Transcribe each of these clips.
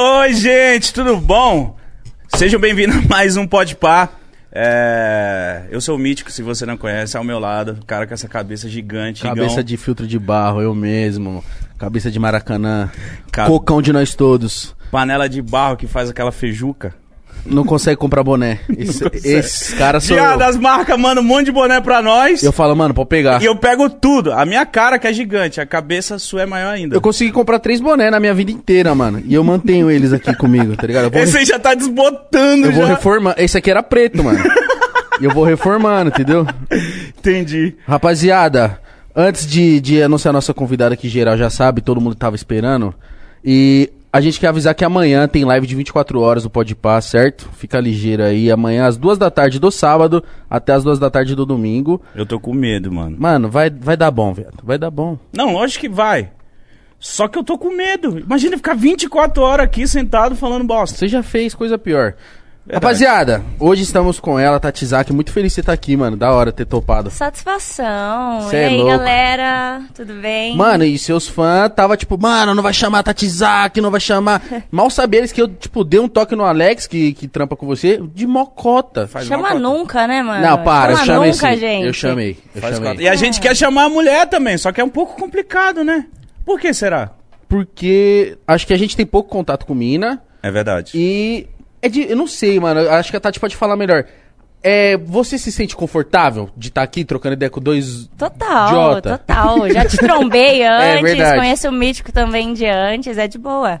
Oi, gente, tudo bom? Sejam bem-vindos a mais um Pode Par. É... Eu sou o Mítico, se você não conhece, ao meu lado, o cara com essa cabeça gigante. Cabeça igão. de filtro de barro, eu mesmo. Cabeça de maracanã. Ca- Cocão de nós todos. Panela de barro que faz aquela feijuca. Não consegue comprar boné. Esse- esses caras são. Dia Eu. das marcas manda um monte de boné pra nós. eu falo, mano, pode pegar. E eu pego tudo. A minha cara que é gigante, a cabeça sua é maior ainda. Eu consegui comprar três bonés na minha vida inteira, mano. E eu mantenho eles aqui comigo, tá ligado? Vou, Esse aí já tá desbotando eu vou já. reformar. Esse aqui era preto, mano. E eu vou reformando, entendeu? Entendi. Rapaziada, antes de, de anunciar a nossa convidada que geral já sabe, todo mundo tava esperando. E a gente quer avisar que amanhã tem live de 24 horas do Podpah, certo? Fica ligeiro aí. Amanhã às duas da tarde do sábado até as duas da tarde do domingo. Eu tô com medo, mano. Mano, vai, vai dar bom, velho. Vai dar bom. Não, lógico que vai. Só que eu tô com medo. Imagina ficar 24 horas aqui sentado falando bosta. Você já fez coisa pior. Verdade. Rapaziada, hoje estamos com ela, Tati Zaki. Muito feliz de você estar aqui, mano. Da hora ter topado. Satisfação. Cê e é aí, louco. galera? Tudo bem? Mano, e seus fãs tava tipo, mano, não vai chamar a Tati Zaki, não vai chamar. Mal saber eles que eu, tipo, dei um toque no Alex, que, que trampa com você, de mocota. Faz Chama uma cota. nunca, né, mano? Não, para, eu Chama chamei nunca, sim. gente. Eu chamei, eu Faz chamei. E a gente quer chamar a mulher também, só que é um pouco complicado, né? Por que será? Porque acho que a gente tem pouco contato com mina É verdade. e. É de, eu não sei, mano. eu Acho que a Tati pode falar melhor. É, você se sente confortável de estar aqui trocando ideia com dois. Total, Idiota. total. Já te trombei antes, verdade. conheço o Mítico também de antes, é de boa.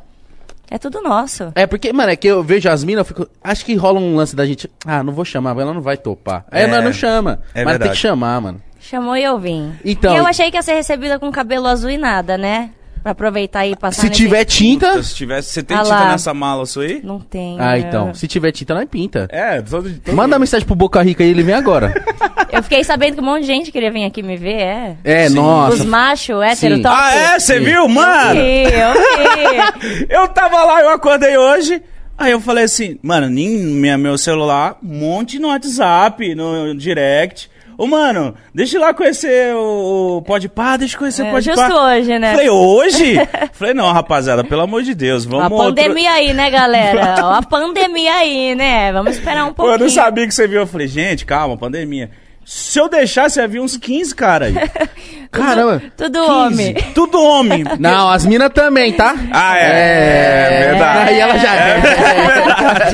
É tudo nosso. É, porque, mano, é que eu vejo as minas, eu fico. Acho que rola um lance da gente. Ah, não vou chamar, ela não vai topar. Aí É, ela não chama. é mas tem verdade. que chamar, mano. Chamou e eu vim. Então- E eu achei que ia ser recebida com cabelo azul e nada, né? Pra aproveitar e passar Se nesse- tiver tinta. Então, se tivesse, você tem Ah tinta lá. nessa mala sua aí? Não tem. Ah, né? então. Se tiver tinta, não é pinta. É, todo, todo Manda uma mensagem pro Boca Rica aí, ele vem agora. Eu fiquei sabendo que um monte de gente queria vir aqui me ver, é. É, Sim. nossa. Os machos, hétero, Sim. top. Ah, é? Você viu, mano? Sim, eu vi. Eu tava lá, eu acordei hoje. Aí eu falei assim, mano, nem minha, meu celular, um monte no WhatsApp, no direct. Ô, mano, deixa eu ir lá conhecer o, o Pode Pá, deixa eu conhecer o É, Pode justo hoje, né? Falei, hoje? Falei, não, rapaziada, pelo amor de Deus, vamos a pandemia aí, né, galera? A pandemia aí, né? Vamos esperar um Pô, eu pouquinho. não sabia que você viu. Eu falei, gente, calma, pandemia. Se eu deixar, você ia vir uns 15 cara aí. Caramba. Tudo 15. homem. Tudo homem. Não, as minas também, tá? Ah, é. É verdade. Aí ela já.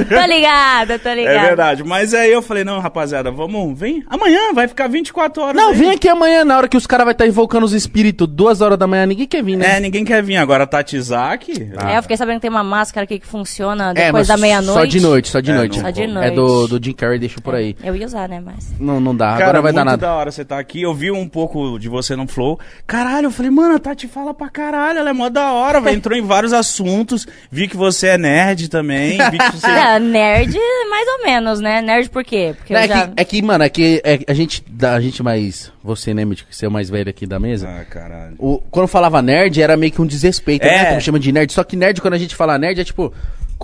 tô ligada, tô ligada. É verdade. Mas aí eu falei, não, rapaziada, vamos, vem. Amanhã vai ficar 24 horas. Não, aí. vem aqui amanhã, na hora que os caras vão estar invocando os espíritos, duas horas da manhã, ninguém quer vir, né? É, ninguém quer vir agora. Tatizaki. É, eu fiquei sabendo que tem uma máscara aqui que funciona É, depois mas da meia-noite. Só de noite, só de É, noite. Só de É noite. do, do Jim Carrey, deixa por aí. Eu ia usar, né, mas... Não, não dá, Cara, agora vai dar muito nada. da hora você tá aqui. Eu vi um pouco de você no Flow. Caralho, eu falei, mano, a Tati fala pra caralho. Ela é mó da hora, velho. Entrou em vários assuntos. Vi que você é nerd também. Vi que você... É, nerd, mais ou menos, né? Nerd por quê? Porque Não, eu é, já... que, é que, mano, é que é, a gente, a gente mais, você, né, Mítico, que você é o mais velho aqui da mesa. Ah, caralho. O, quando falava nerd, era meio que um desrespeito, É. né? Como chama de nerd. Só que nerd, quando a gente fala nerd, é tipo,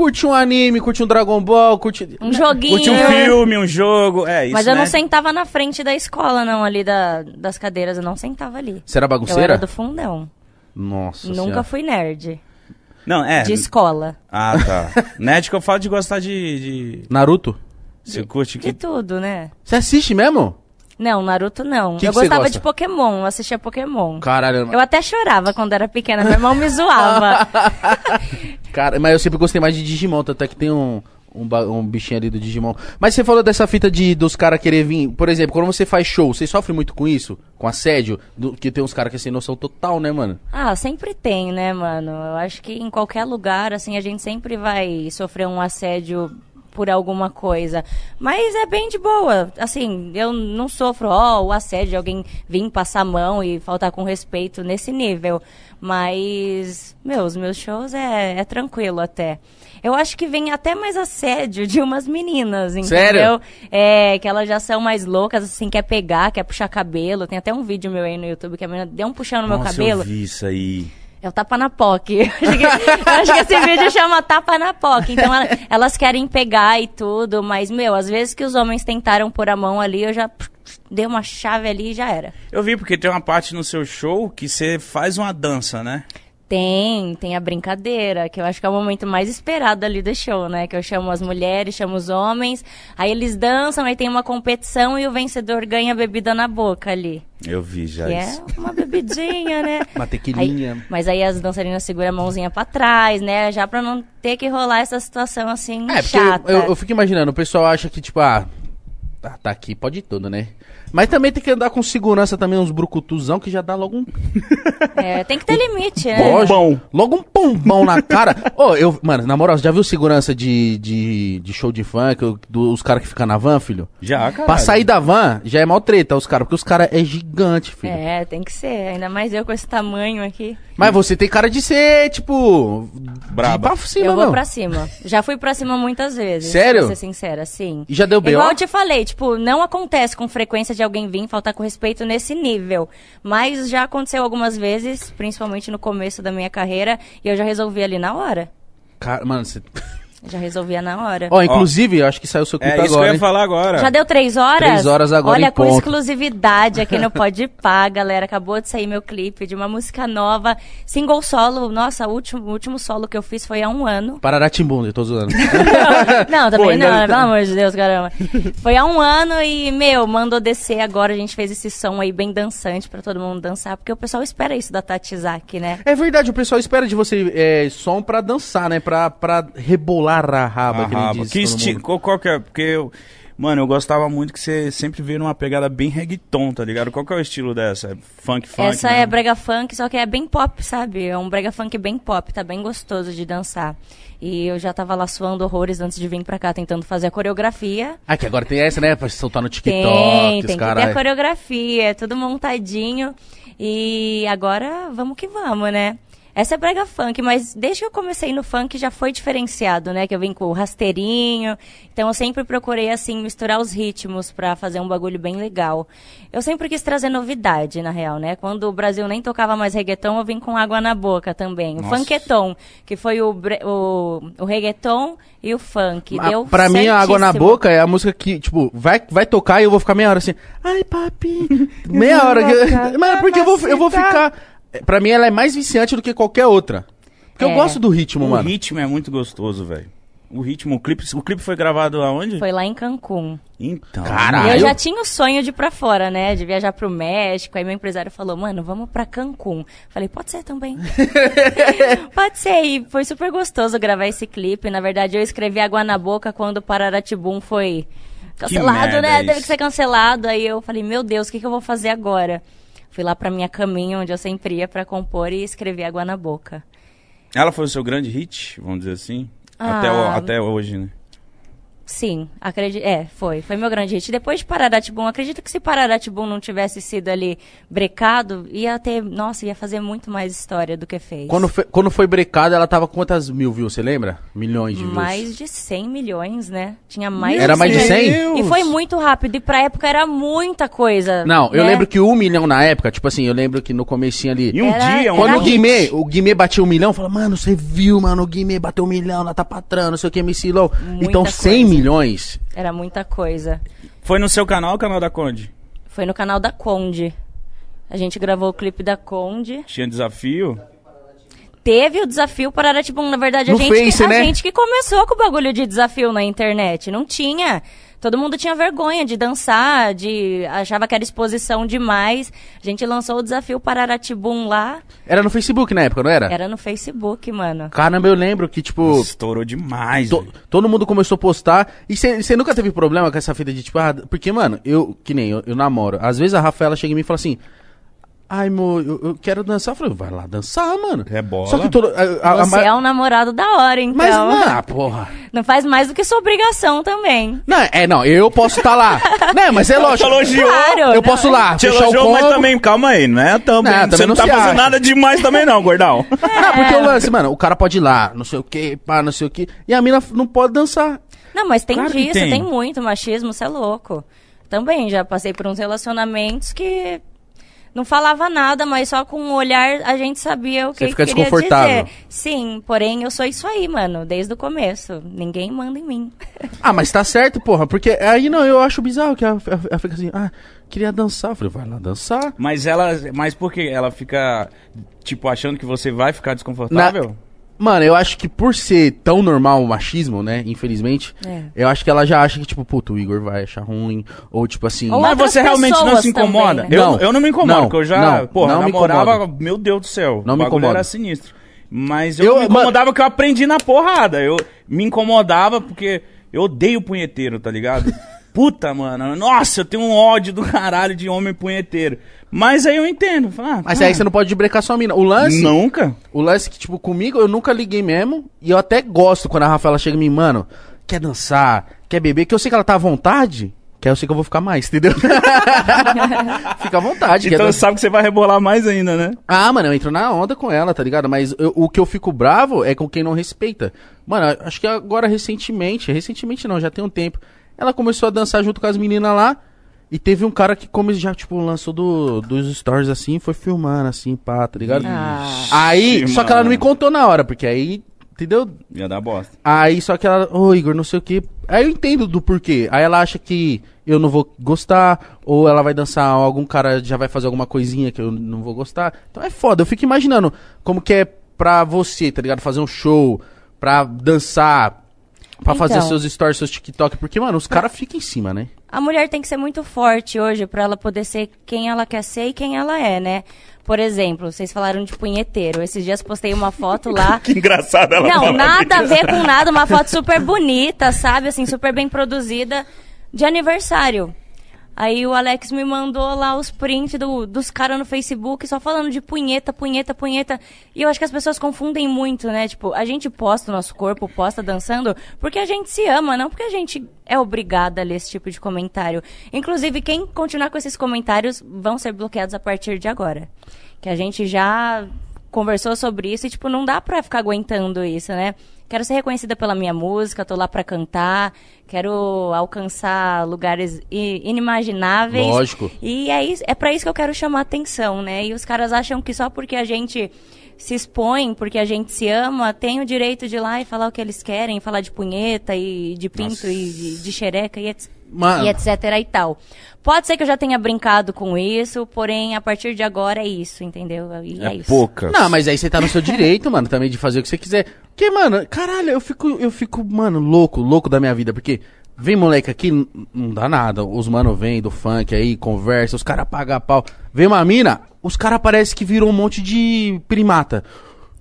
curte um anime, curte um Dragon Ball, curte. Um joguinho. Curte um filme, um jogo. É, isso, Mas eu né? não sentava na frente da escola, não, ali da, das cadeiras. Eu não sentava ali. Você era Eu bagunceira? era do fundão. Nossa Nunca senhora. fui nerd. Não, é. De escola. Ah, tá. Nerd que eu falo de gostar de. de... Naruto? Você curte De que. tudo, né? Você assiste mesmo? Não, Naruto não. Que eu que gostava gosta? de Pokémon, eu assistia Pokémon. Caralho, Eu até chorava quando era pequena, meu irmão me zoava. Cara, mas eu sempre gostei mais de Digimon, tanto é que tem um, um, um bichinho ali do Digimon. Mas você falou dessa fita de dos caras querer vir. Por exemplo, quando você faz show, você sofre muito com isso? Com assédio? Do, que tem uns caras que é sem noção total, né, mano? ah, sempre tem, né, mano? Eu acho que em qualquer lugar, assim, a gente sempre vai sofrer um assédio por alguma coisa. Mas é bem de boa. Assim, eu não sofro, ó, o assédio de alguém vir passar a mão e faltar com respeito nesse nível. Mas, meu, os meus shows é, é tranquilo até. Eu acho que vem até mais assédio de umas meninas, entendeu? Sério? É, que elas já são mais loucas, assim, quer pegar, quer puxar cabelo. Tem até um vídeo meu aí no YouTube que a menina deu um puxão no meu Nossa, cabelo. eu vi isso aí. É o tapa na POC. Eu acho que, esse vídeo chama tapa na POC. Então ela- elas querem pegar e tudo, mas, meu, às vezes que os homens tentaram pôr a mão ali, eu já dei uma chave ali e já era. Eu vi porque tem uma parte no seu show que você faz uma dança, né? Tem, tem a brincadeira, que eu acho que é o momento mais esperado ali do show, né? Que eu chamo as mulheres, chamo os homens, aí eles dançam, aí tem uma competição e o vencedor ganha bebida na boca ali. Eu vi já Que isso. é uma bebidinha, né? Uma tequilinha. Aí- mas aí as dançarinas seguram a mãozinha pra trás, né? Já pra não ter que rolar essa situação assim É, porque chata. eu, eu fico imaginando, o pessoal acha que, tipo, ah, tá, tá aqui, pode tudo, né? Mas também tem que andar com segurança também, uns brucutuzão, que já dá logo um É, tem que ter limite, né? Bombom. Logo um pombão na cara. Ô, eu, mano, na moral, você já viu segurança de, de, de show de funk, o- dos caras que ficam na van, filho? Já, cara. Pra sair da van, já é mal treta os caras, porque os caras é gigante, filho. É, tem que ser. Ainda mais eu com esse tamanho aqui. Mas você tem cara de ser, tipo. Ir pra cima, eu vou não. pra cima. Já fui pra cima muitas vezes. Sério? Pra ser sincera, sim. E já deu B.O.? Igual eu te falei, tipo, não acontece com frequência de alguém vir faltar com respeito nesse nível. Mas já aconteceu algumas vezes, principalmente no começo da minha carreira, e eu já resolvi ali na hora. Cara, mano, você. Já resolvia na hora. Ó, inclusive, eu acho que saiu o seu clipe É isso que eu agora. ia falar agora. Já deu três horas? Três horas agora Olha, em com ponto. exclusividade aqui no Pode Pá, galera. Acabou de sair meu clipe de uma música nova, single solo. Nossa, o último, o último solo que eu fiz foi há um ano. Pararatimbundo, eu tô zoando. não, também Pô, não, pelo amor de Deus, caramba. Foi há um ano e, meu, mandou descer agora. A gente fez esse som aí bem dançante pra todo mundo dançar, porque o pessoal espera isso da Tati Zaki, né? é verdade, o pessoal espera de você é, som pra dançar, né? Pra, pra rebolar a raba, A que nem raba. diz Que todo esti... mundo. qual, qual que é? Porque eu... Mano, eu gostava muito que você sempre veio numa pegada bem reggaeton, tá ligado? Qual que é o estilo dessa? É funk, funk? Essa né? é brega funk, só que é bem pop, sabe? É um brega funk bem pop, tá bem gostoso de dançar. E eu já tava lá suando horrores antes de vir pra cá, tentando fazer a coreografia. Ah, que agora tem essa, né? Pra soltar no TikTok, tem, tem que ter a coreografia, é tudo montadinho. E agora vamos que vamos, né? Essa é brega funk, mas desde que eu comecei no funk já foi diferenciado, né? Que eu vim com o rasteirinho. Então eu sempre procurei, assim, misturar os ritmos pra fazer um bagulho bem legal. Eu sempre quis trazer novidade, na real, né? Quando o Brasil nem tocava mais reggaeton, eu vim com água na boca também. O Nossa. funketon, que foi o, bre- o, o reggaeton e o funk. Ah, Deu pra mim, a água na certíssimo. boca é a música que, tipo, vai, vai tocar e eu vou ficar meia hora assim. Ai, papi. meia hora. Que... Mas porque eu vou, eu vou ficar. Pra mim, ela é mais viciante do que qualquer outra. Porque eu É. gosto do ritmo, O mano. ritmo é muito gostoso, velho. O ritmo, o clipe, o clipe foi gravado aonde? Foi lá em Cancún. Então. Caralho. E eu eu- já tinha o sonho de ir pra fora, né? De viajar pro México. Aí meu empresário falou, mano, vamos pra Cancún. Falei, pode ser também. pode ser. E foi super gostoso gravar esse clipe. Na verdade, eu escrevi Água na Boca quando o Pararatibum foi cancelado, né? isso. Teve que ser cancelado. Aí eu falei, meu Deus, o que, que eu vou fazer agora? Fui lá pra minha caminha, onde eu sempre ia pra compor e escrevi Água na Boca. Ela foi o seu grande hit, vamos dizer assim? Ah. Até, o- até hoje, né? Sim, acredito. É, foi. Foi meu grande hit. Depois de Pararatibum, acredito que se Pararatibum não tivesse sido ali brecado, ia ter. Nossa, ia fazer muito mais história do que fez. Quando foi, quando foi brecada, ela tava com quantas mil views, você lembra? Milhões de views. Mais de 100 milhões, né? Tinha mais Era mais de 100? Deus! E foi muito rápido. E pra época era muita coisa. Não, eu né? lembro que um milhão na época, tipo assim, eu lembro que no comecinho ali. E um Era- dia, um Quando o Guimê, o Guimê bateu um milhão, fala, mano, você viu, mano, o Guimê bateu um milhão na Tapatrã, não sei o que, MC Low. Então, 100 coisa. milhões. Era muita coisa. Foi no seu canal, o canal da Conde? Foi no canal da Conde. A gente gravou o clipe da Conde. Tinha desafio? Teve o desafio Pararatibum. Na verdade, a, No gente, Face, que, a né? gente que começou com o bagulho de desafio na internet. Não tinha. Todo mundo tinha vergonha de dançar, de achava que era exposição demais. A gente lançou o desafio Pararatibum lá. Era no Facebook na época, não era? Era no Facebook, mano. Caramba, eu lembro que, tipo, Estourou demais, to- velho. todo mundo começou a postar. E você nunca teve problema com essa fita de, tipo, ah, porque, mano, eu, que nem eu, eu namoro. Às vezes a Rafaela chega em mim e fala assim. Ai, amor, eu, eu quero dançar. Eu falei, vai lá dançar, mano. Rebola. Só que todo. A, a- a Você é um namorado da hora, então. Mas, ah, porra. Não faz mais do que sua obrigação também. Não, é, não, eu posso estar lá. né, mas é lógico. elogiou. Claro. Eu não, posso lá, Te elogiou, mas também, calma aí, não é também. Não, você também não não tá fazendo acha. nada demais também não, gordão. Ah, porque o lance, mano, o cara pode ir lá, não sei o que, pá, não sei o que. E a mina não pode dançar. Não, mas tem Claro disso, tem. tem. muito machismo, você é louco. Também já passei por uns relacionamentos que Não falava nada, mas só com o olhar a gente sabia o que Você fica queria desconfortável. dizer. Sim, porém eu sou isso aí, mano, desde o começo. Ninguém manda em mim. Ah, mas tá certo, porra. Porque aí não, eu acho bizarro que ela, ela- ela fica assim, ah, queria dançar. Eu falei, vai lá dançar. Mas ela. Mas por quê? Ela fica, tipo, achando que você vai ficar desconfortável? Mano, eu acho que por ser tão normal o machismo, né? Infelizmente, É. eu acho que ela já acha que, tipo, puto, o Igor vai achar ruim. Ou, tipo assim. Ou Mas você realmente não se incomoda? também, né? eu, Não, eu não me incomodo, não, porque eu já, não, porra, não me namorava, incomodo. meu Deus do céu. Não o me incomodo. era sinistro. Mas eu, Eu- me incomodava que eu aprendi na porrada. Eu me incomodava porque eu odeio punheteiro, tá ligado? Puta, mano. Nossa, eu tenho um ódio do caralho de homem punheteiro. Mas aí eu entendo. Ah, Mas tá. aí você não pode brecar sua mina. O lance. Nunca. O lance que, tipo, comigo eu nunca liguei mesmo. E eu até gosto quando a Rafaela chega em mim, mano, quer dançar, quer beber, que eu sei que ela tá à vontade. Que aí eu sei que eu vou ficar mais, entendeu? Fica à vontade. quer Então dançar. sabe que você vai rebolar mais ainda, né? Ah, mano, eu entro na onda com ela, tá ligado? Mas eu- o que eu fico bravo é com quem não respeita. Mano, acho que agora recentemente, recentemente não, já tem um tempo, ela começou a dançar junto com as meninas lá. E teve um cara que como já, tipo, lançou do, dos stories assim, foi filmando assim, pá, tá ligado? Ah. Aí, só que ela não me contou na hora, porque aí, entendeu? Ia dar bosta. Aí só que ela, ô Igor, não sei o que. Aí eu entendo do porquê. Aí ela acha que eu não vou gostar, ou ela vai dançar, algum cara já vai fazer alguma coisinha que eu não vou gostar. Então é foda, eu fico imaginando como que é pra você, tá ligado? Fazer um show, pra dançar, pra fazer Então. seus stories, seus TikTok, porque, mano, os caras ficam em cima, né? A mulher tem que ser muito forte hoje pra ela poder ser quem ela quer ser e quem ela é, né? Por exemplo, vocês falaram de punheteiro. Esses dias postei uma foto lá. Que engraçado ela Não, nada a ver com nada, uma foto super bonita, sabe? Assim, super bem produzida de aniversário. Aí o Alex me mandou lá os prints do- dos caras no Facebook só falando de punheta, punheta, punheta. E eu acho que as pessoas confundem muito, né? Tipo, a gente posta o nosso corpo, posta dançando, porque a gente se ama, não porque a gente é obrigada a ler esse tipo de comentário. Inclusive, quem continuar com esses comentários vão ser bloqueados a partir de agora. Que a gente já conversou sobre isso e, tipo, não dá pra ficar aguentando isso, né? Quero ser reconhecida pela minha música, tô lá pra cantar, quero alcançar lugares inimagináveis. Lógico. E é, isso, é pra isso que eu quero chamar atenção, né? E os caras acham que só porque a gente se expõe, porque a gente se ama, tem o direito de ir lá e falar o que eles querem, falar de punheta e de pinto e de, de xereca e etc Mano. e etc e tal. Pode ser que eu já tenha brincado com isso, porém, a partir de agora é isso, entendeu? E é, isso. poucas. Não, mas aí você tá no seu direito, mano, também de fazer o que você quiser. Porque, mano, caralho, eu fico, eu fico, mano, louco, louco da minha vida, porque vem moleque aqui, não dá nada. Os mano vêm do funk aí, conversa, os caras pagam pau. Vem uma mina, os caras parece que viram um monte de primata.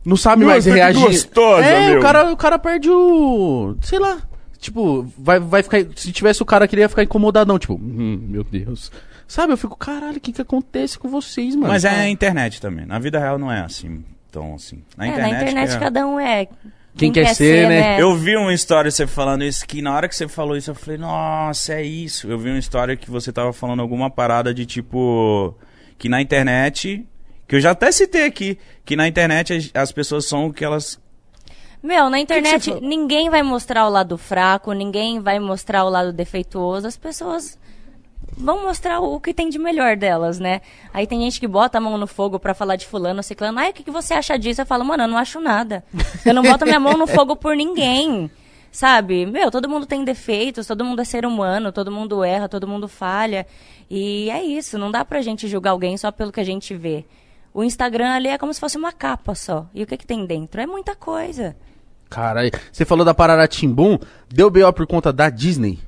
Não sabe mais Nossa, que reagir. gostosa, é, meu. o cara, o cara perde o, sei lá. Tipo, vai, vai ficar. Se tivesse o cara que ia ficar incomodadão, tipo, hum, meu Deus. Sabe, eu fico, caralho, o que que acontece com vocês, mano? Mas é a internet também. Na vida real não é assim. Então, assim. Na É, internet. na internet que é- cada um é. Quem quer ser, né? Eu vi uma história você falando isso, que na hora que você falou isso, eu falei, nossa, é isso. Eu vi uma história que você tava falando alguma parada de tipo. Que na internet. Que eu já até citei aqui. Que na internet as, as pessoas são o que elas. Meu, na internet falou? ninguém vai mostrar o lado fraco, ninguém vai mostrar o lado defeituoso. As pessoas vão mostrar o que tem de melhor delas, né? Aí tem gente que bota a mão no fogo pra falar de fulano, ciclano. Ai, o que, que você acha disso? Eu falo, mano, eu não acho nada. Eu não boto minha mão no fogo por ninguém. Sabe? Meu, todo mundo tem defeitos, todo mundo é ser humano, todo mundo erra, todo mundo falha. E é isso, não dá pra gente julgar alguém só pelo que a gente vê. O Instagram ali é como se fosse uma capa só. E o que, que tem dentro? É muita coisa. Caralho, você falou da Pararatimbum, deu B.O. por conta da Disney?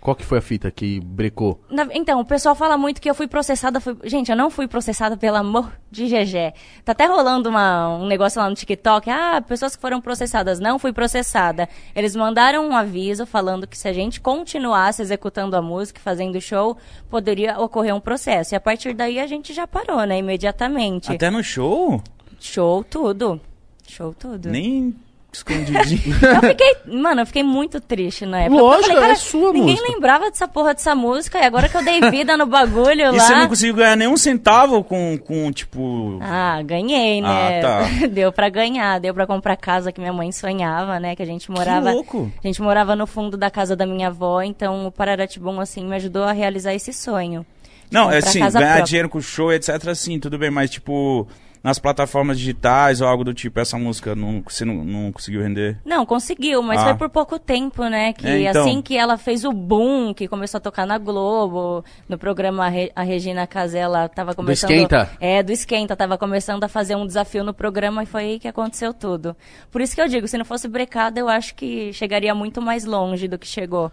Qual que foi a fita que brecou? Na- então, o pessoal fala muito que eu fui processada. Fui... Gente, eu não fui processada pelo amor de GG. Tá até rolando uma- um negócio lá no TikTok. Ah, pessoas que foram processadas. Não fui processada. Eles mandaram um aviso falando que se a gente continuasse executando a música, e fazendo show, poderia ocorrer um processo. E a partir daí a gente já parou, né? Imediatamente. Até no show? Show tudo. Show tudo. Nem escondidinho. Eu fiquei, mano, eu fiquei muito triste na época. Lógico, falei, cara, é sua ninguém música. lembrava dessa porra dessa música e agora que eu dei vida no bagulho e lá. você não conseguiu ganhar nenhum centavo com, com tipo. Ah, ganhei, né? Ah, tá. Deu pra ganhar, deu pra comprar a casa que minha mãe sonhava, né? Que a gente morava. louco. A gente morava no fundo da casa da minha avó, então o Pararatibum, assim, me ajudou a realizar esse sonho. Não, é assim, ganhar própria. dinheiro com show, etc, sim, tudo bem, mas tipo, nas plataformas digitais ou algo do tipo, essa música não, você não, não conseguiu render? Não, conseguiu, mas Ah. foi por pouco tempo, né? Que É, então. assim que ela fez o boom, que começou a tocar na Globo, no programa a, Re- a Regina Casella tava começando... Esquenta? É, do Esquenta, tava começando a fazer um desafio no programa e foi aí que aconteceu tudo. Por isso que eu digo, se não fosse brecada, eu acho que chegaria muito mais longe do que chegou.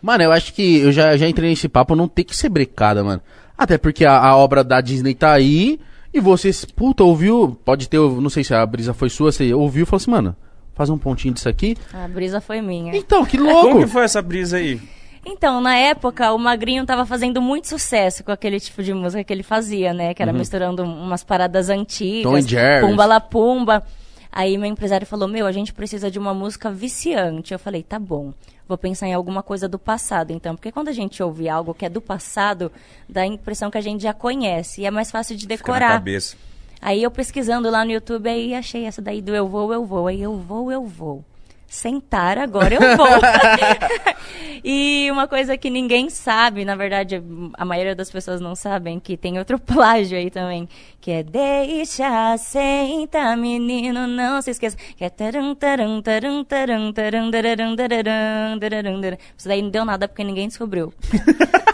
Mano, eu acho que eu já, já entrei nesse papo, não tem que ser brecada, mano. Até porque a, a obra da Disney tá aí e vocês, puta, ouviu? Pode ter, não sei se a brisa foi sua, você ouviu e falou assim, mano, faz um pontinho disso aqui. A brisa foi minha. Então, que Como louco! que foi essa brisa aí? Então, na época, o Magrinho tava fazendo muito sucesso com aquele tipo de música que ele fazia, né? Que era misturando umas paradas antigas. Tom Jerry. Pumba la pumba. Aí meu empresário falou, meu, a gente precisa de uma música viciante. Eu falei, tá bom. Vou pensar em alguma coisa do passado, então. Porque quando a gente ouve algo que é do passado, dá a impressão que a gente já conhece. E é mais fácil de Fica na decorar. cabeça. Aí eu pesquisando lá no YouTube, aí achei essa daí do Eu Vou, Eu Vou. Aí eu vou, eu vou. Sentar agora eu vou. e uma coisa que ninguém sabe, na verdade, a maioria das pessoas não sabem, que tem outro plágio aí também, que é Deixa senta, menino, não se esqueça. Que é tarum, tarum, tarum, tarum, tarum, tararum, tararum, tararum, tararum. Isso daí não deu nada porque ninguém descobriu.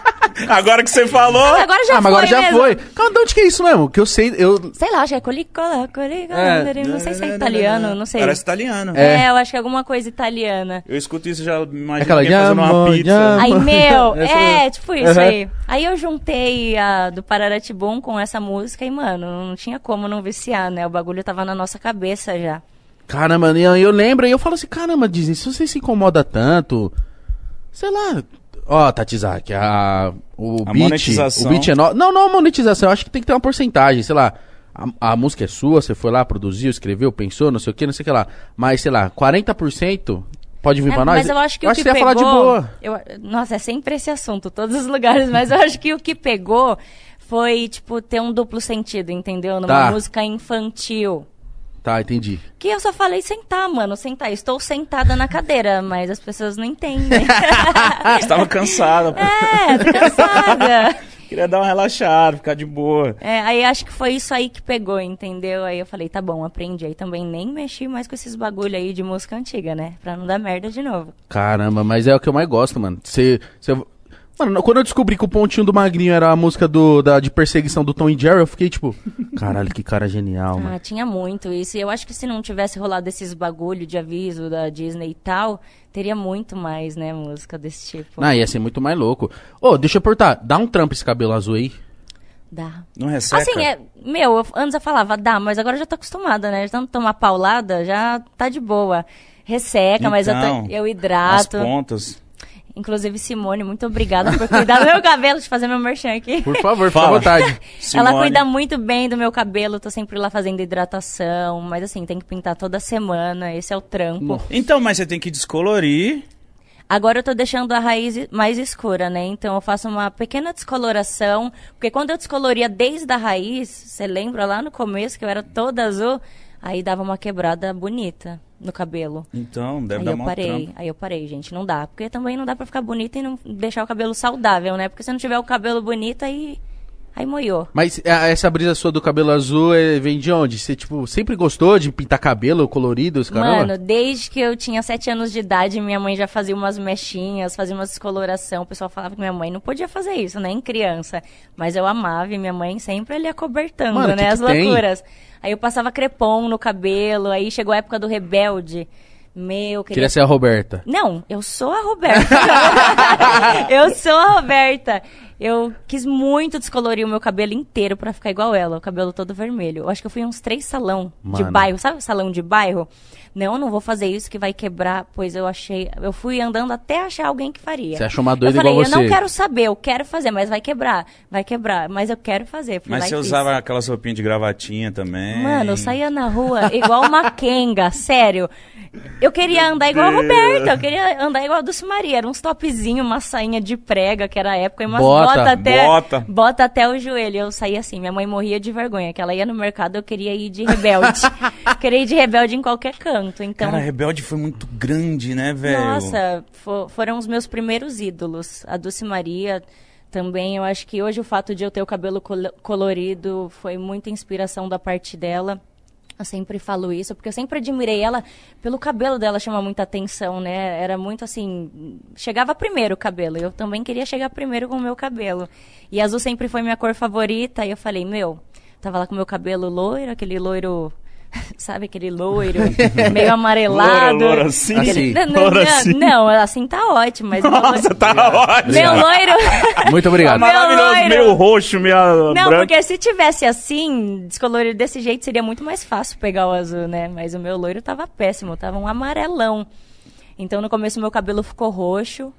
Agora que você falou, Agora já ah, mas foi agora já mesmo. foi. Calma, de onde que é isso mesmo? Que eu sei, eu... Sei lá, acho que é colicola, colicola, É. não sei se é italiano, não sei. Parece italiano. É. É, eu acho que é alguma coisa italiana. Eu escuto isso já, imagino Aquela alguém fazendo uma pizza. Aí, meu, Essa é, tipo isso Aham. aí. Aí eu juntei a do Pararatibum com essa música e, mano, não tinha como não viciar, né? O bagulho tava na nossa cabeça já. Caramba, eu lembro e eu falo assim, caramba, Disney, se você se incomoda tanto, sei lá... Ó, Tatizaki, a, o A beat, monetização. o beat é no... Não, não a monetização, eu acho que tem que ter uma porcentagem, sei lá, a, a música é sua, você foi lá, produziu, escreveu, pensou, não sei o que, não sei o que lá, mas sei lá, 40% pode vir É, pra nós? mas eu acho que o que você ia pegou... falar de boa. eu- nossa, é sempre esse assunto, todos os lugares, mas eu acho que o que pegou foi, tipo, ter um duplo sentido, entendeu? Numa Tá. música infantil. Tá, entendi. Que eu só falei sentar, mano, sentar. Estou sentada na cadeira, mas as pessoas não entendem. Você tava cansada, pô. é, tô cansada. Queria dar uma relaxada, ficar de boa. É, aí acho que foi isso aí que pegou, entendeu? Aí eu falei, tá bom, aprendi. Aí também nem mexi mais com esses bagulho aí de música antiga, né? Pra não dar merda de novo. Caramba, mas é o que eu mais gosto, mano. Você. você- Mano, quando eu descobri que o pontinho do Magrinho era a música do, da, de perseguição do Tom e Jerry, eu fiquei tipo, caralho, que cara genial, mano. Ah, tinha muito isso. E eu acho que se não tivesse rolado esses bagulho de aviso da Disney e tal, teria muito mais, né, música desse tipo. Ah, ia ser muito mais louco. Ô, deixa eu perguntar, dá um trampo esse cabelo azul aí? Dá. Não resseca? Assim, é, meu, eu- antes eu falava, dá, mas agora eu já tô acostumada, né? De tanto tomar paulada, já tá de boa. Resseca, mas eu, Então, tô- eu As hidrato. pontas. Inclusive, Simone, muito obrigada por cuidar do meu cabelo, de fazer meu merchan aqui. Por favor, fica à vontade. Ela Simone. cuida muito bem do meu cabelo, tô sempre lá fazendo hidratação, mas assim, tem que pintar toda semana, esse é o trampo. Então, mas você tem que descolorir. Agora eu tô deixando a raiz mais escura, né? Então eu faço uma pequena descoloração, porque quando eu descoloria desde a raiz, você lembra lá no começo que eu era toda azul, aí dava uma quebrada bonita no cabelo. Então, deve Aí dar eu parei, aí eu parei, gente, não dá. Porque também não dá pra ficar bonita e não deixar o cabelo saudável, né? Porque se não tiver o cabelo bonito, aí, aí moiou. Mas essa brisa sua do cabelo azul é, vem de onde? Você, tipo, sempre gostou de pintar cabelo colorido, os caramba? Mano, desde que eu tinha sete anos de idade, minha mãe já fazia umas mechinhas, fazia umas descoloração. O pessoal falava que minha mãe não podia fazer isso, nem criança. Mas eu amava e minha mãe sempre ali acobertando, Mano, né? que as que tem? loucuras. Aí eu passava crepom no cabelo, aí chegou a época do rebelde. Meu, queria Queria ser a Roberta. não, eu sou a Roberta. eu sou a Roberta. Eu quis muito descolorir o meu cabelo inteiro pra ficar igual ela, o cabelo todo vermelho. Eu acho que eu fui em uns três salão de Mano. bairro, sabe salão de bairro? Não, não vou fazer isso que vai quebrar, pois eu achei, eu fui andando até achar alguém que faria. Você achou uma doida eu falei, igual eu não você. quero saber, eu quero fazer, mas vai quebrar, vai quebrar, mas eu quero fazer. Fui Mas você usava aquelas roupinhas de gravatinha também. Mano, eu saía na rua igual uma Kenga, sério. Eu queria andar igual a. Roberta, eu queria andar igual a Dulce Maria. Era uns topzinho, uma sainha de prega, que era a época, e umas Bota, bota até, bota. bota até o joelho. Eu saía assim, minha mãe morria de vergonha, que ela ia no mercado, eu queria ir de rebelde. queria ir de rebelde em qualquer canto, então... Cara, Rebelde foi muito grande, né, velho? Nossa, fo- foram os meus primeiros ídolos. A Dulce Maria também. Eu acho que hoje o fato de eu ter o cabelo colo- colorido foi muita inspiração da parte dela. Eu sempre falo isso, porque eu sempre admirei ela pelo cabelo dela chama muita atenção, né? Era muito assim. Chegava primeiro o cabelo. Eu também queria chegar primeiro com o meu cabelo. E azul sempre foi minha cor favorita. E eu falei, meu, tava lá com meu cabelo loiro, aquele loiro. Sabe aquele loiro meio amarelado? Louro, louro assim? Assim. Não, não, Louro não, assim. não, assim tá ótimo, mas meu Nossa, loiro- tá ótimo. meu loiro. Muito obrigado. Meu Maravilhoso, loiro. meio roxo, meio Não, branco. porque se tivesse assim, descolorido desse jeito, seria muito mais fácil pegar o azul, né? Mas o meu loiro tava péssimo, tava um amarelão. Então no começo meu cabelo ficou roxo.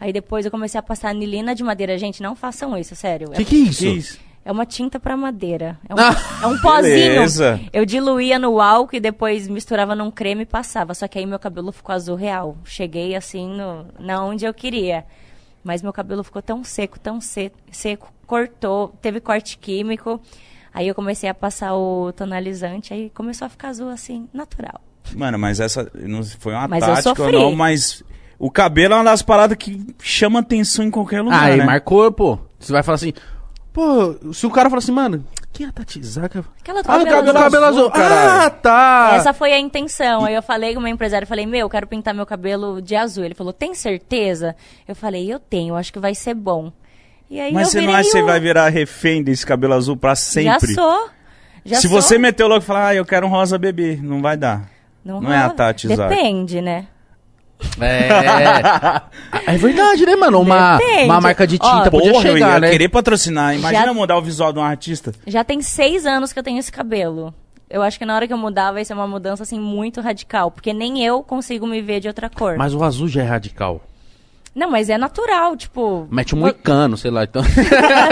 Aí depois eu comecei a passar anilina de madeira. Gente, não façam isso, sério. Que que é isso? Que isso? É uma tinta pra madeira. É um, Ah, é um pozinho. beleza. Eu diluía no álcool e depois misturava num creme e passava. Só que aí meu cabelo ficou azul real. Cheguei assim no, na onde eu queria. Mas meu cabelo ficou tão seco, tão se- seco, cortou, teve corte químico. Aí eu comecei a passar o tonalizante, aí começou a ficar azul assim, natural. Mano, mas essa não foi uma Mas eu tática ou não, mas o cabelo é uma das paradas que chama atenção em qualquer lugar, Aí né? marcou, pô. Você vai falar assim, pô, se o cara falar assim, mano, quem é a Tati Zaca? Aquela do Ah, o cabelo cabelo, azul. cabelo azul. caralho. Ah, tá. Essa foi a intenção. Aí eu falei com o meu empresário, falei, meu, eu quero pintar meu cabelo de azul. Ele falou, tem certeza? Eu falei, eu tenho, acho que vai ser bom. E aí Mas eu você não acha que você vai virar refém desse cabelo azul pra sempre? Já sou. Já Se sou. você meter o louco e falar, ah, eu quero um rosa bebê, não vai dar. Não, não é a. Tati Zaca. Depende, né? É. É verdade, né, mano? Uma, Depende. uma marca de tinta Ó, podia Porra, eu chegar, ia né? querer patrocinar. Imagina Já- mudar o visual de um artista. Já tem seis anos que eu tenho esse cabelo. Eu acho que na hora que eu mudar vai ser uma mudança, assim, muito radical. Porque nem eu consigo me ver de outra cor. Mas o azul já é radical. Não, mas é natural, tipo... Mete um moicano, sei lá, então.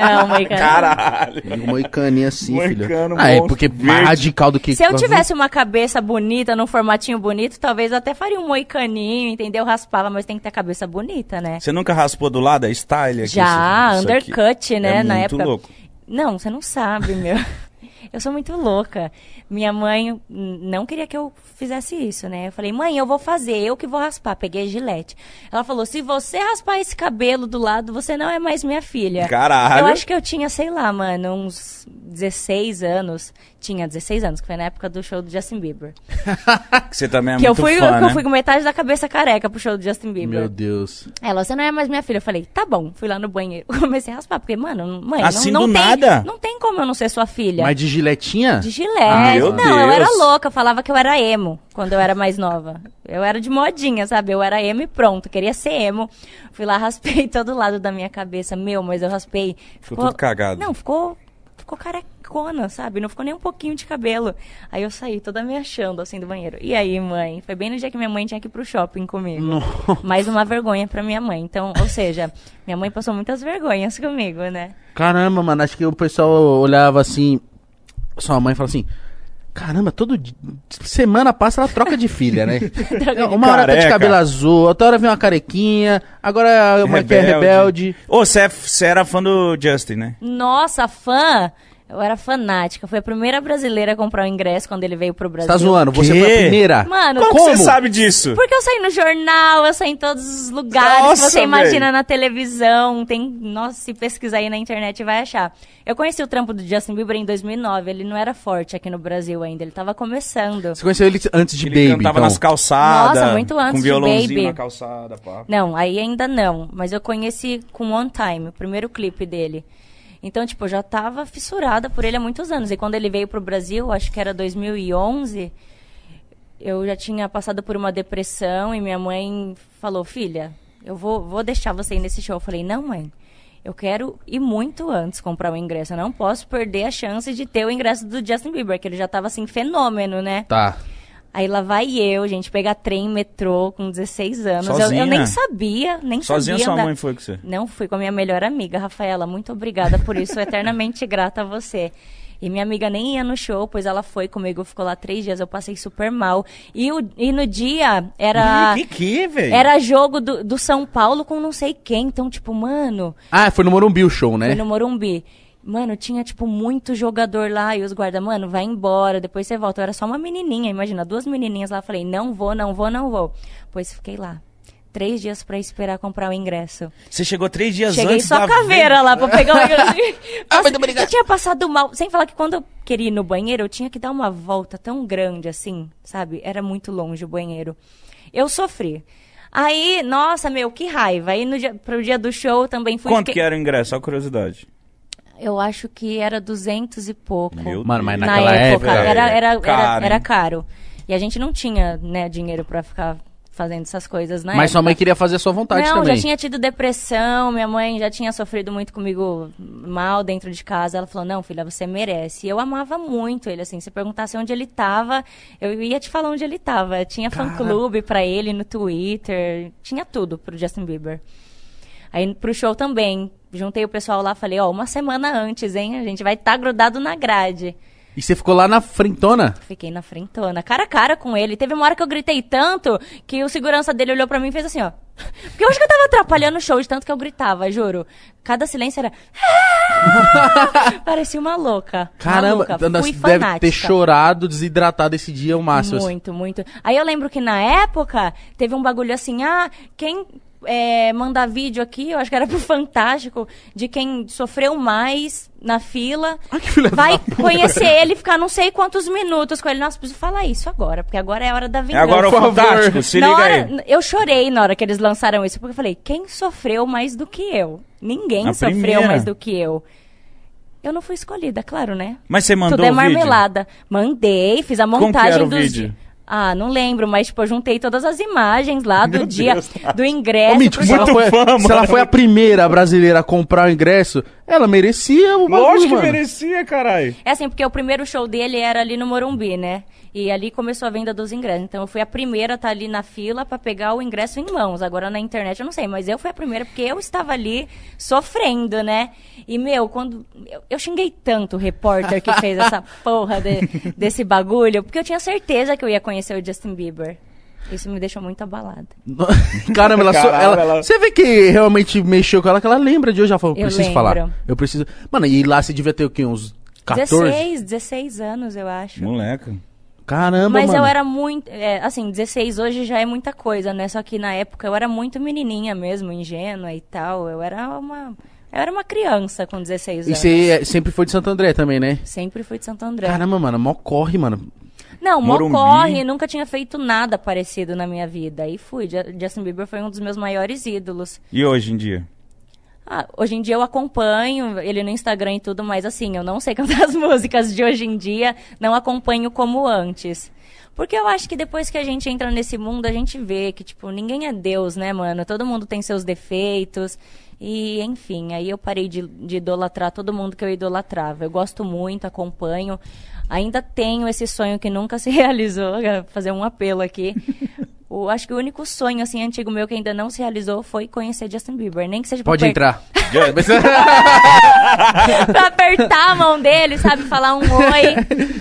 Não, Moicano. Caralho. um moicaninho assim, filho. Moicano, Ah, é porque mais radical do que Se eu tivesse uma cabeça bonita, num formatinho bonito, talvez eu até faria um moicaninho, entendeu? Raspava, mas tem que ter a cabeça bonita, né? Você nunca raspou do lado? É style aqui. Já, isso- isso aqui. undercut, né? É na muito época. louco. Não, você não sabe, meu. Eu sou muito louca. Minha mãe não queria que eu fizesse isso, né? Eu falei, mãe, eu vou fazer, eu que vou raspar. Peguei a gilete. Ela falou, se você raspar esse cabelo do lado, você não é mais minha filha. Caralho. Eu acho que eu tinha, sei lá, mano, uns 16 anos. Tinha 16 anos, que foi na época do show do Justin Bieber. Que Você também é que eu muito fui, fã, que né? eu fui com metade da cabeça careca pro show do Justin Bieber. Meu Deus. Ela, você não é mais minha filha. Eu falei, tá bom. Fui lá no banheiro. Comecei a raspar, porque, mano, mãe, Assim não, não do tem, nada? Não tem como eu não ser sua filha. Mas de giletinha? De gilete. Meu não, eu era Deus. louca. Eu falava que eu era emo quando eu era mais nova. Eu era de modinha, sabe? Eu era emo e pronto. Queria ser emo. Fui lá, raspei todo lado da minha cabeça. Meu, mas eu raspei. Ficou tudo cagado. Não, ficou. Ficou sabe? Não ficou nem um pouquinho de cabelo. Aí eu saí toda me achando assim do banheiro. E aí, mãe? Foi bem no dia que minha mãe tinha que ir pro shopping comigo. Mais uma vergonha pra minha mãe. Então, ou seja, minha mãe passou muitas vergonhas comigo, né? Caramba, mano, acho que o pessoal olhava assim. Sua mãe fala assim. Caramba, todo dia, semana passa ela troca de filha, né? uma hora tá de cabelo azul, outra hora vem uma carequinha, agora uma que é rebelde. Ô, você é- você era fã do Justin, né? Nossa, fã! Eu era fanática. Fui a primeira brasileira a comprar o ingresso quando ele veio pro Você Brasil. tá zoando? Você Quê? foi a primeira? Mano, Como, que você sabe disso? Porque eu saí no jornal, eu saí em todos os lugares Nossa, que você imagina véi. na televisão. Tem, nossa, se pesquisar aí na internet vai achar. Eu conheci o trampo do Justin Bieber em 2009. Ele não era forte aqui no Brasil ainda, ele tava começando. Você conheceu ele antes de Ele Baby, cantava então. nas calçadas. Nossa, muito antes Com de violãozinho Baby. na calçada, pá. Não, aí ainda não. Mas eu conheci com One Time, o primeiro clipe dele. Então, tipo, eu já tava fissurada por ele há muitos anos. E quando ele veio pro Brasil, acho que era 2011, eu já tinha passado por uma depressão e minha mãe falou: Filha, eu vou, vou deixar você ir nesse show. Eu falei: Não, mãe. Eu quero ir muito antes comprar o ingresso. Eu não posso perder a chance de ter o ingresso do Justin Bieber, que ele já tava assim, fenômeno, né? Tá. Aí lá vai eu, gente, pegar trem, metrô com 16 anos. Eu, Sozinha? eu nem sabia, nem Sozinha sabia. sua andar. mãe foi com você? Não, fui com a minha melhor amiga, Rafaela. Muito obrigada por isso, eternamente grata a você. E minha amiga nem ia no show, pois ela foi comigo, ficou lá três dias, eu passei super mal. E, o, e no dia era. Que que, velho? Era jogo do, do São Paulo com não sei quem. Então, tipo, mano, Ah, foi no Morumbi o show, né? foi no Morumbi. Mano, tinha, tipo, muito jogador lá e os guarda, mano, vai embora, depois você volta. Eu era só uma menininha, imagina, duas menininhas lá. Falei, não vou, não vou, não vou. Pois fiquei lá. três dias pra esperar comprar o ingresso. Você chegou três dias Cheguei antes só da caveira lá pra pegar o ingresso. Ah, Nossa, muito obrigado. eu tinha passado mal. Sem falar que quando eu queria ir no banheiro, eu tinha que dar uma volta tão grande assim, sabe? Era muito longe o banheiro. Eu sofri. Aí, nossa, meu, que raiva. Aí no dia, pro dia do show também fui. Quanto fiquei- que era o ingresso? Só curiosidade. Eu acho que era duzentos e pouco. Meu Mano, mas Na naquela época, época. era, era, era, caro, era hein? caro. E a gente não tinha, né, dinheiro pra ficar fazendo essas coisas, né? Mas sua mãe queria fazer a sua vontade Não, também. já tinha tido depressão, minha mãe já tinha sofrido muito comigo mal dentro de casa. Ela falou: "Não, filha, você merece". E eu amava muito ele assim, se perguntasse onde ele tava, eu ia te falar onde ele tava. Tinha fã clube pra ele no Twitter, tinha tudo pro Justin Bieber. Aí pro show também, juntei o pessoal lá, falei: "Ó, uma semana antes, hein? A gente vai estar grudado na grade". E você ficou lá na frentona? Fiquei na frentona, cara a cara com ele. Teve uma hora que eu gritei tanto que o segurança dele olhou pra mim e fez assim, ó. Porque eu acho que eu tava atrapalhando o show de tanto que eu gritava, juro. Cada silêncio era. Parecia uma louca. Caramba, maluca. Fui deve ter fanática. chorado, desidratado esse dia o máximo. assim. Muito, muito. Aí eu lembro que na época teve um bagulho assim, ah, quem é, mandar vídeo aqui, eu acho que era pro Fantástico, de quem sofreu mais na fila, Ah, que filha vai conhecer ele e ficar não sei quantos minutos com ele. Nossa, preciso falar isso agora, porque agora é a hora da É vingança. agora o. Fantástico, se Na liga hora- aí. Eu chorei na hora que eles lançaram isso, porque eu falei, quem sofreu mais do que eu? Ninguém A sofreu primeira. mais do que eu. Eu não fui escolhida, claro, né? Mas você mandou Tudo é o vídeo? marmelada. Mandei, fiz a Como que montagem era o dos. vídeo? Ah, não lembro, mas tipo, eu juntei todas as imagens lá do Meu dia Deus. do ingresso. Ô, Mítico, se ela, foi, fã, se ela foi a primeira brasileira a comprar o ingresso, ela merecia o bagulho, Lógico que mano. merecia, caralho. É assim, porque o primeiro show dele era ali no Morumbi, né? E ali começou a venda dos ingressos. Então eu fui a primeira a estar ali na fila pra pegar o ingresso em mãos. Agora na internet eu não sei, mas eu fui a primeira porque eu estava ali sofrendo, né? E, meu, quando. Eu, eu xinguei tanto o repórter que fez essa porra de- desse bagulho, porque eu tinha certeza que eu ia conhecer o Justin Bieber. Isso me deixou muito abalada. Caramba, ela, só- Caralho, ela- ela- Você vê que realmente mexeu com ela, que ela lembra de hoje. Ela falou, Eu preciso lembro. falar. Eu preciso. Mano, e lá você devia ter o quê? Uns 14? 16, 16 anos, eu acho. Moleca. Caramba, Mas mano. eu era muito. é, assim, 16 hoje já é muita coisa, né? Só que na época eu era muito menininha mesmo, ingênua e tal. Eu era uma. Eu era uma criança com 16 E anos. você é- sempre foi de Santo André também, né? Sempre fui de Santo André. Caramba, mano, mó corre, mano. Não, Morumbi. corre, nunca tinha feito nada parecido na minha vida. Aí fui. Ju- Justin Bieber foi um dos meus maiores ídolos. E hoje em dia? Ah, hoje em dia eu acompanho ele no Instagram e tudo, mas assim, eu não sei cantar as músicas de hoje em dia, não acompanho como antes. Porque eu acho que depois que a gente entra nesse mundo, a gente vê que, tipo, ninguém é Deus, né, mano? Todo mundo tem seus defeitos. E, enfim, aí eu parei de, de idolatrar todo mundo que eu idolatrava. Eu gosto muito, acompanho. Ainda tenho esse sonho que nunca se realizou, fazer um apelo aqui. O, acho que o único sonho, assim, antigo meu que ainda não se realizou foi conhecer Justin Bieber. Nem que seja pra Pode per- entrar. pra apertar a mão dele, sabe? Falar um oi.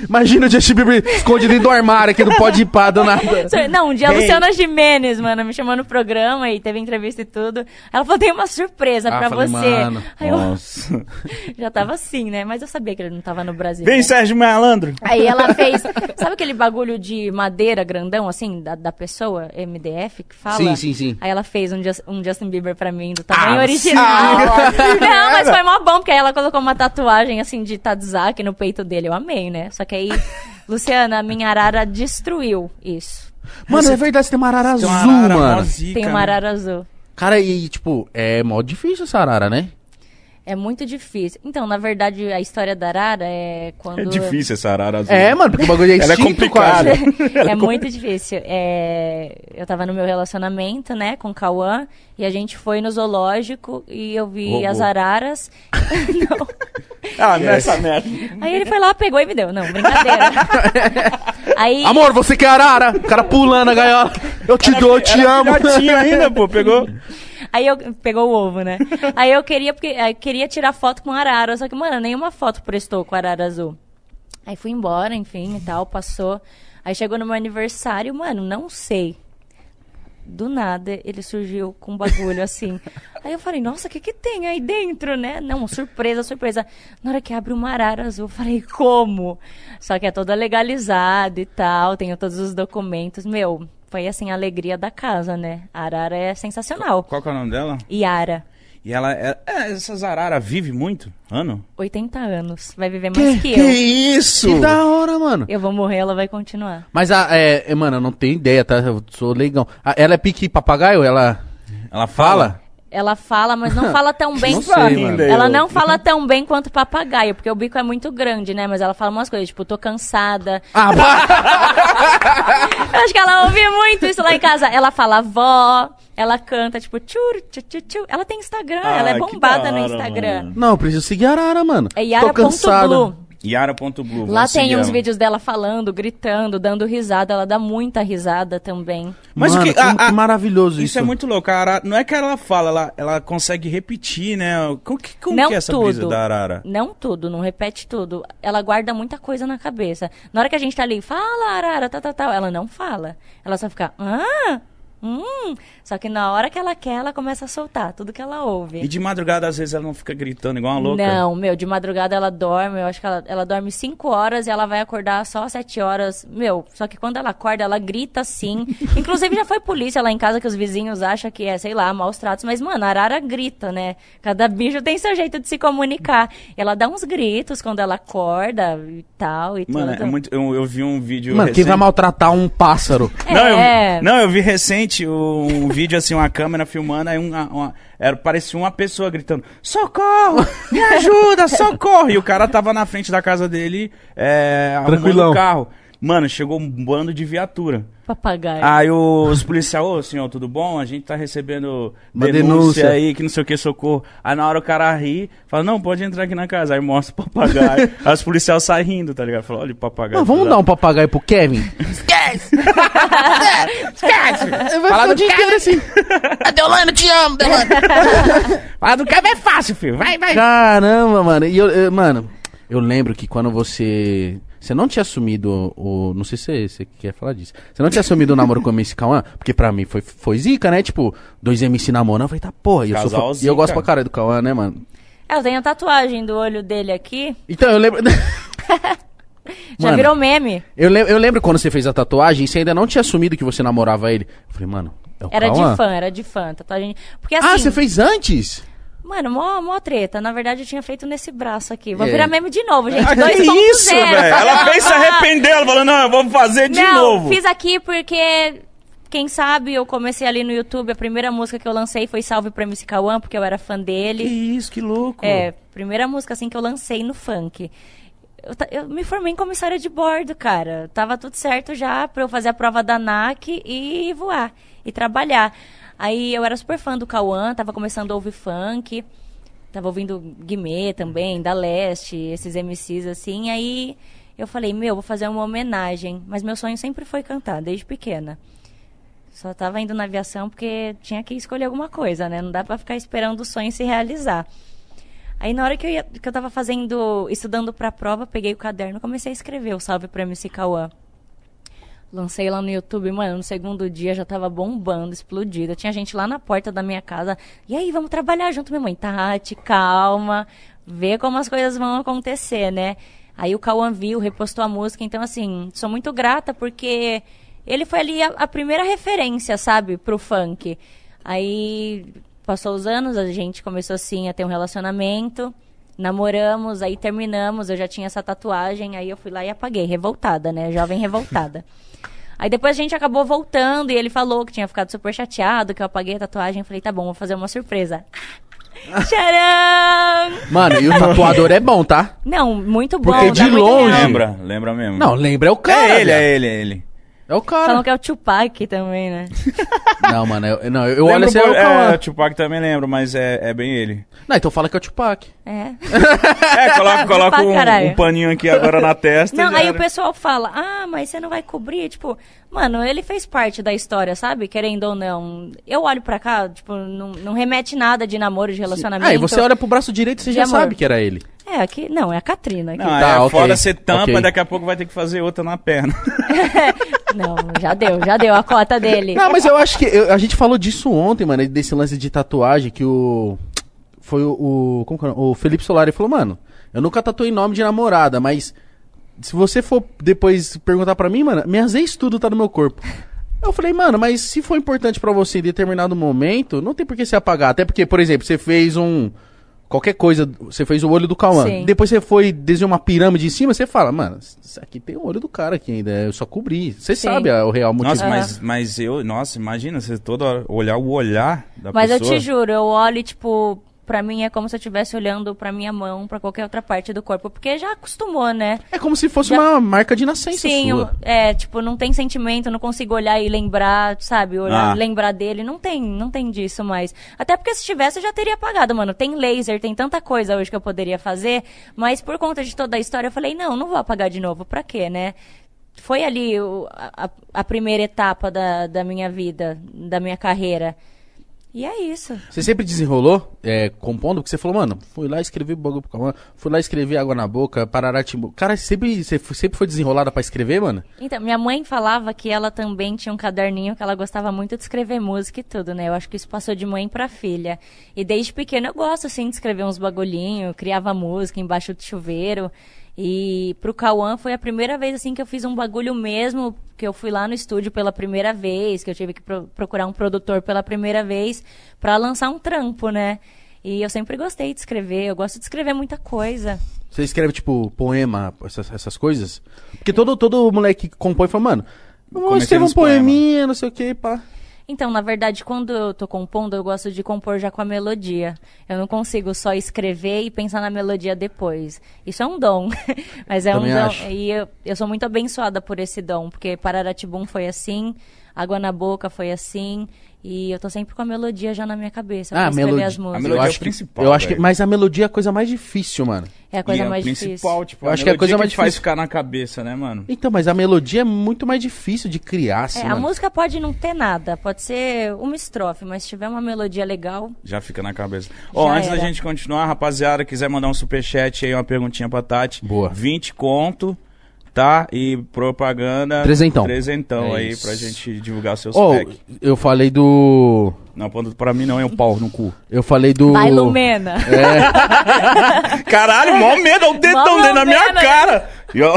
Imagina o Justin Bieber escondido dentro do armário aqui, não pode ir pá, do nada. Não, um dia a Hey. Luciana Jimenez, mano, me chamou no programa e teve entrevista e tudo. Ela falou: tem uma surpresa Ah, pra falei, você. mano, Aí eu Nossa. já tava assim, né? Mas eu sabia que ele não tava no Brasil. Vem, né? Sérgio Malandro. Aí ela fez. Sabe aquele bagulho de madeira grandão, assim, da, da pessoa, MDF, que fala? Sim, sim, sim. Aí ela fez um, Jus- um Justin Bieber pra mim, do tamanho Ah, original. sim. Não, mas foi mó bom, porque aí ela colocou uma tatuagem, assim, de Tadzak no peito dele. Eu amei, né? Só que aí, Luciana, a minha arara destruiu isso. Mano, é verdade, você tem uma arara Tem azul, uma arara mano. zica, Tem uma né? arara azul. Cara, e tipo, é mó difícil essa arara, né? É muito difícil. Então, na verdade, a história da arara é quando... É difícil essa arara azul. É, mano, porque o bagulho é Ela é complicada. quase. é muito difícil. É, eu tava no meu relacionamento, né, com o Cauã, e a gente foi no zoológico e eu vi Roubou. as araras. Não. Ah, nessa merda. Aí ele foi lá, pegou e me deu. Não, brincadeira. Aí, Amor, você quer arara? O cara pulando a gaiola. Eu te dou, eu te Era amo. ainda, pô. Pegou. Aí eu pegou o ovo, né? Aí eu queria porque aí queria tirar foto com arara, só que mano, nenhuma foto prestou com arara azul. Aí fui embora, enfim, e tal, passou. Aí chegou no meu aniversário, mano, não sei. Do nada, ele surgiu com um bagulho assim. Aí eu falei, nossa, o que que tem aí dentro, né? Não, surpresa, surpresa. Na hora que abre uma arara azul, eu falei, como? Só que é toda legalizada e tal, tenho todos os documentos. Meu, foi assim a alegria da casa, né? A Arara é sensacional. Qual que é o nome dela? Yara, E ela é. é essas araras vivem muito? Ano? 80 anos, vai viver mais que, Que eu. isso? Que da hora, mano. Eu vou morrer, ela vai continuar. Mas, a, é, é, mano, eu não tenho ideia, tá? Eu sou leigão. Ah, ela é pique papagaio? Ela Ela fala? fala? Ela fala, mas não fala tão bem. Não sei, mano. Ela não fala tão bem quanto papagaio, porque o bico é muito grande, né? Mas ela fala umas coisas, tipo, tô cansada. Ah! Eu acho que ela ouve muito isso lá em casa. Ela fala vó, ela canta, tipo, tchur, tchu, tchu, tchu. Ela tem Instagram, ela é Ah, que bombada da no hora, Instagram. mano. Não, eu preciso seguir a Arara, mano. É Tô cansada. Yara.blue. Yara.blue. Lá tem uns ela. vídeos dela falando, gritando, dando risada. Ela dá muita risada também. Mas Mano, o que, que- que maravilhoso isso. isso. é muito louco. A arara, não é que ela fala, ela, ela consegue repetir, né? Como que, como não que é essa tudo. brisa da arara? Não tudo, não repete tudo. Ela guarda muita coisa na cabeça. Na hora que a gente tá ali, fala, Arara, tal, tal, tal. Ela não fala. Ela só fica, ah, hum. Só que na hora que ela quer, ela começa a soltar tudo que ela ouve. E de madrugada, às vezes, ela não fica gritando igual uma louca? Não, meu, de madrugada ela dorme, eu acho que ela, ela dorme 5 horas e ela vai acordar só às 7 horas. Meu, só que quando ela acorda, ela grita assim. Inclusive já foi polícia lá em casa que os vizinhos acham que é, sei lá, maus tratos. Mas, mano, a arara grita, né? Cada bicho tem seu jeito de se comunicar. Ela dá uns gritos quando ela acorda e tal e Mano, tudo. é muito. Eu, eu vi um vídeo. Mano, quem recente- vai maltratar um pássaro? Não, É. eu, não, eu vi recente um vídeo assim, uma câmera filmando, aí uma, uma- era, parecia uma pessoa gritando: Socorro! Me ajuda, socorro! E o cara tava na frente da casa dele, é, arrumando o carro. Mano, chegou um bando de viatura. Papagaio. Aí os policiais, ô senhor, tudo bom? A gente tá recebendo Uma denúncia, denúncia. aí, que não sei o que, socorro. Aí na hora o cara ri, fala, não, pode entrar aqui na casa. Aí mostra o papagaio. aí os policiais saem rindo, tá ligado? Fala, olha o papagaio. Mano, vamos dar um papagaio pro Kevin? Ele vai ficar o dia inteiro assim. Deolano, te amo, Deolano. Fala do Kevin é fácil, filho. Vai, vai. Caramba, mano. E eu, eu- mano, eu lembro que quando você. Você não tinha assumido o. Não sei se você, quer falar disso. Você não tinha assumido o namoro com o MC Cauã? Porque pra mim foi, foi zica, né? Tipo, dois MC namorando. Eu falei, tá porra. E eu, sou fã- e eu gosto pra caralho do Cauã, né, mano? É, eu tenho a tatuagem do olho dele aqui. Então, eu lembro. Já Mano, virou meme. Eu, lem- eu lembro quando você fez a tatuagem você ainda não tinha assumido que você namorava ele. Eu falei, mano, é o Era Cauã? de fã, era de fã. Tatuagem. Porque assim. Ah, você fez antes? Mano, mó, mó treta. Na verdade, eu tinha feito nesse braço aqui. Vou virar meme de novo, gente. Ah, que 2.0. isso, velho? Ela fez se arrepender. Ela falou, não, eu vou fazer de Não, novo. fiz aqui porque... Quem sabe eu comecei ali no YouTube, a primeira música que eu lancei foi Salve pra MC Cauã, porque eu era fã Que dele. isso, que louco. É, primeira música assim que eu lancei no funk. Eu, eu me formei em comissária de bordo, cara. Tava tudo certo já pra eu fazer a prova da ANAC e voar e trabalhar. Aí eu era super fã do Cauã, tava começando a ouvir funk. Tava ouvindo Guimê também, da Leste, esses MCs assim. Aí eu falei, meu, vou fazer uma homenagem. Mas meu sonho sempre foi cantar, desde pequena. Só tava indo na aviação porque tinha que escolher alguma coisa, né? Não dá pra ficar esperando o sonho se realizar. Aí na hora que eu, ia, que eu tava fazendo, estudando pra prova, peguei o caderno e comecei a escrever o salve pra MC Cauã. Lancei lá no YouTube, mano, no segundo dia já tava bombando, explodido. Tinha gente lá na porta da minha casa. E aí, vamos trabalhar junto, minha mãe. Tati, calma. Vê como as coisas vão acontecer, né? Aí o Cauã viu, repostou a música. Então, assim, sou muito grata porque ele foi ali a, a primeira referência, sabe, pro funk. Aí passou os anos, a gente começou assim a ter um relacionamento. Namoramos, aí terminamos, eu já tinha essa tatuagem, aí eu fui lá e apaguei, revoltada, né? Jovem revoltada. Aí depois a gente acabou voltando e ele falou que tinha ficado super chateado, que eu apaguei a tatuagem. Eu falei, tá bom, vou fazer uma surpresa. Tcharam! Mano, e o tatuador é bom, tá? Não, muito bom. Porque de longe-. Lembra, lembra mesmo. Não, lembra, é o cara. é ele, é ele, é ele. É o cara. Falam que é o Tupac também, né? Não, mano, eu, não, eu olho assim, o é o Bo- Cauã. É, o Tupac também lembro, mas é, é bem ele. Não, então fala que é o Tupac. É. É, coloca, coloca um, um paninho aqui agora na testa. Não, aí o era. pessoal fala, ah, mas você não vai cobrir, tipo, mano, ele fez parte da história, sabe? Querendo ou não. Eu olho pra cá, tipo, não, não remete nada de namoro, de relacionamento. Ah, e você olha pro braço direito e você já amor. sabe que era ele. É, aqui, não, é a Catrina aqui. Não, Tá, é ok, foda você tampa, ok. daqui a pouco vai ter que fazer outra na perna. Não, já deu, já deu a cota dele. Não, mas eu acho que eu- a gente falou disso ontem, mano, desse lance de tatuagem que o foi o, o como que é o Felipe Solari falou, mano, eu nunca tatuei nome de namorada, mas se você for depois perguntar pra mim, mano, minhas ex tudo tá no meu corpo. Eu falei, mano, mas se for importante pra você em determinado momento, não tem por que você apagar. Até porque, por exemplo, você fez um. Qualquer coisa, você fez o olho do Cauã. Sim. Depois você foi desenhar uma pirâmide em cima, você fala, mano, isso aqui tem o olho do cara aqui ainda. Eu só cobri. Você Sim. sabe a- o real motivo. Nossa, mas, mas eu, nossa, imagina, você toda hora olhar o olhar da Mas eu pessoa. te juro, eu olho, e, tipo, pra mim é como se eu estivesse olhando pra minha mão, pra qualquer outra parte do corpo. Porque já acostumou, né? É como se fosse Já- uma marca de nascença Sim, sua. é, tipo, não tem sentimento, não consigo olhar e lembrar, sabe? Olhar, Ah. lembrar dele, não tem, não tem disso mais. Até porque se tivesse eu já teria apagado, mano. Tem laser, tem tanta coisa hoje que eu poderia fazer, mas por conta de toda a história eu falei, não, não vou apagar de novo, pra quê, né? Foi ali o- a, a- a primeira etapa da, da minha vida, da minha carreira. E é isso. Você sempre desenrolou é, compondo? Porque você falou, mano, fui lá escrever bagulho pro Cauã, fui lá escrever água na boca, parará, timbu. Cara, sempre, você sempre foi desenrolada pra escrever, mano? Então, minha mãe falava que ela também tinha um caderninho que ela gostava muito de escrever música e tudo, né? Eu acho que isso passou de mãe pra filha. E desde pequena eu gosto, assim, de escrever uns bagulhinhos, criava música embaixo do chuveiro. E pro Cauã foi a primeira vez, assim, que eu fiz um bagulho mesmo, que eu fui lá no estúdio pela primeira vez, que eu tive que pro- procurar um produtor pela primeira vez pra lançar um trampo, né? E eu sempre gostei de escrever, eu gosto de escrever muita coisa. Você escreve, tipo, poema, essas, essas coisas? Porque todo, todo moleque que compõe fala, mano, eu escrever um poeminha, não sei o que, pá. Então, na verdade, quando eu tô compondo, eu gosto de compor já com a melodia. Eu não consigo só escrever e pensar na melodia depois. Isso é um dom. Mas é Também um dom. acho. E eu, eu sou muito abençoada por esse dom, porque Pararatibum foi assim, Água na Boca foi assim, e eu tô sempre com a melodia já na minha cabeça Ah, pra escrever melodia. as A músicas. melodia eu é acho o que, principal, Eu acho que, mas a melodia é a coisa mais difícil, mano. É a coisa E é o mais principal, difícil. tipo, Eu a acho que é a coisa melodia mais te faz difícil. ficar na cabeça, né, mano? Então, mas a melodia é muito mais difícil de criar, assim, É, a mano. música pode não ter nada, pode ser uma estrofe, mas se tiver uma melodia legal, Já fica na cabeça. Ó, Já antes da era. gente continuar, rapaziada, quiser mandar um superchat aí, uma perguntinha pra Tati. Boa. 20 conto, tá? E propaganda. Trezentão. Trezentão É aí isso. pra gente divulgar seus Ó, packs. eu falei do... Não, ponto pra mim não, é um pau no cu. Eu falei do... vai Lumena. Caralho, mó medo, olha o dedão dentro da minha cara. E, ó,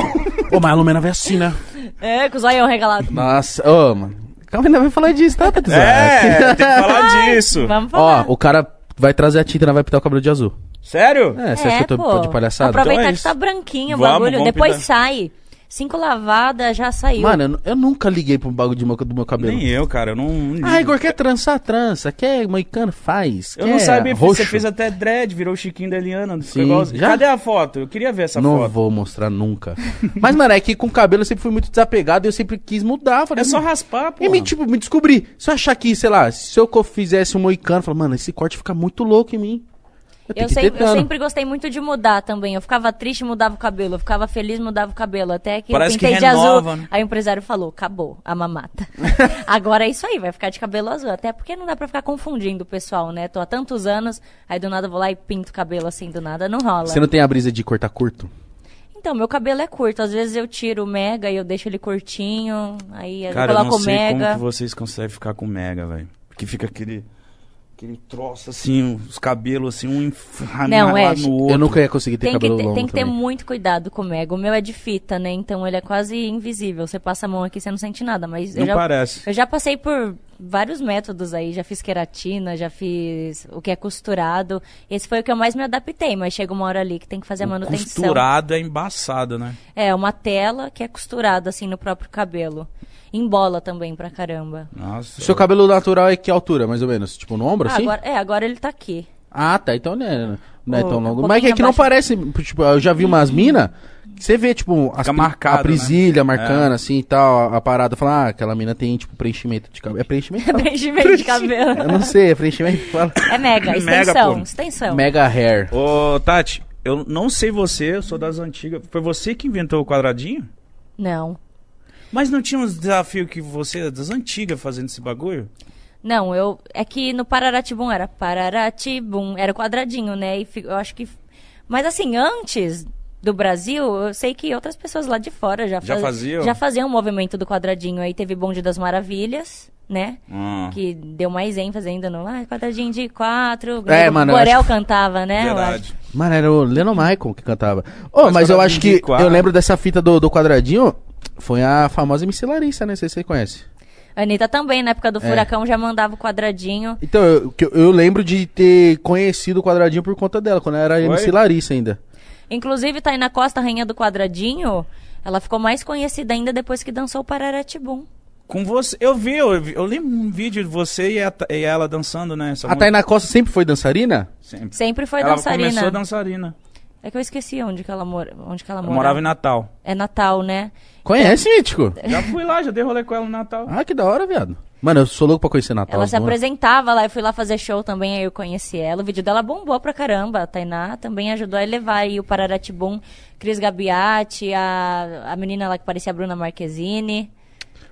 Ô, mas a Lumena vai assim, né? É, com o zoião regalado. Nossa, ô, mano. Calma, ainda vai falar disso, tá, Tatizar? É, tem que falar disso. Vamos Ó, falar. o cara vai trazer a tinta e não vai pintar o cabelo de azul. Sério? É, você acha que eu tô pô. de palhaçada? Aproveitar Então é que isso. tá branquinho o Vamos, bagulho. vamos Depois pintar. sai. Cinco lavadas, já saiu. Mano, eu, eu nunca liguei pro bagulho de meu- do meu cabelo. Nem eu, cara, eu não. não Ah, Igor, quer trançar, trança. Quer moicano, faz. Eu Quer não sabia, roxo. você fez até dread, virou o Chiquinho da Eliana. Sim, igual- já? Cadê a foto? Eu queria ver essa Não foto. vou mostrar nunca. Mas, mano, é que com cabelo eu sempre fui muito desapegado e eu sempre quis mudar. Falei, É só "Mano, raspar, pô. E me, tipo, me descobri. Se eu achar que, sei lá, se eu co- fizesse um moicano, eu falei, mano, esse corte fica muito louco em mim. Eu, que sempre, eu sempre gostei muito de mudar também. Eu ficava triste, mudava o cabelo. Eu ficava feliz, mudava o cabelo. Até que Parece eu que pintei de renova, azul. né? Aí o empresário falou: acabou a mamata. Agora é isso aí, vai ficar de cabelo azul. Até porque não dá pra ficar confundindo o pessoal, né? Tô há tantos anos, aí do nada eu vou lá e pinto o cabelo assim, do nada não rola. Você não tem a brisa de cortar curto? Então, meu cabelo é curto. Às vezes eu tiro o mega e eu deixo ele curtinho. Aí eu Cara, eu não coloco o sei mega. como que vocês conseguem ficar com mega, velho. Que fica aquele... Aquele troço assim, os cabelos assim, um enf- Não, é, no outro. Eu nunca ia conseguir ter Tem que, cabelo ter, longo tem que ter também. muito cuidado com o mega. O meu é de fita, né? Então ele é quase invisível. Você passa a mão aqui, você não sente nada. Mas eu Não já, parece. eu já passei por vários métodos aí. Já fiz queratina, já fiz o que é costurado. Esse foi o que eu mais me adaptei. Mas chega uma hora ali que tem que fazer a manutenção. Costurado é embaçado, né? É, uma tela que é costurada assim no próprio cabelo. Embola também pra caramba. O Nossa. seu cabelo natural é que altura, mais ou menos? Tipo, no ombro, Ah, assim? agora, é, agora ele tá aqui. Ah, tá. Então não é, não é Um- tão um longo. pouquinho Mas é que não parece. Tipo, eu já vi umas minas. Você vê, tipo, as marcado, a prisilha né? marcando, assim e tal, a, a parada. Falar, ah, aquela mina tem, tipo, preenchimento de cabelo. É preenchimento? Fala. Preenchimento de cabelo. eu não sei, é preenchimento? Fala. É mega, Mega, extensão, pô. extensão. Mega hair. Ô, Tati, eu não sei você, eu sou das antigas. Foi você que inventou o quadradinho? Não. Mas não tinha uns desafios que você, das antigas, fazendo esse bagulho? Não, eu. É que no Pararatibum era Pararatibum, era quadradinho, né? E eu acho que. Mas assim, antes do Brasil, eu sei que outras pessoas lá de fora já, Já faziam? Já faziam o movimento do quadradinho. Aí teve Bonde das Maravilhas, né? Ah, Que deu mais ênfase ainda no ah, quadradinho de quatro. É, o mano, Borel acho- cantava, né? verdade. Mano, era o Leno Michael que cantava. Ô, Mas mas eu acho que. Eu lembro dessa fita do, do quadradinho. Foi a famosa MC Larissa, né? Não sei se você conhece. Anitta também, na época do É. furacão, já mandava o quadradinho. Então, eu, eu- lembro de ter conhecido o quadradinho por conta dela, quando ela era MC Larissa ainda. Inclusive, Tainá Costa, rainha do quadradinho, ela ficou mais conhecida ainda depois que dançou o Pararatibum. Com você. Eu vi, eu, vi- eu lembro um vídeo de você e, a- e ela dançando, né? essa A Tainá Costa sempre foi dançarina? Sempre. Sempre foi ela dançarina. começou dançarina. É que eu esqueci onde que ela mora. Onde que ela mora. morava em Natal. É Natal, né? Conhece, Mítico? Já fui lá, já dei rolê com ela no Natal. Ah, que da hora, viado. Mano, eu sou louco pra conhecer Natal. Ela se apresentava lá, eu fui lá fazer show também, aí eu conheci ela. O vídeo dela bombou pra caramba. A Tainá também ajudou a elevar aí o Pararatibum. Cris Gabiati, a, a menina lá que parecia a Bruna Marquezine.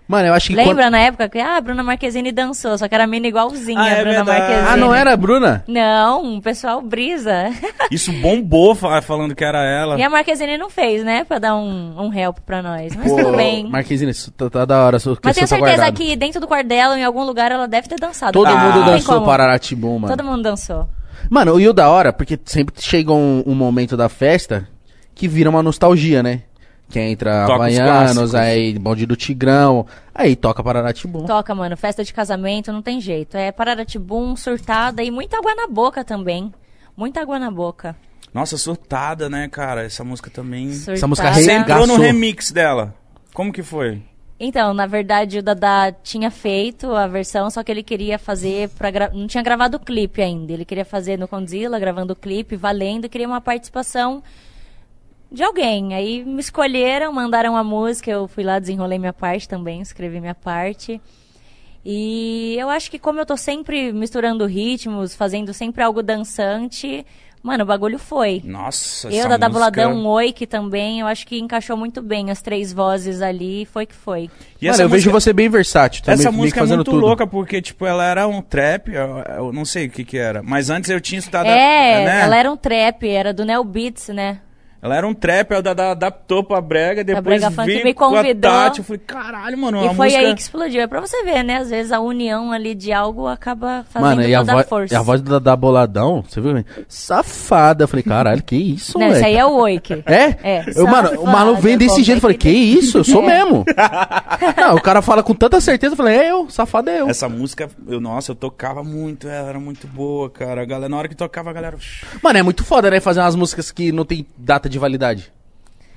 Mano, eu acho que Lembra quando... na época que ah, a Bruna Marquezine dançou, só que era mina igualzinha Ah, a é Bruna verdade. Marquezine. Ah, não era a Bruna? Não, o pessoal brisa. Isso bombou fa- falando que era ela. E a Marquezine não fez, né? Pra dar um, um help pra nós. Mas tudo bem. Marquezine, isso tá, tá da hora. Mas tenho tá certeza guardada. que dentro do quartel, em algum lugar, ela deve ter dançado. Todo porque mundo dançou. Pararatibum, mano. Todo mundo dançou. Mano, e o da hora, porque sempre chega um, um momento da festa que vira uma nostalgia, né? Que entra Toca os Havaianos, aí Bonde do Tigrão, aí toca Pararatibum. Toca, mano. Festa de casamento, não tem jeito. É Pararatibum, surtada e muita água na boca também. Muita água na boca. Nossa, surtada, né, cara? Essa música também. Surtada. música Você entrou no remix dela. Como que foi? Então, na verdade, o Dada tinha feito a versão, só que ele queria fazer pra gra... não tinha gravado o clipe ainda. Ele queria fazer no Condzilla, gravando o clipe, valendo, e queria uma participação de alguém. Aí me escolheram, mandaram a música, eu fui lá, desenrolei minha parte também, escrevi minha parte. E eu acho que como eu tô sempre misturando ritmos, fazendo sempre algo dançante, mano, o bagulho foi. Nossa, Eu, da música... Boladão, um oi que também, eu acho que encaixou muito bem as três vozes ali, foi que foi. E Mano, essa eu vejo música- você bem versátil também, Essa meio música é muito tudo. louca, porque, tipo, ela era um trap, eu, eu não sei o que que era. Mas antes eu tinha estudado... É, né? ela era um trap, era do Neo Beats, né? Ela era um trap, ela da- da- adaptou pra brega, depois brega funk veio me com a convidou. Tati, eu falei, caralho, mano, e foi música... aí que explodiu. É pra você ver, né? Às vezes a união ali de algo acaba fazendo Mano, e a, toda vo- a força. e a voz da, da Boladão, você viu? Safada. Eu falei, caralho, que isso, Não, moleque? isso aí é o Oik. É? É. Eu, mano, o maluco vem desse jeito. Eu falei, que isso? Eu sou É. mesmo. Não, o cara fala com tanta certeza. Eu falei, é eu, safado é eu. Essa música, eu, nossa, eu tocava muito, ela era muito boa, cara. A galera, na hora que tocava, a galera... Mano, é muito foda, né? Fazer umas músicas que não tem data de validade.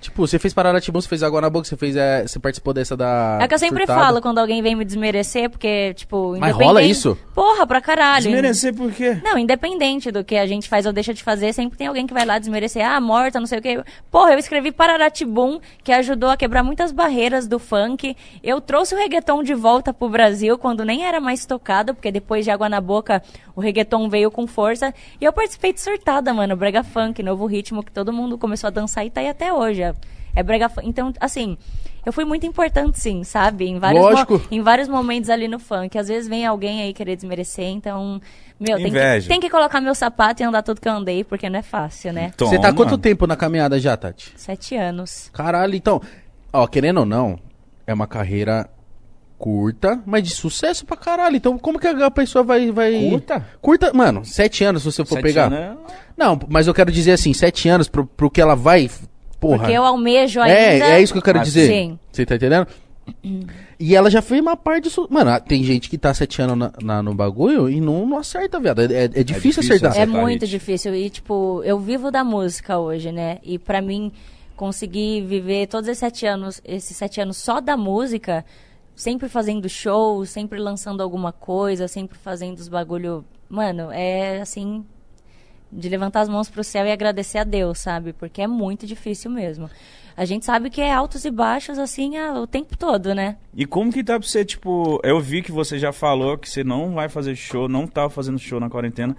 Tipo, você fez Pararatibum, você fez Água na Boca, você fez. é, você participou dessa da. É o que eu sempre surtada. falo quando alguém vem me desmerecer, porque, tipo, Mas rola isso? Porra, pra caralho. Desmerecer por quê? Não, independente do que a gente faz ou deixa de fazer, sempre tem alguém que vai lá desmerecer. Ah, morta, não sei o quê. Porra, eu escrevi Pararatibum, que ajudou a quebrar muitas barreiras do funk. Eu trouxe o reggaeton de volta pro Brasil, quando nem era mais tocado, porque depois de Água na Boca, o reggaeton veio com força. E eu participei de Surtada, mano, Brega Funk, novo ritmo que todo mundo começou a dançar e tá aí até hoje. É- Brega Funk. Então, assim... Eu fui muito importante, sim, sabe? Em vários, Lógico. em vários momentos ali no funk. Às vezes vem alguém aí querer desmerecer, então... Meu, tem que, Inveja. tem que colocar meu sapato e andar tudo que eu andei, porque não é fácil, né? Você tá há Toma. quanto tempo na caminhada já, Tati? Sete anos. Caralho, então. Ó, querendo ou não, é uma carreira curta, mas de sucesso pra caralho. Então, como que a pessoa vai. vai... Curta? Curta, mano, sete anos se você for Sete pegar. anos é- Não, mas eu quero dizer assim, sete anos pro, pro que ela vai. Porra. Porque eu almejo ainda... É, é isso que eu quero Ah, dizer. sim. Você tá entendendo? E ela já fez uma parte disso. Mano, tem gente que tá sete anos na, na- no bagulho e não, não acerta, viado. É, é- é difícil difícil acertar. É muito difícil. E, tipo, eu vivo da música hoje, né? E pra mim, conseguir viver todos esses sete anos, esses sete anos só da música, sempre fazendo show, sempre lançando alguma coisa, sempre fazendo os bagulho. Mano, é assim. De levantar as mãos pro céu e agradecer a Deus, sabe? Porque é muito difícil mesmo. A gente sabe que é altos e baixos, assim, a- o tempo todo, né? E como que tá pra você, tipo... Eu vi que você já falou que você não vai fazer show, não tava fazendo show na quarentena.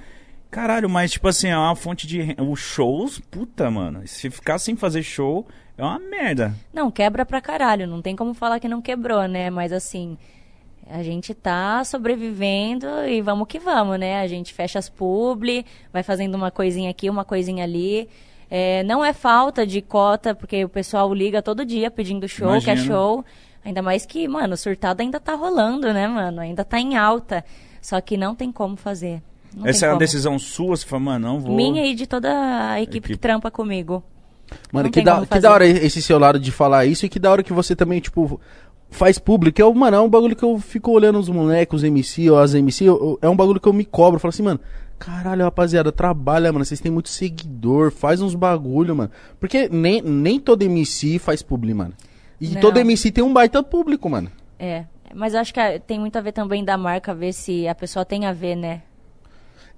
Caralho, mas, tipo assim, é uma fonte de... Os shows, puta, mano. Se ficar sem fazer show, é uma merda. Não, quebra pra caralho. Não tem como falar que não quebrou, né? Mas assim, a gente tá sobrevivendo e vamos que vamos, né? A gente fecha as publi, vai fazendo uma coisinha aqui, uma coisinha ali. É, não é falta de cota, porque o pessoal liga todo dia pedindo show, Imagino. quer show. Ainda mais que, mano, o surtado ainda tá rolando, né, mano? Ainda tá em alta. Só que não tem como fazer. Não Essa é uma como. decisão sua? Você fala, mano, não vou... Minha e de toda a equipe que trampa comigo. Mano, Não que da, que da hora esse seu lado de falar isso e que da hora que você também, tipo, faz público, é, o- mano, é um bagulho que eu fico olhando os moleques, os MC ou as MC, eu- é um bagulho que eu me cobro. Eu falo assim, mano, caralho, rapaziada, trabalha, mano, vocês têm muito seguidor, faz uns bagulho, mano. Porque nem, nem todo MC faz publi, mano. E Não. todo MC tem um baita público, mano. É. Mas eu acho que tem muito a ver também da marca, ver se a pessoa tem a ver, né?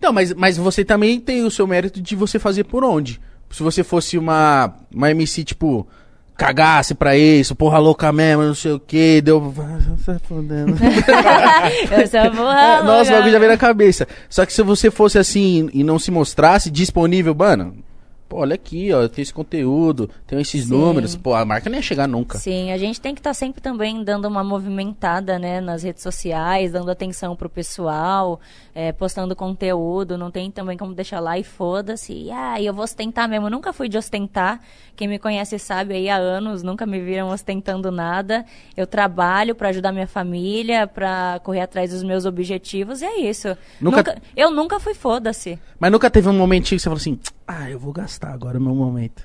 Não, mas, mas você também tem o seu mérito de você fazer por onde. Se você fosse uma, uma MC, tipo, cagasse pra isso, porra louca mesmo, não sei o que, deu. Eu só vou. É, nossa, o bagulho já veio na cabeça. Só que se você fosse assim e não se mostrasse disponível, mano, pô, olha aqui, ó, tem esse conteúdo, tem esses Sim. números, pô, a marca não ia chegar nunca. Sim, a gente tem que estar sempre também dando uma movimentada, né, nas redes sociais, dando atenção pro pessoal, é, postando conteúdo, não tem também como deixar lá e foda-se. E, ah, eu vou ostentar mesmo, nunca fui de ostentar. Quem me conhece sabe aí há anos, nunca me viram ostentando nada. Eu trabalho pra ajudar minha família, pra correr atrás dos meus objetivos e é isso. Nunca- Nunca- eu nunca fui foda-se. Mas nunca teve um momentinho que você falou assim, ah, eu vou gastar agora o meu momento.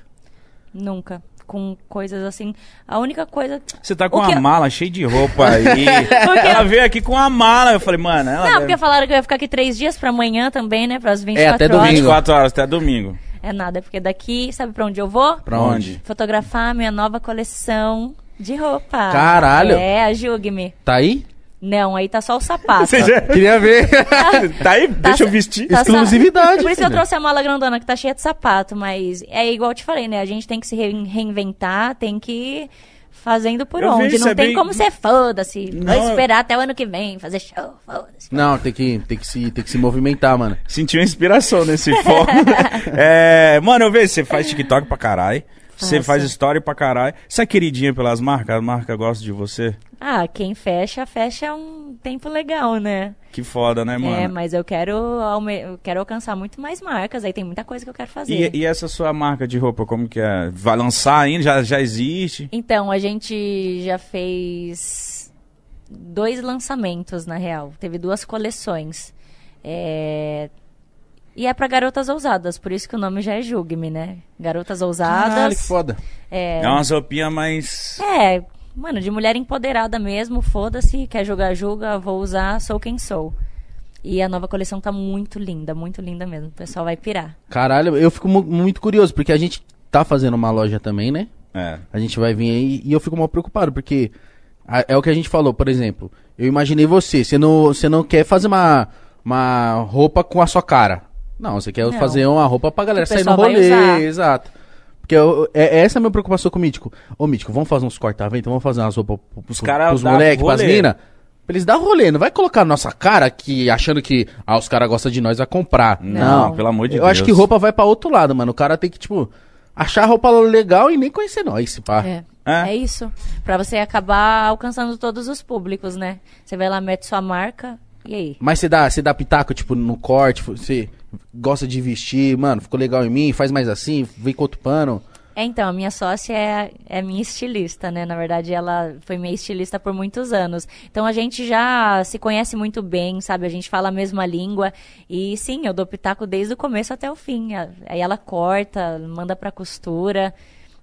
Nunca. Com coisas assim. A única coisa. Você tá com O que uma eu- mala cheia de roupa aí. ela veio aqui com uma mala. Eu falei, mano, ela Não, deve- porque falaram que eu ia ficar aqui três dias pra amanhã também, né? Para as 24 É, até horas. domingo. 24 horas até domingo. É nada, porque daqui, sabe pra onde eu vou? Pra onde? Fotografar a minha nova coleção de roupa. Caralho. É, ajugue-me. Tá aí? Não, aí tá só o sapato. Você já- Queria ver. tá aí? Deixa eu vestir. Tá Exclusividade, Por isso que eu trouxe a mala grandona que tá cheia de sapato, mas é igual eu te falei, né? A gente tem que se re- reinventar, tem que ir fazendo por Eu onde. vejo, Não é tem bem- como ser foda-se. Não, Vou esperar até o ano que vem fazer show, foda-se. Não, tem que, tem, que se, tem que se movimentar, mano. Senti uma inspiração nesse foco. é, mano, eu vejo, você faz TikTok pra caralho. Você Faço. faz história pra caralho. Você é queridinha pelas marcas? A marca gosta de você? Ah, quem fecha, fecha um tempo legal, né? Que foda, né, mano? É, mas eu quero, eu quero alcançar muito mais marcas, aí tem muita coisa que eu quero fazer. E, e essa sua marca de roupa, como que é? Vai lançar ainda? Já, já existe? Então, a gente já fez dois lançamentos, na real. Teve duas coleções. É, E é pra garotas ousadas, por isso que o nome já é Julgue-me, né? Garotas ousadas. Caralho, que foda. É, É umas roupinhas mais... é, mano, de mulher empoderada mesmo, foda-se, quer jogar, julga, vou usar, sou quem sou. E a nova coleção tá muito linda, muito linda mesmo. O pessoal vai pirar. Caralho, eu fico mu- muito curioso, porque a gente tá fazendo uma loja também, né? É. A gente vai vir aí e eu fico mal preocupado, porque a- é o que a gente falou, por exemplo. Eu imaginei você, você não, você não quer fazer uma, uma roupa com a sua cara. Não, você quer Não. fazer uma roupa pra galera sair no rolê. Exato. Porque eu- é, é essa a minha preocupação com o Mítico. Ô, Mítico, vamos fazer uns corta-vento, vamos fazer umas roupas pro- Os pro- caras pros moleques, pras minas. Pra eles dar rolê, não vai colocar na nossa cara que achando que ah, os caras gostam de nós, vai comprar. Não, Não, pelo amor de eu Deus. acho que roupa vai pra outro lado, mano. O cara tem que, tipo, achar roupa legal e nem conhecer nós, se pá. É. É? É isso. Pra você acabar alcançando todos os públicos, né? Você vai lá, mete sua marca, e aí? Mas você dá, você dá pitaco, tipo, no corte, você gosta de vestir, mano, ficou legal em mim, faz mais assim, vem com outro pano. É, então, a minha sócia é, é minha estilista, né? Na verdade, ela foi minha estilista por muitos anos. Então, a gente já se conhece muito bem, sabe? A gente fala a mesma língua. E, sim, eu dou pitaco desde o começo até o fim. Aí ela corta, manda pra costura.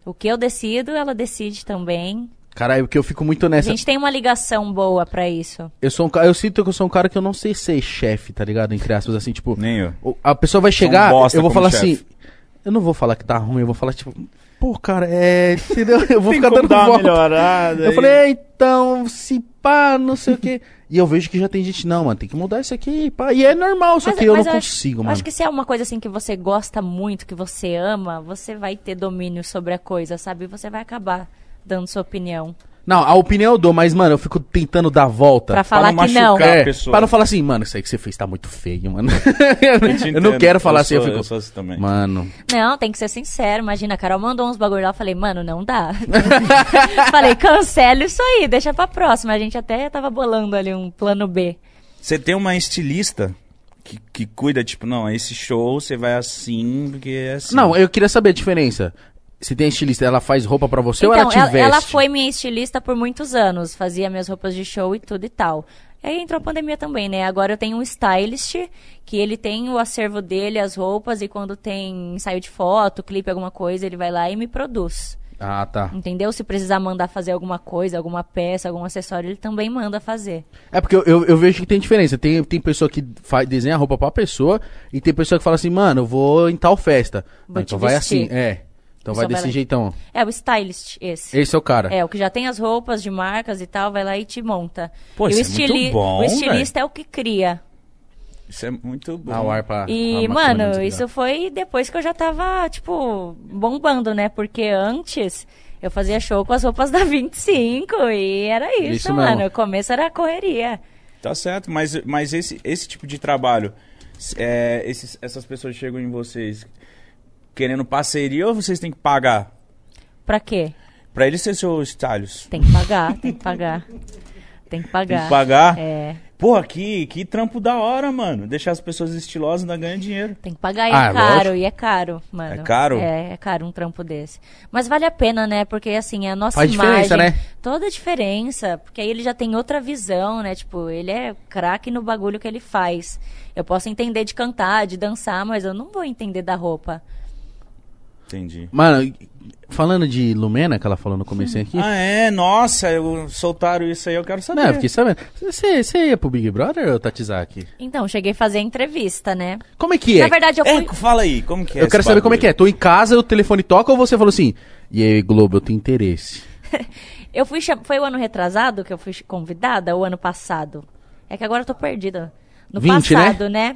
O que eu decido, ela decide também. Caralho, porque eu fico muito A nessa. gente tem uma ligação boa pra isso. Eu sou um cara, eu sinto que eu sou um cara que eu não sei ser chefe, tá ligado? Entre aspas, assim, tipo. Nem eu. o- A pessoa vai chegar, um bosta eu vou falar chefe. assim. Eu não vou falar que tá ruim, eu vou falar, tipo, pô, cara, é. Entendeu? Eu vou ficar dando volta. melhorada Eu aí. falei, é, então, se pá, não sei o quê. E eu vejo que já tem gente, não, mano, tem que mudar isso aqui, pá. E é normal, só que eu não acho- consigo, mano. Acho que se é uma coisa assim que você gosta muito, que você ama, você vai ter domínio sobre a coisa, sabe? E Você vai acabar dando sua opinião. Não, a opinião eu dou, mas, mano, eu fico tentando dar a volta. Pra falar não que não. machucar. É, a pessoa. pra não falar assim, mano, isso aí que você fez tá muito feio, mano. Eu eu não quero falar Eu assim, eu fico. eu sou assim também. Mano, Não, tem que ser sincero. Imagina, a Carol mandou uns bagulho lá, eu falei, mano, não dá. falei, cancela isso aí, deixa pra próxima. A gente até tava bolando ali um plano B. Você tem uma estilista que, que cuida, tipo, não, esse show você vai assim, porque é assim. Não, eu queria saber a diferença. Se tem estilista, ela faz roupa pra você ou ela te Então, ela, veste? ela foi minha estilista por muitos anos, fazia minhas roupas de show e tudo e tal. Aí entrou a pandemia também, né? Agora eu tenho um stylist, que ele tem o acervo dele, as roupas, e quando tem ensaio de foto, clipe, alguma coisa, ele vai lá e me produz. Ah, tá. Entendeu? Se precisar mandar fazer alguma coisa, alguma peça, algum acessório, ele também manda fazer. É porque eu, eu, eu vejo que tem diferença. Tem, tem pessoa que faz, desenha a roupa pra pessoa e tem pessoa que fala assim, mano, eu vou em tal festa. Não, te então vai vestir. assim, é. Então vai desse jeitão. É o stylist esse. Esse é o cara. É, o que já tem as roupas de marcas e tal, vai lá e te monta. Pô, e isso o, é muito estili- bom, o estilista é o que cria. Isso é muito bom. Ah, o ar pra... E, a mano, isso foi depois que eu já tava, tipo, bombando, né? Porque antes eu fazia show com as roupas da 25 e era isso, Isso mano. mesmo. O começo era correria. Tá certo, mas, mas esse, esse tipo de trabalho, é, esses, essas pessoas chegam em vocês querendo parceria ou vocês têm que pagar? Pra quê? Pra eles ser seus talhos. Tem que pagar, tem que pagar. Tem que pagar. Tem que pagar? É, Porra, que, que trampo da hora, mano. Deixar as pessoas estilosas ainda ganham dinheiro. tem que pagar e Ah, é caro, lógico. e é caro, mano. É caro? É, é caro um trampo desse. Mas vale a pena, né? Porque assim, a nossa Faz imagem. diferença, né? Toda a diferença. Porque aí ele já tem outra visão, né? Tipo, ele é craque no bagulho que ele faz. Eu posso entender de cantar, de dançar, mas eu não vou entender da roupa. Entendi. Mano, falando de Lumena, que ela falou no começo aqui. Ah, é? Nossa, eu, soltaram isso aí, eu quero saber. Não, eu fiquei sabendo. Você, você ia pro Big Brother ou Tatizaki? Então, cheguei a fazer entrevista, né? Como é que é? Na verdade, eu fui. É, fala aí, como que é eu quero saber como é que é. Tô em casa, o telefone toca ou você falou assim, e aí, Globo, eu tenho interesse. Eu fui. Foi o ano retrasado que eu fui convidada, ou ano passado? É que agora eu tô perdida. No 20, né? passado, né?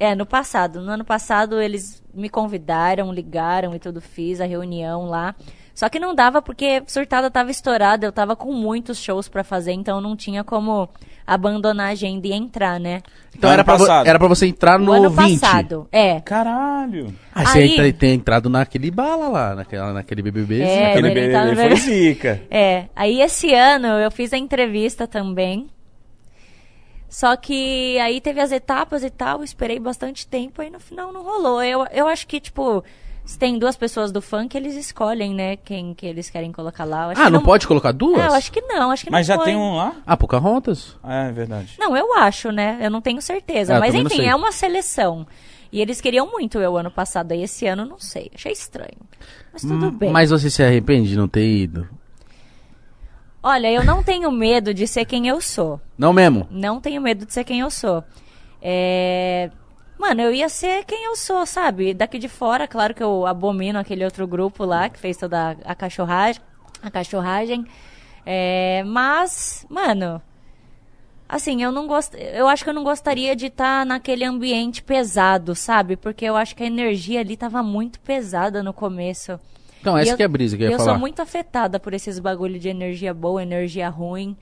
É, no passado. No ano passado eles me convidaram, ligaram e tudo, fiz a reunião lá. Só que não dava porque surtada tava estourada, eu tava com muitos shows pra fazer, então não tinha como abandonar a agenda e entrar, né? Então era pra, vo- era pra você entrar O no ano 20. passado. É. Caralho. Ah, você Aí- entra- tem entrado naquele bala lá, naquela, naquele BBB. É, Aquele ele bebê tá no foi bebê. zica. É, aí esse ano eu fiz a entrevista também. Só que aí teve as etapas e tal, eu esperei bastante tempo, aí no final não rolou. Eu, eu acho que, tipo, se tem duas pessoas do funk, eles escolhem, né, quem que eles querem colocar lá. Ah, que não, pode colocar duas? É, eu acho que não, acho que Mas não já foi. tem um lá? Ah, Pocahontas. Ah, é verdade. Não, eu acho, né? Eu não tenho certeza. É, Mas não enfim, é uma seleção. E eles queriam muito eu ano passado, aí esse ano não sei. Achei estranho. Mas tudo Hum, bem. Mas você se arrepende de não ter ido? Olha, eu não tenho medo de ser quem eu sou. Não mesmo? Não tenho medo de ser quem eu sou. É... Mano, eu ia ser quem eu sou, sabe? Daqui de fora, claro que eu abomino aquele outro grupo lá que fez toda a cachorragem. A cachorragem. É... Mas, mano. Assim, eu não gosto. Eu acho que eu não gostaria de estar naquele ambiente pesado, sabe? Porque eu acho que a energia ali tava muito pesada no começo. Então, essa eu- que é a brisa que eu ia eu falar. sou muito afetada por esses bagulho de energia boa, energia ruim.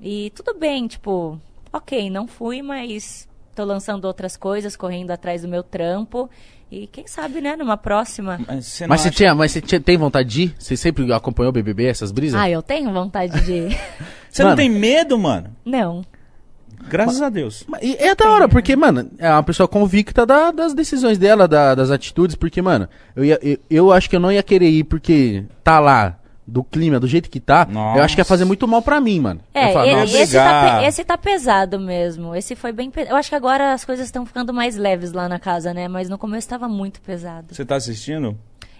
E tudo bem, tipo, ok, não fui, mas tô lançando outras coisas, correndo atrás do meu trampo. E quem sabe, né, numa próxima. Mas você Mas você, acha- tinha, mas você tinha- tem vontade de ir? Você sempre acompanhou o BBB, essas brisas? Ah, eu tenho vontade de. Você Mano. não tem medo, mano? não. Graças a Deus. Mas- E é da hora, porque, mano, é uma pessoa convicta da- das decisões dela, da- das atitudes, porque, mano, eu, ia- eu, eu acho que eu não ia querer ir porque tá lá, do clima, do jeito que tá, Nossa. eu acho que ia fazer muito mal pra mim, mano. É, falo, e- nossa, esse, tá, esse tá pesado mesmo. Esse foi bem pesado. Eu acho que agora as coisas estão ficando mais leves lá na casa, né? Mas no começo tava muito pesado. Você tá assistindo?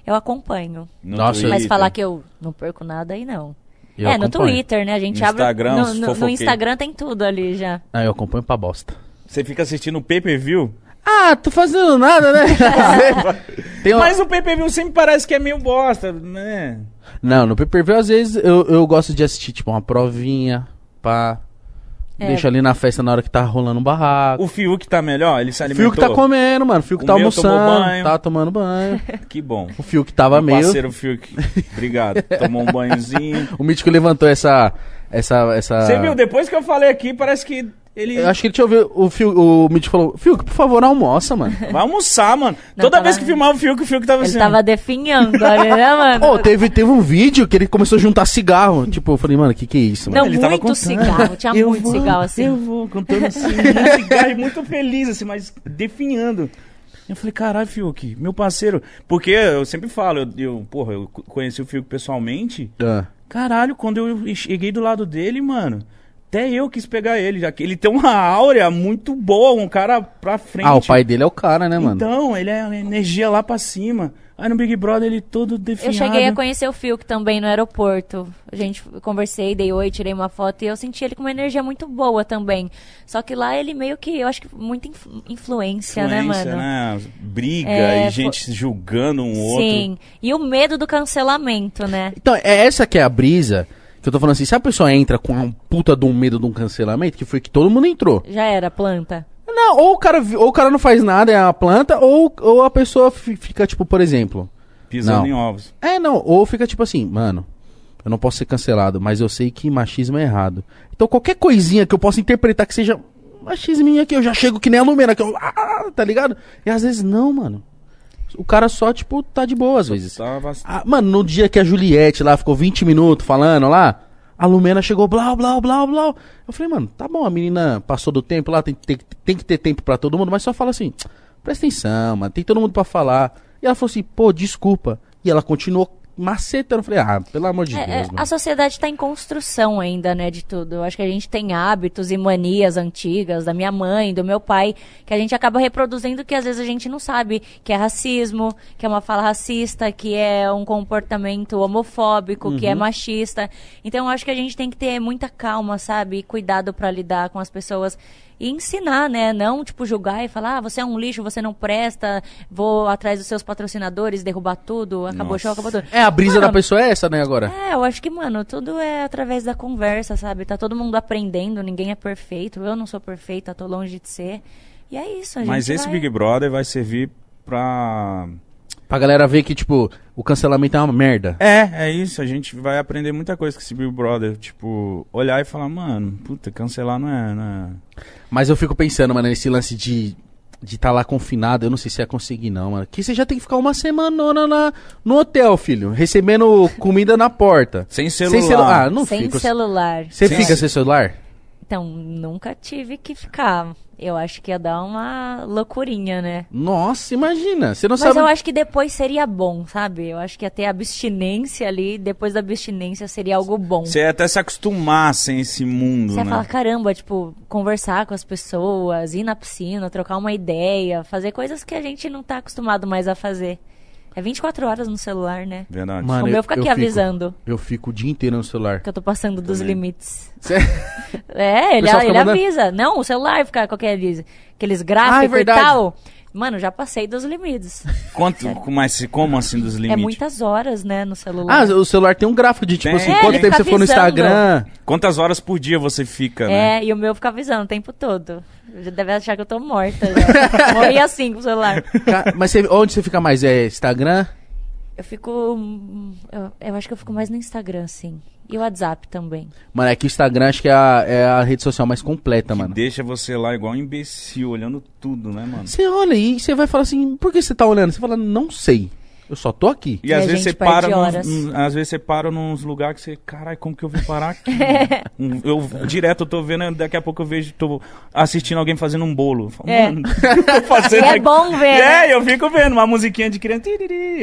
Eu acompanho. No Nossa, Mas falar que eu não perco nada aí não. Eu é, no acompanho. Twitter, né? A gente No abre. Instagram, no, no, no. Instagram tem tudo ali já. Ah, eu acompanho pra bosta. Você fica assistindo o pay-per-view? Ah, tô fazendo nada, né? Tem uma- Mas o pay-per-view sempre parece que é meio bosta, né? Não, no pay-per-view, às vezes, eu, eu gosto de assistir, tipo, uma provinha, pá. É. Deixa ali na festa na hora que tá rolando um barraco. O Fiuk tá melhor? Ele se O alimentou? Fiuk tá comendo, mano. O Fiuk O tá almoçando, banho. tá tomando banho. Que bom. O Fiuk tava Meu meio... parceiro Fiuk. Obrigado. Tomou um banhozinho. O Mítico levantou essa... essa, essa... Você viu, depois que eu falei aqui, parece que ele Eu acho que ele tinha ouvido o Fiuk, o Mítico falou, Fiuk, por favor, almoça, mano. vai almoçar, mano. Não, Toda tava- vez que filmava o Fiuk, o Fiuk tava Ele assim. tava definhando ali, né, mano? Ô, teve, teve um vídeo que ele começou a juntar cigarro. Tipo, eu falei, mano, que que é isso, mano? Não, ele tava muito contando. cigarro. Tinha Eu muito vou, cigarro assim. Eu vou, contando assim, muito cigarro e muito feliz, assim, mas definhando. Eu falei, caralho, Fiuk, meu parceiro. Porque eu sempre falo, eu, eu, porra, eu conheci o Fiuk pessoalmente. Ah. Caralho, quando eu cheguei do lado dele, mano, até eu quis pegar ele. Já que ele tem uma áurea muito boa, um cara pra frente. Ah, o pai dele é o cara, né, mano? Então, ele é energia lá pra cima. Aí no Big Brother ele todo Eu definhado. cheguei a conhecer o Fiuk também no aeroporto. A gente eu conversei, dei oi, tirei uma foto e eu senti ele com uma energia muito boa também. Só que lá ele meio que, eu acho que muita influ- influência, né, Influência, mano? né? Briga É, e gente julgando um outro. Sim. E o medo do cancelamento, né? Então, é essa que é a brisa. Que eu tô falando assim, se a pessoa entra com um puta de um medo de um cancelamento, que foi que todo mundo entrou. Já era planta. Não, ou o cara, ou o cara não faz nada, é a planta, ou, ou a pessoa fi- fica, tipo, por exemplo. Pisando Não. em ovos. É, não, ou fica tipo assim, mano, eu não posso ser cancelado, mas eu sei que machismo é errado. Então qualquer coisinha que eu possa interpretar que seja machisminho aqui, eu já chego que nem a Lumena, que eu, ah, tá ligado? E às vezes não, mano. O cara só, tipo, tá de boa às vezes. Tava... Ah, mano, no dia que a Juliette lá ficou 20 minutos falando lá, a Lumena chegou blá, blá, blá, blá. Eu falei, mano, tá bom, a menina passou do tempo lá, tem, tem, tem que ter tempo pra todo mundo, mas só fala assim, presta atenção, mano, tem todo mundo pra falar. E ela falou assim, pô, desculpa. E ela continuou macetando. Eu falei, ah, pelo amor de É, Deus, é, mano. a sociedade está em construção ainda, né, de tudo. Eu acho que a gente tem hábitos e manias antigas da minha mãe, do meu pai, que a gente acaba reproduzindo que às vezes a gente não sabe que é racismo, que é uma fala racista, que é um comportamento homofóbico, que é Uhum. machista. Então eu acho que a gente tem que ter muita calma, sabe, e cuidado para lidar com as pessoas e ensinar, né? Não, tipo, julgar e falar, ah, você é um lixo, você não presta, vou atrás dos seus patrocinadores, derrubar tudo, acabou o show, acabou tudo. É, a brisa Mano, da pessoa é essa, né, agora? é, eu acho que, mano, tudo é através da conversa, sabe? Tá todo mundo aprendendo, ninguém é perfeito. Eu não sou perfeita, tô longe de ser. E é isso, a gente Mas esse vai... Big Brother vai servir pra. Pra galera ver que, tipo, o cancelamento é uma merda. É, é isso. A gente vai aprender muita coisa com esse Big Brother. Tipo, olhar e falar, mano, puta, cancelar não é. Não é... Mas eu fico pensando, mano, nesse lance de de estar lá confinado, eu não sei se ia conseguir não, mano. Que você já tem que ficar uma semanona na, no hotel, filho, recebendo comida na porta. Sem Sem celular. celular. Ah, não Sem fico. celular. Você Sem fica sem celular? Então, nunca tive que ficar. Eu acho que ia dar uma loucurinha, né? Nossa, imagina. Você não Mas sabe. eu acho que depois seria bom, sabe? Eu acho que ia ter abstinência ali, depois da abstinência seria algo bom. Você ia até se acostumar sem esse mundo, Você ia né? falar, caramba, tipo, conversar com as pessoas, ir na piscina, trocar uma ideia, fazer coisas que a gente não tá acostumado mais a fazer. É 24 horas no celular, né? Verdade. Mano, o meu eu- fica eu aqui fico- avisando Eu fico o dia inteiro no celular. que eu tô passando dos Também. limites. Cê- É, ele, ele mandando- avisa. Não, o celular fica com aqueles, aqueles gráficos Ah, é e verdade. tal. Mano, já passei dos limites. Quanto, mas como assim dos É limites? muitas horas, né, no celular. Ah, o celular tem um gráfico de tipo Tem. assim, É, quanto tempo você for no. Instagram. Quantas horas por dia você fica, né? É, e o meu fica avisando o tempo todo. Já deve achar que eu tô morta. Já. Morri assim com o celular. Mas você- onde você fica mais? É Instagram? Eu fico. hum, Eu, eu acho que eu fico mais no Instagram, sim. E o WhatsApp também. Mano, é que o Instagram acho que é a, é a rede social mais completa, Que mano. deixa você lá igual um imbecil, olhando tudo, né, mano? Você olha e você vai falar assim, por que você tá olhando? Você fala, não sei. Eu só tô aqui. E, E às vezes você para, nos, nos- às vezes você para nos lugares que você, caralho, como que eu vim parar aqui? Um- eu direto eu tô vendo, daqui a pouco eu vejo, tô assistindo alguém fazendo um bolo. Falo, É. Mano, tô fazendo E é bom ver, né? É, eu fico vendo uma musiquinha de criança.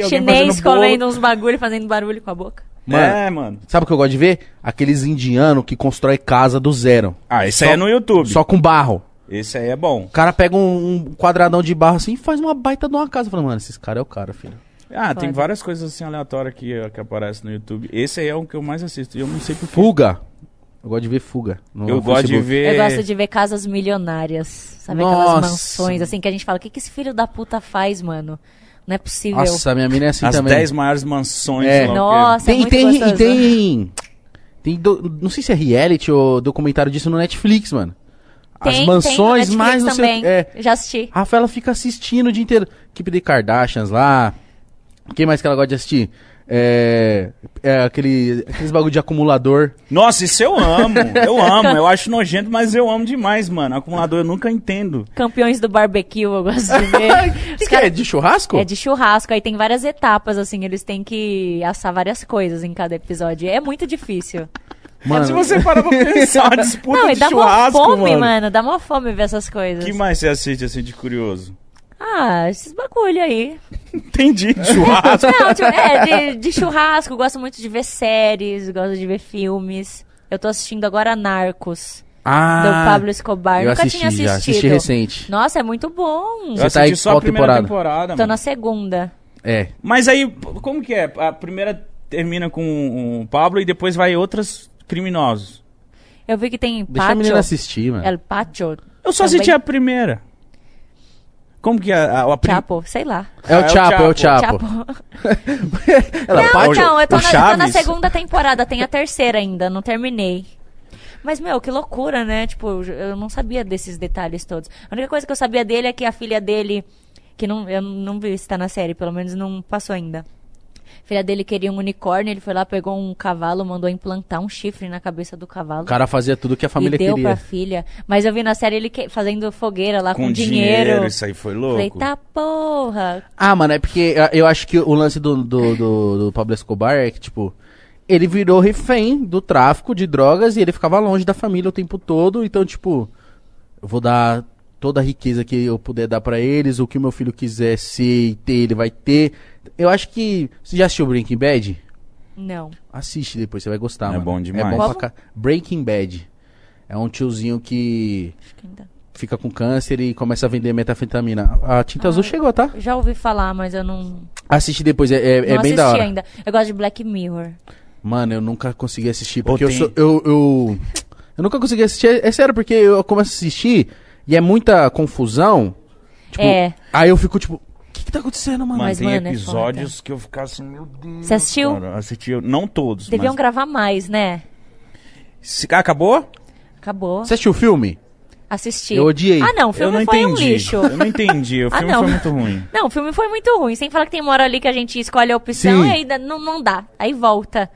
Chinês bolo. comendo uns bagulho, fazendo barulho com a boca. Mano, É, mano. sabe o que eu gosto de ver? Aqueles indianos que constrói casa do zero. Ah, esse Só- aí é no YouTube. Só com barro. Esse aí é bom. O cara pega um, um quadradão de barro assim e faz uma baita de uma casa. Fala, mano, esses caras é o cara, filho. Ah, tem Foda. várias coisas assim aleatórias que, que aparecem no YouTube. Esse aí é o que eu mais assisto. E eu não sei porquê. Fuga. Eu gosto de ver fuga. no Eu gosto de ver. Eu gosto de ver casas milionárias. Sabe Nossa. aquelas mansões, assim, que a gente fala, o que, que esse filho da puta faz, mano? Não é possível. Nossa, minha mina é assim as também. 10 maiores mansões. É. Nossa, é Tem, muito tem, e gostoso. tem, tem do- não sei se é reality ou documentário disso no Netflix, mano. As Tem, mansões tem no mais também. que. É, Já assisti. a Rafaela fica assistindo o dia inteiro. Equipe de Kardashians lá. Quem mais que ela gosta de assistir? É, é aquele, aqueles bagulho de acumulador. Nossa, isso eu amo. Eu amo. Eu acho nojento, mas eu amo demais, mano. Acumulador eu nunca entendo. Campeões do barbecue, eu gosto de ver. Que Os que é? cara- De churrasco? É de churrasco, aí tem várias etapas, assim, eles têm que assar várias coisas em cada episódio. É muito difícil. Mano, Se você parar pra pensar, a disputa Não, e de dá mó churrasco, fome, mano. mano. Dá mó fome ver essas coisas. que mais você assiste assim de curioso? Ah, esses bagulho aí. Entendi. Churrasco. Não, tipo, é, de, de churrasco, gosto muito de ver séries, gosto de ver filmes. Eu tô assistindo agora Narcos, ah, do Pablo Escobar. eu Nunca assisti tinha assistido. já, assisti recente. Nossa, é muito bom. Eu Você tá assisti aí só qual a primeira temporada? temporada. Tô mano. na segunda. É. Mas aí, como que é? A primeira termina com o Pablo e depois vai outros criminosos. Eu vi que tem Deixa a menina Pacho. assistir, mano. El Pacho. Eu só também. assisti a primeira. Como que é? A, a, a prim- Chapo, sei lá. É o é o Chapo, é o Chapo. Chapo. Ela não, Pacho? não, eu tô na, eu tô na segunda temporada, tem a terceira ainda, não terminei. Mas, meu, que loucura, né? Tipo, eu não sabia desses detalhes todos. A única coisa que eu sabia dele é que a filha dele, que não, eu não vi se tá na série, pelo menos não passou ainda. Filha dele queria um unicórnio, ele foi lá, pegou um cavalo, mandou implantar um chifre na cabeça do cavalo. O cara fazia tudo que a família e deu queria. pra filha. Mas eu vi na série ele que- fazendo fogueira lá com, com dinheiro. Isso aí foi louco. Falei, tá porra. Ah, mano, é porque eu acho que o lance do, do, do, do Pablo Escobar é que, tipo, ele virou refém do tráfico de drogas e ele ficava longe da família o tempo todo. Então, tipo, eu vou dar toda a riqueza que eu puder dar pra eles, o que o meu filho quiser ser e ter, ele vai ter. Eu acho que. Você já assistiu Breaking Bad? Não. Assiste depois, você vai gostar, É mano. bom demais. É bom pra cá. Breaking Bad. É um tiozinho que Acho que ainda. fica com câncer e começa a vender metafetamina. A tinta azul chegou, tá? Já ouvi falar, mas eu não, Assiste depois, é, é, é não bem assisti da hora. ainda. Eu gosto de Black Mirror. Mano, eu nunca consegui assistir, porque eu tem- sou. Eu, eu, eu nunca consegui assistir. É, é sério, porque eu começo a assistir e é muita confusão. Tipo, É. Aí eu fico tipo, o que, que tá acontecendo, mano? Mano, Mas, tem mano, é episódios que eu ficava assim, meu Deus. Você assistiu? Cara, assisti, não todos. Deviam mas... gravar mais, né? Se- ah, acabou? Acabou. Você assistiu o filme? Assisti. Eu odiei. Ah, não, o eu filme não foi um entendi. lixo. Eu não entendi. O Ah, filme não. foi muito ruim. Não, o filme foi muito ruim. Sem falar que tem uma hora ali que a gente escolhe a opção Sim. e aí dá- não, não dá. Aí volta.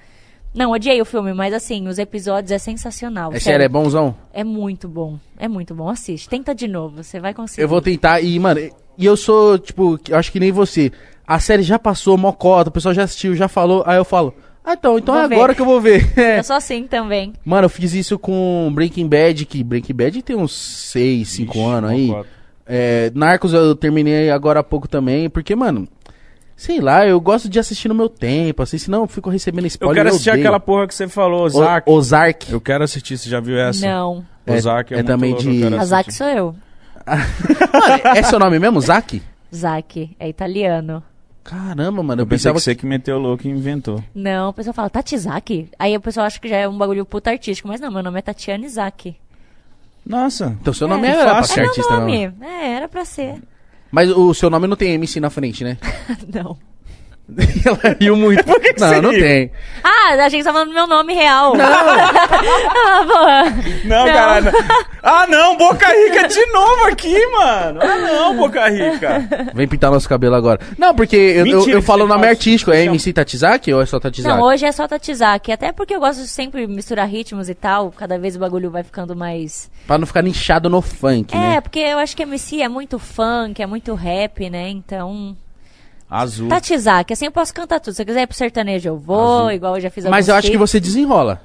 Não, odiei o filme, mas assim, os episódios é sensacional. É sério, é bonzão? É muito bom. É muito bom. Assiste. Tenta de novo, você vai conseguir. Eu vou tentar e, mano, e eu sou, tipo, eu acho que nem você. A série já passou, mocota, o pessoal já assistiu, já falou, aí eu falo, ah, então, então Vou é ver. agora que eu vou ver. É. Eu sou assim também. Mano, eu fiz isso com Breaking Bad, que Breaking Bad tem uns 6, 5 Ixi, anos aí. É, Narcos eu terminei agora há pouco também, porque, mano, sei lá, eu gosto de assistir no meu tempo, assim, senão eu fico recebendo Eu spoiler. quero assistir odeio. aquela porra que você falou, O- Ozark. Ozark. Eu quero assistir, você já viu essa? Não. É- Ozark é, é muito também louco, de- eu Zack assistir. sou eu. Mano, é seu nome mesmo, Zack? Zack, é italiano. Caramba, mano, eu, Eu pensei pensava que você que meteu o louco e inventou. Não, o pessoal fala Tatizaki. Aí o pessoal acha que já é um bagulho puta artístico. Mas não, meu nome é Tatiana Isaac. Nossa. Então seu nome É, era pra fácil. ser É artista, meu não. nome. É, era pra ser. Mas o seu nome não tem MC na frente, né? não. Ela riu muito. que não, você não riu? tem. Ah, a gente tá falando do meu nome real. ah, porra. Não, cara. não. Ah, não, Boca Rica de novo aqui, mano. Ah, não, Boca Rica. Vem pintar nosso cabelo agora. Não, porque eu, eu, Mentira eu que falo o nome faz. artístico. É Chama- MC Tatizaki ou é só Tatizaki? Não, hoje é só Tatizaki. Até porque eu gosto de sempre misturar ritmos e tal. Cada vez o bagulho vai ficando mais. Pra não ficar nichado no funk, É, né? porque eu acho que MC é muito funk, é muito rap, né? Então. Azul. Tatizaki, assim eu posso cantar tudo. Se eu quiser ir pro sertanejo, eu vou, Azul. igual eu já fiz Mas eu acho que você desenrola.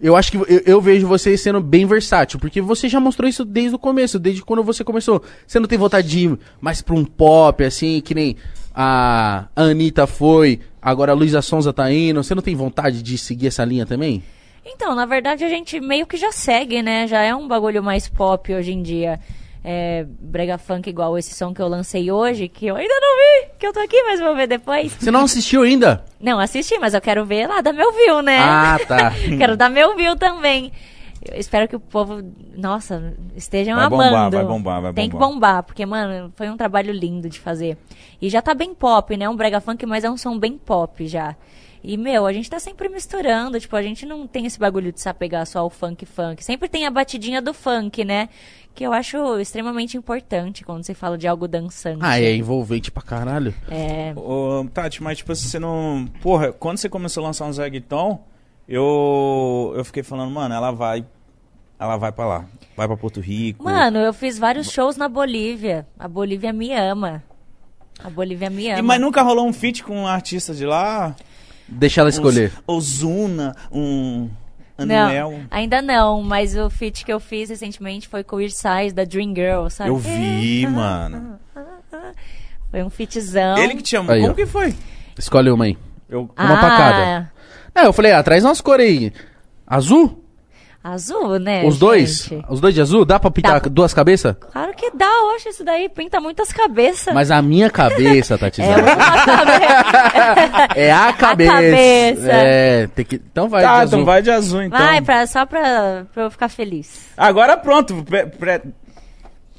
Eu acho que eu, eu vejo você sendo bem versátil, porque você já mostrou isso desde o começo, desde quando você começou. Você não tem vontade de ir mais pra um pop, assim, que nem a Anitta foi, agora a Luísa Sonza tá indo. Você não tem vontade de seguir essa linha também? Então, na verdade, a gente meio que já segue, né? Já é um bagulho mais pop hoje em dia. É, brega funk igual esse som que eu lancei hoje, que eu ainda não vi, que eu tô aqui, mas vou ver depois. Você não assistiu ainda? Não, assisti, mas eu quero ver lá, dar meu view, né? Ah, tá. quero dar meu view também. Eu espero que o povo, nossa, estejam Vai amando. bombar, vai bombar, vai Tem que bombar. bombar, porque, mano, foi um trabalho lindo de fazer. E já tá bem pop, né? Um brega funk, mas é um som bem pop já. E, meu, a gente tá sempre misturando, tipo, a gente não tem esse bagulho de se apegar só ao funk funk. Sempre tem a batidinha do funk, né? Que eu acho extremamente importante quando você fala de algo dançante. Ah, é envolvente pra caralho. É. Ô, Tati, mas tipo, você não. Porra, quando você começou a lançar um Zegton, eu. Eu fiquei falando, mano, ela vai. Ela vai pra lá. Vai pra Porto Rico. Mano, eu fiz vários shows na Bolívia. A Bolívia me ama. A Bolívia me ama. E, mas nunca rolou um feat com um artista de lá? Deixa ela escolher. Um Ozuna, um. Não, Anuel. ainda não, mas o feat que eu fiz recentemente foi com o Irsize da Dream Girl, sabe? Eu vi, mano. Foi um featzão. Ele que te chamou. Aí, Como ó. que foi? Escolhe uma aí. Eu. uma ah, pra cada. Não, eu falei, ah, traz umas cores aí. Azul? Azul, né? Os dois? gente? Os dois de azul? Dá pra pintar Dá. duas cabeças? Claro que dá, hoje isso daí pinta muitas cabeças. Mas a minha cabeça, Tati. É cabeça. É a cabeça. cabeça. É, tem que... Então vai Tá, de azul. então vai de azul, então. Vai, pra, só pra, pra eu ficar feliz. Agora pronto. Pré, pré,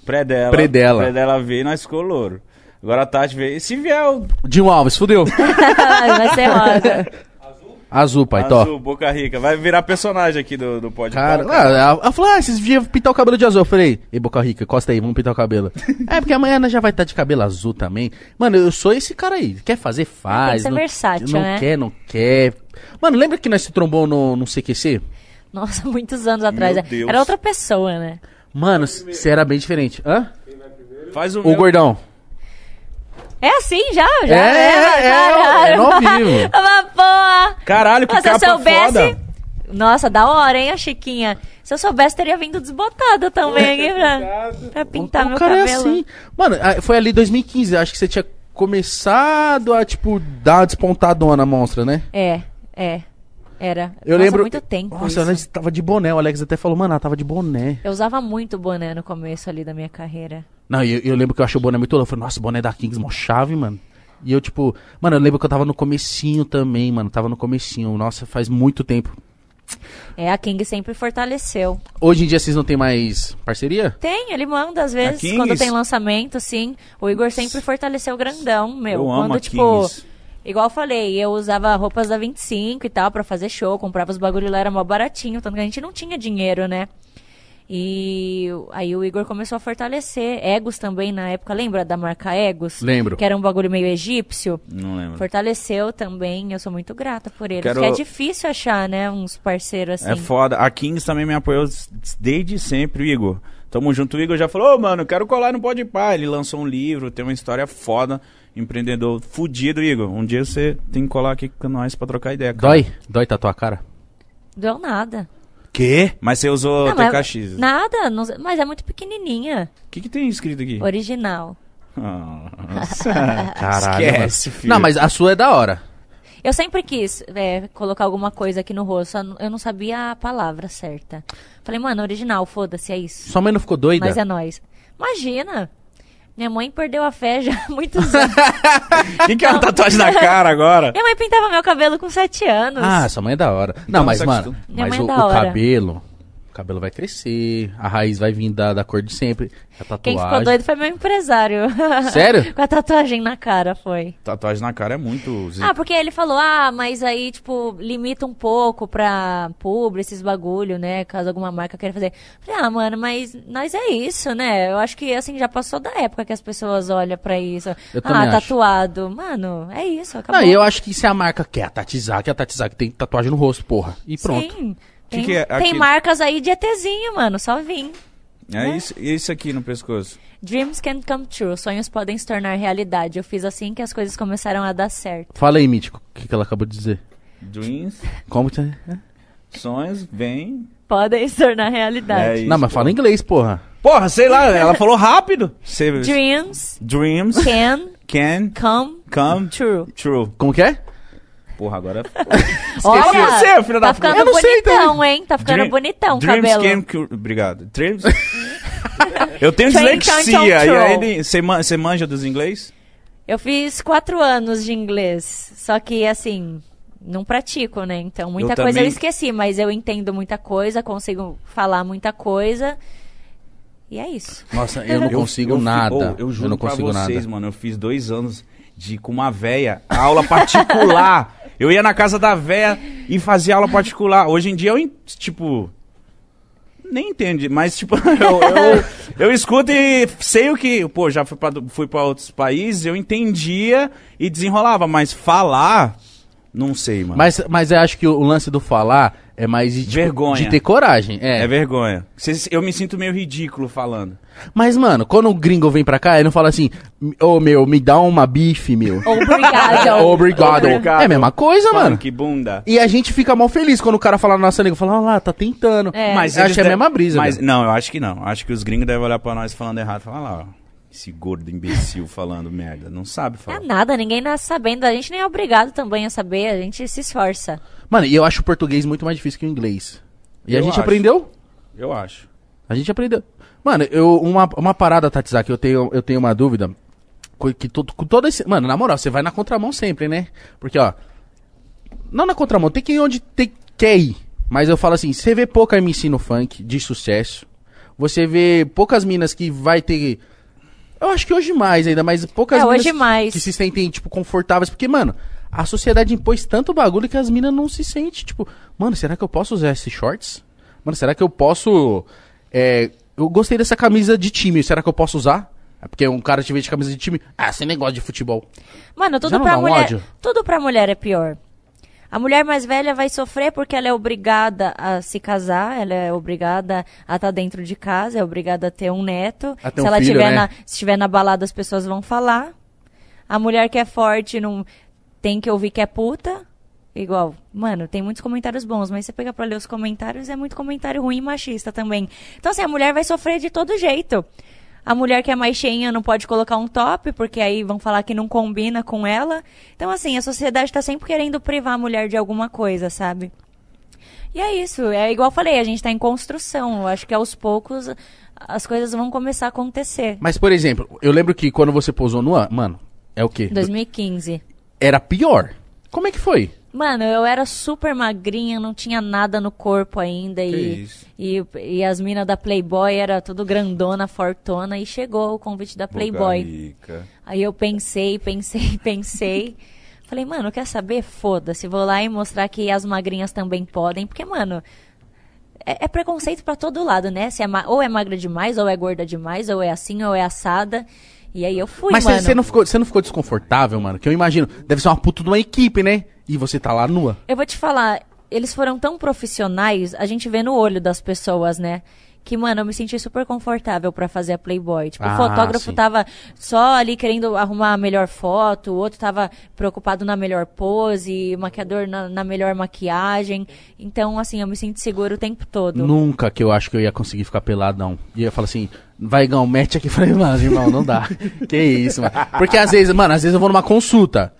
pré dela. Pré dela. Pré dela veio e nós ficou louro. Agora a Tati veio. Se vier o Dinho Alves, fudeu. Vai ser rosa. Azul, pai, tó. azul, Boca Rica, vai virar personagem aqui do, do Pode Cara, Pá, ah, ela, ela falou, ah, vocês deviam pintar o cabelo de azul. Eu falei, ei, Boca Rica, costa aí, vamos pintar o cabelo. é, porque amanhã nós já vai estar de cabelo azul também. Mano, eu sou esse cara aí. Quer fazer, faz. ser não, versátil, não né? quer, não quer. Mano, lembra que nós se trombou no, no CQC? Nossa, muitos anos atrás. Meu né? Deus. Era outra pessoa, né? Mano, você era bem diferente. Hã? Faz o, O meu. gordão. É assim já? Já É, é, caralho. é no ao vivo. Uma porra. Caralho, que Se eu capa soubesse... foda. Nossa, da hora, hein, a Chiquinha? Se eu soubesse, teria vindo desbotada também aqui pra, pra pintar o meu cara cabelo. é assim. Mano, ah, foi ali 2015, acho que você tinha começado a, tipo, dar uma despontadona monstra, né? É, é. Era. Eu Nossa, lembro. muito tempo Nossa, isso. ela tava de boné. O Alex até falou, mano, ela tava de boné. Eu usava muito boné no começo ali da minha carreira. Não, eu, eu lembro que eu achei o boné muito louco. Eu falei, nossa, boné da Kings, mó chave, mano. E eu, tipo, mano, eu lembro que eu tava no comecinho também, mano. Tava no comecinho. Nossa, faz muito tempo. É, a King sempre fortaleceu. Hoje em dia vocês não tem mais parceria? Tem, ele manda às vezes, Kings? quando tem lançamento, sim. O Igor sempre fortaleceu grandão, meu. Eu quando, amo a tipo, Kings. igual eu falei, eu usava roupas da 25 e tal pra fazer show, comprava os bagulho lá, era mó baratinho, tanto que a gente não tinha dinheiro, né? E aí o Igor começou a fortalecer. Egos também na época, lembra da marca Egos? Lembro. Que era um bagulho meio egípcio. Não lembro. Fortaleceu também, eu sou muito grata por ele. Quero- Porque é difícil achar, né, uns parceiros assim. É foda. A Kings também me apoiou desde sempre, Igor. Tamo junto, o Igor já falou, ô mano, eu quero colar no Pode Pá. Ele lançou um livro, tem uma história foda. Empreendedor fudido, Igor. Um dia você tem que colar aqui com nós pra trocar ideia. cara. Dói? Dói tatuar a cara? Deu nada. Quê? Mas você usou Não, TKX. O Nada, não- mas é muito pequenininha. que, que tem escrito aqui? Original. Nossa. Caralho. Esquece, filho. Não, mas a sua é da hora. Eu sempre quis é, colocar alguma coisa aqui no rosto, eu não sabia a palavra certa. Falei, mano, original, foda-se, é isso. Sua mãe não ficou doida? Mas é nóis. Imagina! Minha mãe perdeu a fé já há muitos anos. O que, que é uma tatuagem na cara agora? Minha mãe pintava meu cabelo com 7 anos. Ah, sua mãe é da hora. Não, Então, mas, mano. Minha mas mãe o, é da o hora. cabelo. O cabelo vai crescer, a raiz vai vir da, da cor de sempre. A tatuagem. Quem ficou doido foi meu empresário. Sério? com a tatuagem na cara, foi. Tatuagem na cara é muito. Ah, porque ele falou, ah, mas aí, tipo, limita um pouco pra publi, esses bagulho, né? Caso alguma marca queira fazer. Falei, ah, mano, mas nós é isso, né? Eu acho que, assim, já passou da época que as pessoas olham pra isso. Eu ah, também acho. tatuado. Mano, é isso, acabou. Não, e eu acho que se a marca quer a Tatizak, a Tatizak tem tatuagem no rosto, porra. E pronto. Sim. Que Tem, que é tem marcas aí de ETzinho, mano, só vim. É isso, isso aqui no pescoço. Dreams can come true, sonhos podem se tornar realidade. Eu fiz assim que as coisas começaram a dar certo. Fala aí, Mítico, o que, que ela acabou de dizer? Dreams, Como que... sonhos, vem. Podem se tornar realidade. É isso, Não, mas pô. fala inglês, porra. Porra, sei lá, ela falou rápido. Dreams Dreams can can come come true. true. Como que é? Porra, agora. Olha, você, filho da tá puta. ficando Eu não sei bonitão, hein? Tá ficando Dream- bonitão o Dreams cabelo. can cure. Obrigado. Dreams. Eu tenho Train, dislexia. E aí, control. você man- você manja dos inglês? Eu fiz quatro anos de inglês, só que assim, não pratico, né? Então muita Eu coisa eu também- esqueci, mas eu entendo muita coisa, consigo falar muita coisa. E é isso. Nossa, eu não consigo fi- nada. oh, eu juro não pra consigo vocês, nada. mano. Eu fiz dois anos de com uma véia, aula particular. Eu ia na casa da véia e fazia aula particular. Hoje em dia eu, tipo. Nem entende, mas tipo, eu, eu, eu escuto e sei o que. Pô, já fui pra, fui pra outros países, eu entendia e desenrolava, mas falar, não sei, mano. Mas, mas eu acho que o, lance do falar é mais de, tipo, Vergonha. de ter coragem. É. É vergonha. Cês- Eu me sinto meio ridículo falando. Mas, mano, quando o gringo vem pra cá, ele não fala assim, ô meu, me dá uma bife, meu. Obrigado. Obrigado. É a mesma coisa, mano. Que bunda. E a gente fica mal feliz quando o cara fala na nossa língua. Fala, ah lá, tá tentando. É. Mas eles acho que é a mesma brisa. Mas não, eu acho que não. Acho que os gringos devem olhar pra nós falando errado. Falar lá, ó. Esse gordo imbecil falando merda. Não sabe É falar. nada, ninguém nasce sabendo. A gente nem é obrigado também a saber, a gente se esforça. Mano, e eu acho o português muito mais difícil que o inglês. E a Eu gente acho. aprendeu. Eu acho. A gente aprendeu. Mano, eu, uma, uma parada, Tatizak, eu tenho, eu tenho uma dúvida. Que todo, com todo esse. Mano, na moral, você vai na contramão sempre, né? Porque, ó. Não na contramão, tem que ir onde tem, quer ir. Mas eu falo assim, você vê pouca MC no funk de sucesso. Você vê poucas minas que vai ter. Eu acho que hoje mais ainda, mas poucas É, hoje mais. que se sentem, tipo, confortáveis. Porque, mano, a sociedade impôs tanto bagulho que as minas não se sentem, tipo, mano, será que eu posso usar esses shorts? Mano, será que eu posso. é, eu gostei dessa camisa de time, será que eu posso usar? É porque um cara te vê de camisa de time. Ah, você nem gosta de futebol. Mano, Já tudo não pra um mulher. ódio? Tudo pra mulher é pior. A mulher mais velha vai sofrer porque ela é obrigada a se casar, ela é obrigada a estar dentro de casa, é obrigada a ter um neto. A ter se um ela filho, tiver né? na, se estiver na balada, as pessoas vão falar. A mulher que é forte não tem que ouvir que é puta. Igual, mano, tem muitos comentários bons, mas você pega pra ler os comentários, é muito comentário ruim e machista também. Então, assim, a mulher vai sofrer de todo jeito. A mulher que é mais cheinha não pode colocar um top, porque aí vão falar que não combina com ela. Então, assim, a sociedade tá sempre querendo privar a mulher de alguma coisa, sabe? E é isso, é igual eu falei, a gente tá em construção. Eu acho que aos poucos as coisas vão começar a acontecer. Mas, por exemplo, eu lembro que quando você posou nua, mano, é o quê? 2015. Era pior. Como é que foi? Mano, eu era super magrinha, não tinha nada no corpo ainda. E, isso. e, e as minas da Playboy era tudo grandona, fortona. E chegou o convite da Playboy. Aí eu pensei, pensei, pensei. Falei, mano, quer saber? Foda-se, vou lá e mostrar que as magrinhas também podem. Porque, mano, é, é preconceito pra todo lado, né? Se é ou é magra demais, ou é gorda demais, ou é assim, ou é assada. E aí eu fui, Mas mano. você não, ficou, você não ficou desconfortável, mano? Que eu imagino, deve ser uma puta de uma equipe, né? E você tá lá nua. Eu vou te falar, eles foram tão profissionais, a gente vê no olho das pessoas, né? Que, mano, eu me senti super confortável pra fazer a Playboy. Tipo, Ah, o fotógrafo sim. tava só ali querendo arrumar a melhor foto, o outro tava preocupado na melhor pose, o maquiador na, na melhor maquiagem. Então, assim, eu me sinto seguro o tempo todo. Nunca que eu acho que eu ia conseguir ficar peladão. E eu ia falar assim, vai, Gão, mete aqui. Falei, mano, irmão, não dá. que isso, mano. Porque às vezes, mano, às vezes eu vou numa consulta.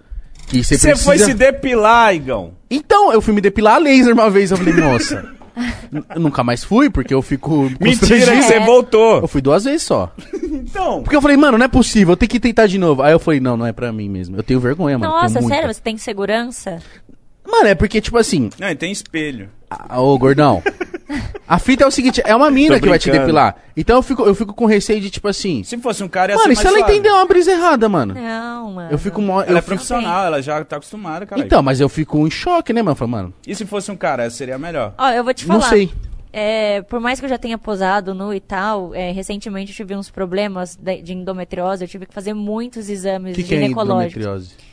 Que você precisa... foi se depilar, Igão. Então, eu fui me depilar a laser uma vez. Eu falei, moça. n- eu nunca mais fui, porque eu fico. Mentira que você É. voltou. Eu fui duas vezes só. Então. Porque eu falei, mano, não é possível, eu tenho que tentar de novo. Aí eu falei, não, não é pra mim mesmo. Eu tenho vergonha, mano. Nossa, tenho muita. sério? Você tem segurança? Mano, é porque, tipo assim, Não, e tem espelho. Ah, Ô, gordão. A fita é o seguinte, é uma mina que vai te depilar. Então eu fico, eu fico com receio de, tipo assim. Se fosse um cara, ia Mano, e ser se mais ela suave. entender uma brisa errada, mano? Não, mano. Eu fico mó. Ela eu é fico- profissional, ela já tá acostumada, cara. Então, mas eu fico em choque, né, mano? Eu falo, mano, E se fosse um cara, seria melhor. Ó, eu vou te falar. não sei. É, por mais que eu já tenha posado nu e tal, é, recentemente eu tive uns problemas de, de endometriose, eu tive que fazer muitos exames que, que é ginecológicos. endometriose?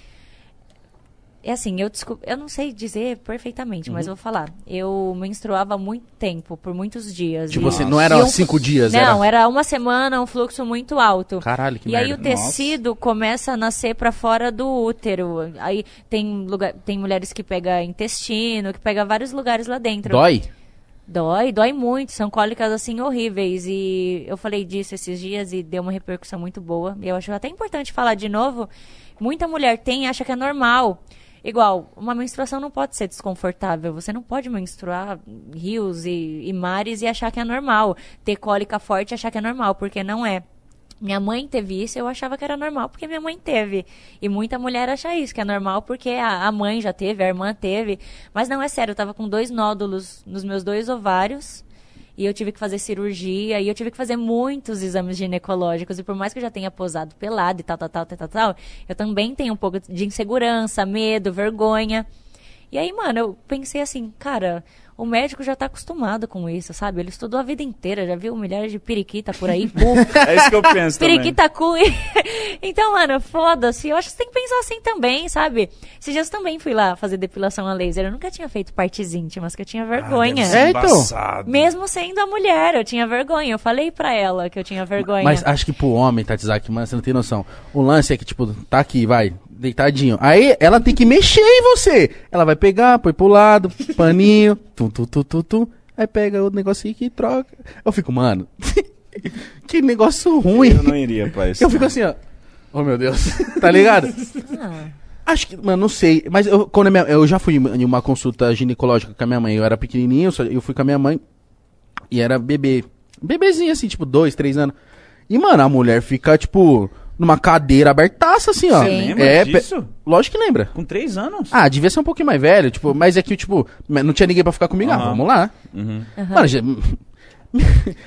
É assim, eu desculpa, eu não sei dizer perfeitamente, Uhum. mas eu vou falar. Eu menstruava há muito tempo, por muitos dias. Tipo, e- você não era um- cinco dias, Não, era. era uma semana, um fluxo muito alto. Caralho, que e aí merda. o tecido começa a nascer pra fora do útero. Aí tem lugar, tem mulheres que pega intestino, que pega vários lugares lá dentro. Dói? Dói, dói muito. São cólicas assim horríveis. E eu falei disso esses dias e deu uma repercussão muito boa. E eu acho até importante falar de novo. Muita mulher tem e acha que é normal. Igual, uma menstruação não pode ser desconfortável. Você não pode menstruar rios e, e mares e achar que é normal. Ter cólica forte e achar que é normal, porque não é. Minha mãe teve isso, eu achava que era normal porque minha mãe teve. E muita mulher acha isso, que é normal porque a, a mãe já teve, a irmã teve. Mas não é sério, eu tava com dois nódulos nos meus dois ovários. E eu tive que fazer cirurgia, e eu tive que fazer muitos exames ginecológicos. E por mais que eu já tenha posado pelado e tal, tal, tal, tal, tal, tal, eu também tenho um pouco de insegurança, medo, vergonha. E aí, mano, eu pensei assim, cara, o médico já tá acostumado com isso, sabe? Ele estudou a vida inteira, já viu milhares de periquita por aí. É isso que eu penso também. Periquita cu. então, mano, foda-se. Eu acho que você tem que pensar assim também, sabe? Esses dias eu também fui lá fazer depilação a laser. Eu nunca tinha feito partes íntimas, que eu tinha vergonha. Ah, deve ser É, então. Mesmo sendo a mulher, eu tinha vergonha. Eu falei pra ela que eu tinha vergonha. Mas acho que pro homem, Tatizaki, mano, você não tem noção. O lance é que, tipo, tá aqui, vai, deitadinho. Aí ela tem que mexer em você. Ela vai pegar, põe pro lado, paninho, tum, tum, tum, tum, tum. Aí pega o negocinho aqui e troca. Eu fico, mano, que negócio ruim. Eu não iria pra isso. Eu fico assim, ó. Oh, meu Deus. tá ligado? Ah, Acho que, mano, não sei. Mas eu, quando a minha- eu já fui em uma consulta ginecológica com a minha mãe. Eu era pequenininho, só- eu fui com a minha mãe e era bebê. Bebezinho, assim, tipo, dois, três anos. E, mano, a mulher fica, tipo, numa cadeira abertaça, assim, ó. Sim. Lembra É, disso? lógico que lembra. Com três anos? Ah, devia ser um pouquinho mais velho, tipo, mas é que, tipo, não tinha ninguém pra ficar comigo. Ah, Aham. vamos lá. Uhum. Mano, já-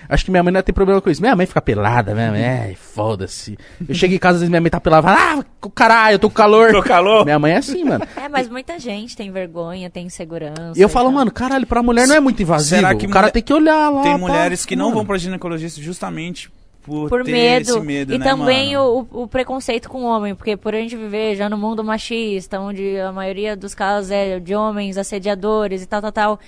Acho que minha mãe não tem problema com isso. Minha mãe fica pelada mesmo. É, foda-se. Eu chego em casa, às vezes minha mãe tá pelada. fala, Ah, caralho, eu tô com calor. Tô calor? Minha mãe é assim, mano. É, mas muita gente tem vergonha, tem insegurança. E eu falo, tal. mano, caralho, pra mulher não é muito invasivo. Será que o cara mulher- tem que olhar lá. Tem pá. mulheres que não Mano. vão pra ginecologista justamente por, por ter medo. esse medo, e né, também o, o preconceito com o homem, porque por a gente viver já no mundo machista, onde a maioria dos casos é de homens assediadores e tal, tal, tal.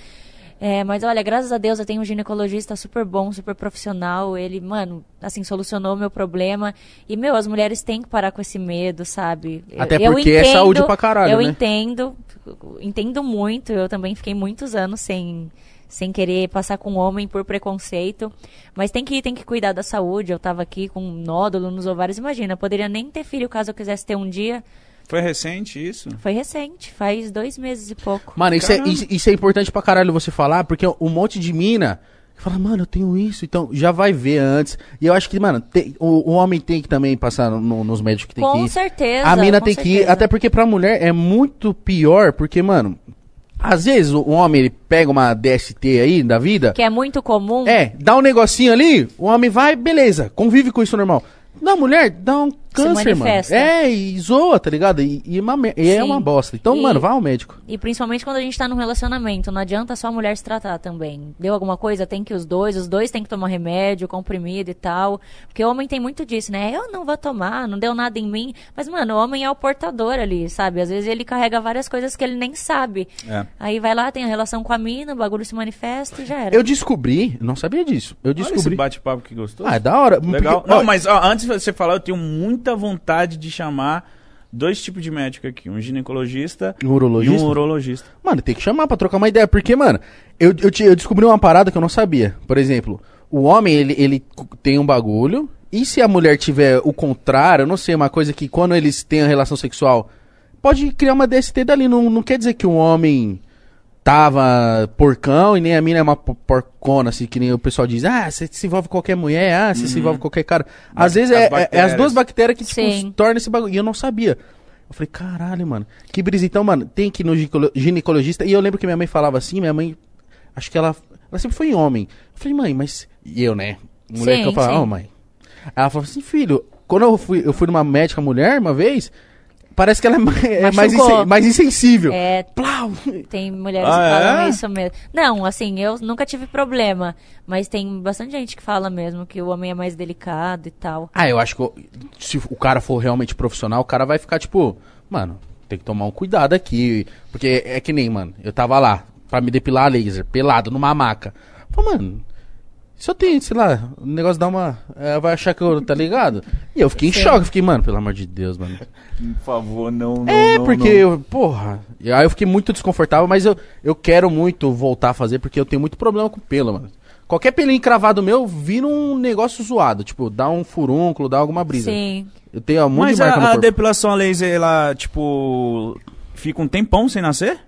É, mas olha, graças a Deus eu tenho um ginecologista super bom, super profissional. Ele, mano, assim, solucionou o meu problema. E, meu, as mulheres têm que parar com esse medo, sabe? Eu- Até eu porque é saúde pra caralho, Eu né? entendo, entendo muito. Eu também fiquei muitos anos sem, sem querer passar com homem por preconceito. Mas tem que, tem que cuidar da saúde. Eu tava aqui com um nódulo nos ovários. Imagina, poderia nem ter filho caso eu quisesse ter um dia. Foi recente isso? Foi recente, faz dois meses e pouco. Mano, isso é, isso, isso é importante pra caralho você falar, porque um monte de mina fala, mano, eu tenho isso, então já vai ver antes. E eu acho que, mano, tem- o, o homem tem que também passar no- nos médicos que tem que com ir. certeza. A mina com tem que ir, certeza. até porque pra mulher é muito pior, porque, mano, às vezes o, homem ele pega uma DST aí da vida, Que é muito comum. é, dá um negocinho ali, o homem vai, beleza, convive com isso normal. Na mulher, dá um câncer, mano. manifesta. É, e zoa, tá ligado? E, e uma mer- e é uma bosta. Então, E- mano, vá ao médico. E principalmente quando a gente tá num relacionamento, não adianta só a mulher se tratar também. Deu alguma coisa, tem que os dois, os dois têm que tomar remédio, comprimido e tal. Porque o homem tem muito disso, né? Eu não vou tomar, não deu nada em mim. Mas, mano, o homem é o portador ali, sabe? Às vezes ele carrega várias coisas que ele nem sabe. É. Aí vai lá, tem a relação com a mina, o bagulho se manifesta e já era. Eu descobri, não sabia disso. Eu Olha esse descobri. bate-papo que gostoso. Ah, é da hora. Legal. Porque, não, ó, mas ó, antes de você falar, eu tenho muita vontade de chamar dois tipos de médico aqui. Um ginecologista Um urologista? e um urologista. Mano, tem que chamar pra trocar uma ideia. Porque, mano, eu, eu, te- eu descobri uma parada que eu não sabia. Por exemplo, o homem, ele, ele tem um bagulho. E se a mulher tiver o contrário, eu não sei, uma coisa que quando eles têm a relação sexual, pode criar uma DST dali. Não, não quer dizer que um homem tava porcão e nem a mina é uma po- porcona, assim, que nem o pessoal diz. Ah, você se envolve com qualquer mulher, ah, você se envolve com qualquer cara. Às Uhum. As vezes é, é- é as duas bactérias que, tipo, tornam esse bagulho. E eu não sabia. Eu falei, caralho, mano. Que brisa. Então, mano, tem que ir no ginecolo- ginecologista. E eu lembro que minha mãe falava assim, minha mãe. Acho que ela. Ela sempre foi homem. Eu falei, mãe, mas. E eu, né? Mulher Sim, que eu falava, ô, mãe. Aí ela falou assim, filho, quando eu fui, eu fui numa médica mulher uma vez, parece que ela é mais, é mais, insen- mais insensível. É, Plau! Tem mulheres Ah, que falam é? isso mesmo. Não, assim, eu nunca tive problema. Mas tem bastante gente que fala mesmo que o homem é mais delicado e tal. Ah, eu acho que se o cara for realmente profissional, o cara vai ficar tipo, mano, tem que tomar um cuidado aqui. Porque é que nem, mano, eu tava lá pra me depilar a laser, pelado, numa maca. Falei, mano, se eu tenho, sei lá, o negócio dá uma. Ela vai achar que eu, tá ligado? E eu fiquei em Sim. choque, fiquei, mano, pelo amor de Deus, mano. Por favor, não, não, É, não, porque, não. eu, porra. E aí eu fiquei muito desconfortável, mas eu, eu quero muito voltar a fazer, porque eu tenho muito problema com pelo, mano. Qualquer pelinho cravado meu vira um negócio zoado. Tipo, dá um furúnculo, dá alguma brisa. Sim. Eu tenho um monte Mas de marca a, no a depilação a laser, ela, tipo, fica um tempão sem nascer?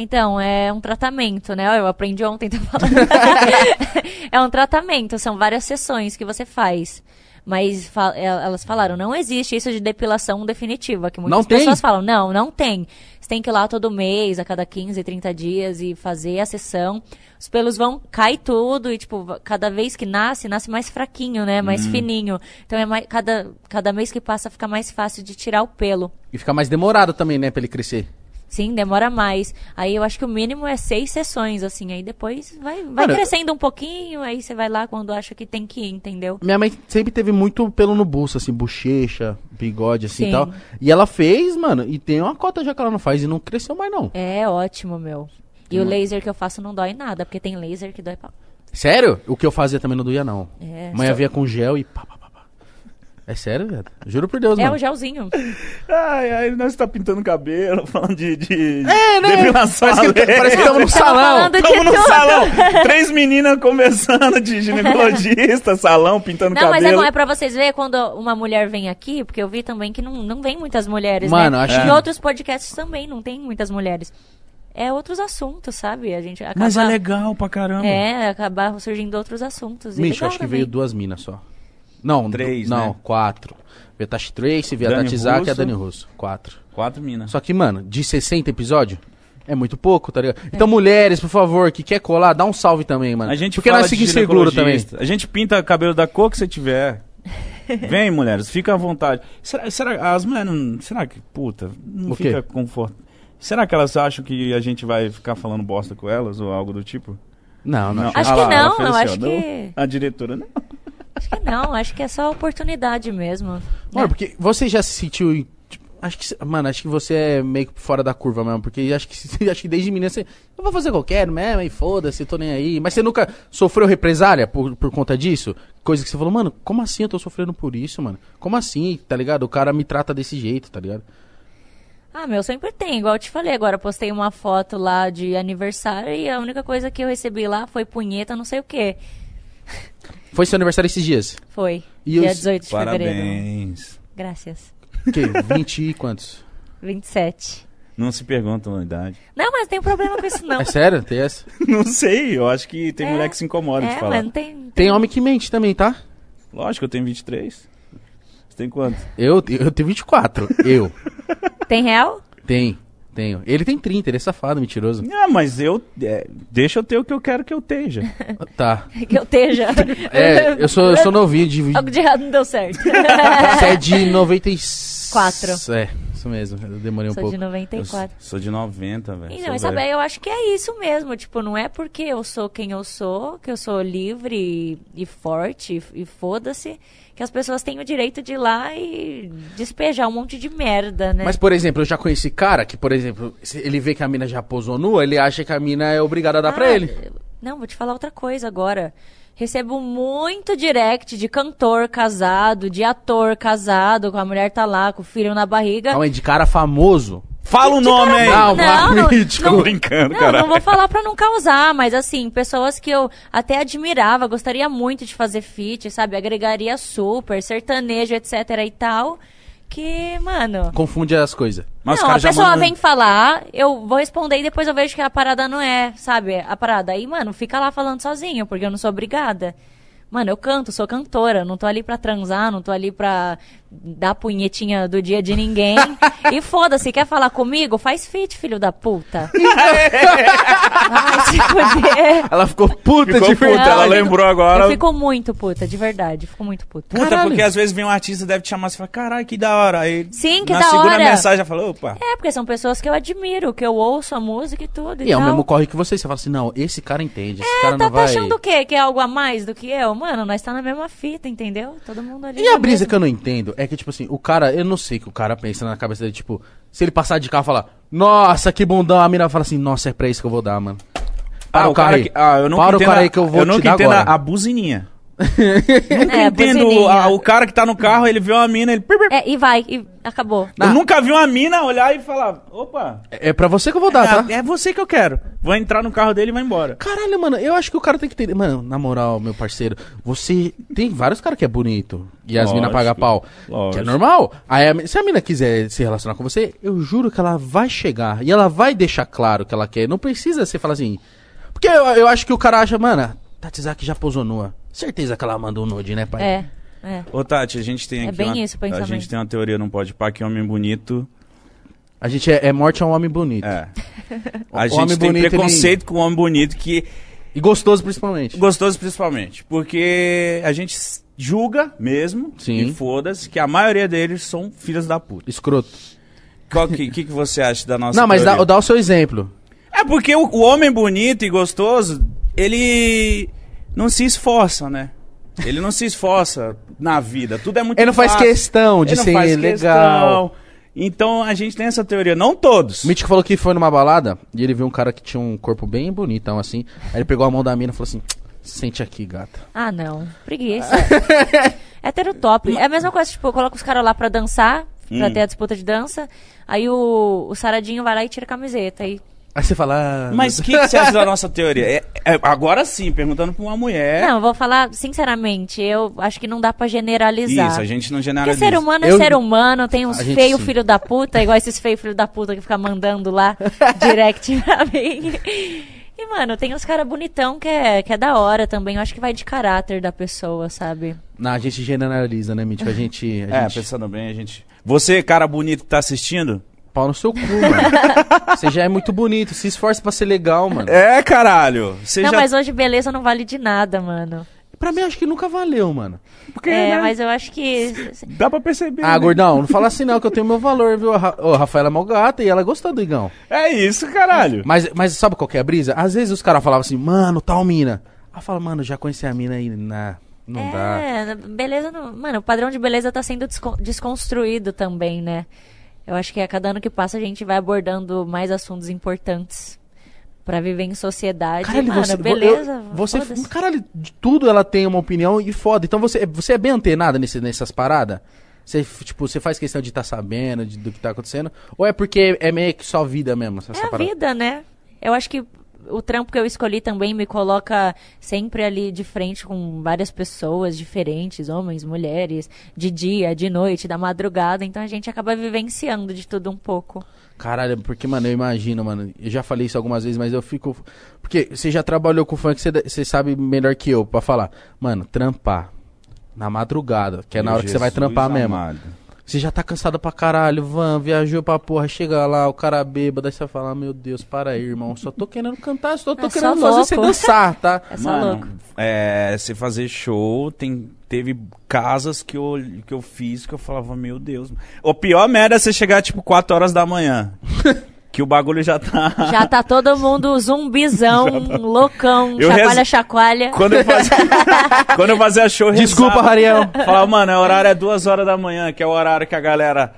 Então, é um tratamento, né? Eu aprendi ontem, tô falando. é um tratamento, são várias sessões que você faz. Mas fa- el- elas falaram, não existe isso de depilação definitiva, que muitas Não tem? pessoas falam, não, não tem. Você tem que ir lá todo mês, a cada 15, 30 dias e fazer a sessão. Os pelos vão, cai tudo e, tipo, cada vez que nasce, nasce mais fraquinho, né? Mais Hum. fininho. Então, é mais, cada, cada mês que passa fica mais fácil de tirar o pelo. E fica mais demorado também, né, pra ele crescer. Sim, demora mais. Aí eu acho que o mínimo é seis sessões, assim. Aí depois vai, vai Mano, crescendo um pouquinho, aí você vai lá quando acha que tem que ir, entendeu? Minha mãe sempre teve muito pelo no buço, assim, bochecha, bigode, assim e tal. E ela fez, mano, e tem uma cota já que ela não faz e não cresceu mais, não. É ótimo, meu. E o laser que eu faço não dói nada, porque tem laser que dói pra... Sério? O que eu fazia também não doía, não. É, Mãe só- com gel e pá. É sério, velho? Juro por Deus, É mano. o gelzinho. Ai, ai, nós tá pintando cabelo, falando de, de É, né? depilação Parece que, laser. parece que estamos no salão. Tamo no tudo. salão. Três meninas conversando de ginecologista, salão, pintando Não, mas é, cabelo. bom, é pra vocês verem quando uma mulher vem aqui, porque eu vi também que não, não vem muitas mulheres, Mano, né? acho Em que- outros podcasts também não tem muitas mulheres. É outros assuntos, sabe? A gente acaba... Mas é legal pra caramba. É, acabar surgindo outros assuntos. Legal acho que também. veio duas minas só. Não, Três, Não, né? quatro. Tashi Trace, veio a Dani Tati Zaki e a Russo. Dani Russo. Quatro. Quatro minas. Só que, mano, de 60 episódios, é muito pouco, tá ligado? Então, mulheres, por favor, que quer colar, dá um salve também, mano. A gente Porque nós de fica inseguro também. A gente pinta cabelo da cor que você tiver. Vem, mulheres, fica à vontade. Será, será as mulheres não. Será que. Puta, não O fica confortável. Será que elas acham que a gente vai ficar falando bosta com elas ou algo do tipo? Não, não. Acho Ah que lá, ela não, assim, acho que- não. A diretora, não. Acho que não, acho que é só oportunidade mesmo. Mano, né? porque você já se sentiu. tipo, acho que, mano, acho que você é meio que fora da curva mesmo. Porque acho que, acho que desde menina você. Eu vou fazer o que eu quero mesmo, e foda-se, tô nem aí. Mas você nunca sofreu represália por, por conta disso? Coisa que você falou, mano, como assim eu tô sofrendo por isso, mano? Como assim, tá ligado? O cara me trata desse jeito, tá ligado? Ah, meu, sempre tem, igual eu te falei agora. Postei uma foto lá de aniversário e a única coisa que eu recebi lá foi punheta, não sei o que. Foi seu aniversário esses dias? Foi. E dia os- 18 de fevereiro. Parabéns. Graças. O quê? 20 e quantos? 27. Não se perguntam a idade. Não, mas não tem problema com isso, não. É sério? Tem essa? Não sei, eu acho que tem É. mulher que se incomoda de É, falar. mas não tem. Tem homem que mente também, tá? Lógico, eu tenho 23. Você tem quanto? Eu, eu tenho 24. Eu. Tem real? Tenho, tenho. Ele tem 30, ele é safado, mentiroso. Ah, mas eu. é, deixa eu ter o que eu quero que eu esteja. Tá. Que eu esteja. É, eu sou, eu sou novinho de. Algo de errado não deu certo. Você é de 94. Quatro. É, isso mesmo. Eu demorei um Sou pouco. de Eu 94. sou de 90, velho. E sou não, mas sabe, velho. eu acho que é isso mesmo. Tipo, não é porque eu sou quem eu sou, que eu sou livre e, e forte e, e foda-se, que as pessoas têm o direito de ir lá e despejar um monte de merda, né? Mas, por exemplo, eu já conheci cara que, por exemplo, se ele vê que a mina já posou nua, ele acha que a mina é obrigada a dar pra Ah, ele. Não, vou te falar outra coisa agora. Recebo muito direct de cantor casado, de ator casado, com a mulher tá lá, com o filho na barriga. Calma aí, de cara famoso. Fala o nome aí! Não, Não, não. Tô brincando, Não, cara. não vou falar pra não causar, mas assim, pessoas que eu até admirava, gostaria muito de fazer feat, sabe? Agregaria super, sertanejo, etc e tal. Que, mano. Confunde as coisas. Mas não, a pessoa mandam- vem falar, eu vou responder e depois eu vejo que a parada não é, sabe? A parada. Aí, mano, fica lá falando sozinho, porque eu não sou obrigada. Mano, eu canto, sou cantora, não tô ali pra transar, não tô ali pra dar punhetinha do dia de ninguém. e foda-se, quer falar comigo? Faz feat, filho da puta. Vai se fuder. Ela ficou puta Ficou de puta, verdade. ela eu fico- lembrou agora. Eu fico muito puta, de verdade. Fico muito puta. Puta, Caralho. porque às vezes vem um artista deve te chamar e fala, caralho, que da hora. Aí, Sim, que na da segunda hora. mensagem já falou, opa. É, porque são pessoas que eu admiro, que eu ouço a música e tudo. E, E é o mesmo corre que você. Você fala assim, não, esse cara entende, esse É, cara tá, não tá vai... achando o quê? Que é algo a mais do que eu? Mano, nós tá na mesma fita, entendeu? Todo mundo ali. E a na brisa mesma. que eu não entendo é que, tipo assim, o cara, eu não sei o que o cara pensa na cabeça dele, tipo, se ele passar de carro e falar, nossa, que bundão, a mina fala assim, nossa, é pra isso que eu vou dar, mano. Para o cara aí. que, ah, eu não Para o entendo cara a- aí que eu vou não te dar entendo agora. a buzininha. É, entendo a- o cara que tá no carro, ele vê uma mina, ele... É, e vai, e acabou. Eu nunca vi uma mina olhar e falar, opa, É é pra você que eu vou dar, tá? é, é você que eu quero. Vou entrar no carro dele e vai embora. Caralho, mano, eu acho que o cara tem que ter. Mano, na moral, meu parceiro, você. Tem vários caras que é bonito. E as minas pagam pau. lógico. Que é normal. Aí, a se a mina quiser se relacionar com você, eu juro que ela vai chegar. E ela vai deixar claro que ela quer. Não precisa você falar assim. Porque eu, eu acho que o cara acha, mano, Tatizaki já posou nua. Certeza que ela mandou um nude, né, pai? É, é. Ô, Tati, a gente tem É aqui bem uma, isso o A gente tem uma teoria no Pode Pá que homem bonito... A gente é, é morte a um homem bonito. É. O A homem gente tem bonito, preconceito com o homem bonito que... E gostoso principalmente. Gostoso principalmente. Porque a gente julga mesmo, Sim. e foda-se, que a maioria deles são filhos da puta. Escroto. Qual que, que, que você acha da nossa Não, mas dá, dá o seu exemplo. É porque o, o homem bonito e gostoso, ele não se esforça, né? Ele não se esforça na vida. Tudo é muito Ele não faz fácil. questão de Ele não ser faz legal. questão. Então a gente tem essa teoria. Não todos. O Mítico falou que foi numa balada e ele viu um cara que tinha um corpo bem bonitão assim. Aí ele pegou a mão da mina e falou assim: Sente aqui, gata. Ah, não. Preguiça. Hétero top. É a mesma coisa, tipo, eu coloco os caras lá pra dançar, pra Hum. ter a disputa de dança. Aí o, o saradinho vai lá e tira a camiseta. Aí, Aí você fala. ah, Mas o que, que você acha da nossa teoria? É- é- agora sim, perguntando pra uma mulher. Não, eu vou falar sinceramente, eu acho que não dá pra generalizar. Isso, a gente não Porque generaliza. ser humano Eu- é ser humano, tem uns feios filho da puta, igual esses feios filho da puta que fica mandando lá direct pra mim. E, mano, tem uns caras bonitão que é, que é da hora também. Eu acho que vai de caráter da pessoa, sabe? Não, a gente generaliza, né, Mítico? A gente. A É, gente... pensando bem, a gente. Você, cara bonito que tá assistindo? Pau no seu cu, mano. Você já é muito bonito. Se esforça pra ser legal, mano. É, caralho. Você não, já. mas hoje beleza não vale de nada, mano. Pra mim, acho que nunca valeu, mano. Porque, é, né, mas eu acho que. Dá pra perceber. Ah, né? gordão, não fala assim não, que eu tenho meu valor, viu? A Ra- Ô, a Rafaela é mó gata e ela gostou do Igão. É isso, caralho. Mas, mas sabe qual que é a brisa? Às vezes os caras falavam assim, mano, tal mina. Aí fala, mano, já conheci a mina aí, na... não dá. É, beleza não. Mano, o padrão de beleza tá sendo descon- desconstruído também, né? Eu acho que a cada ano que passa a gente vai abordando mais assuntos importantes pra viver em sociedade. Caralho, mano, você, beleza. eu- você, caralho, de tudo ela tem uma opinião e foda. Então você, você é bem antenada nesse, nessas paradas? Você, tipo, você faz questão de estar sabendo de- do que tá acontecendo? Ou é porque é meio que só vida mesmo? É a parada? vida, né? Eu acho que o trampo que eu escolhi também me coloca sempre ali de frente com várias pessoas diferentes, homens, mulheres, de dia, de noite, da madrugada. Então a gente acaba vivenciando de tudo um pouco. Caralho, porque, mano, eu imagino, mano. Eu já falei isso algumas vezes, mas eu fico. Porque você já trabalhou com funk, você, você sabe melhor que eu pra falar. Mano, trampar. Na madrugada, que é na hora que você vai Jesus trampar mesmo. Você já tá cansado pra caralho, van, viajou pra porra, chega lá, o cara bêbado, aí você fala, meu Deus, para aí, irmão. Só tô querendo cantar, só tô É só querendo fazer você dançar, tá? É só Mano, louco. é, você fazer show, tem, teve casas que eu, que eu fiz que eu falava, meu Deus. O pior merda é você chegar, tipo, 4 horas da manhã. que o bagulho já tá... Já tá todo mundo zumbizão, loucão, Eu chacoalha, rezo- chacoalha. Quando eu fazia, quando eu fazia show, Desculpa, rezava. Rariel. Falava, mano, o horário é duas horas da manhã, que é o horário que a galera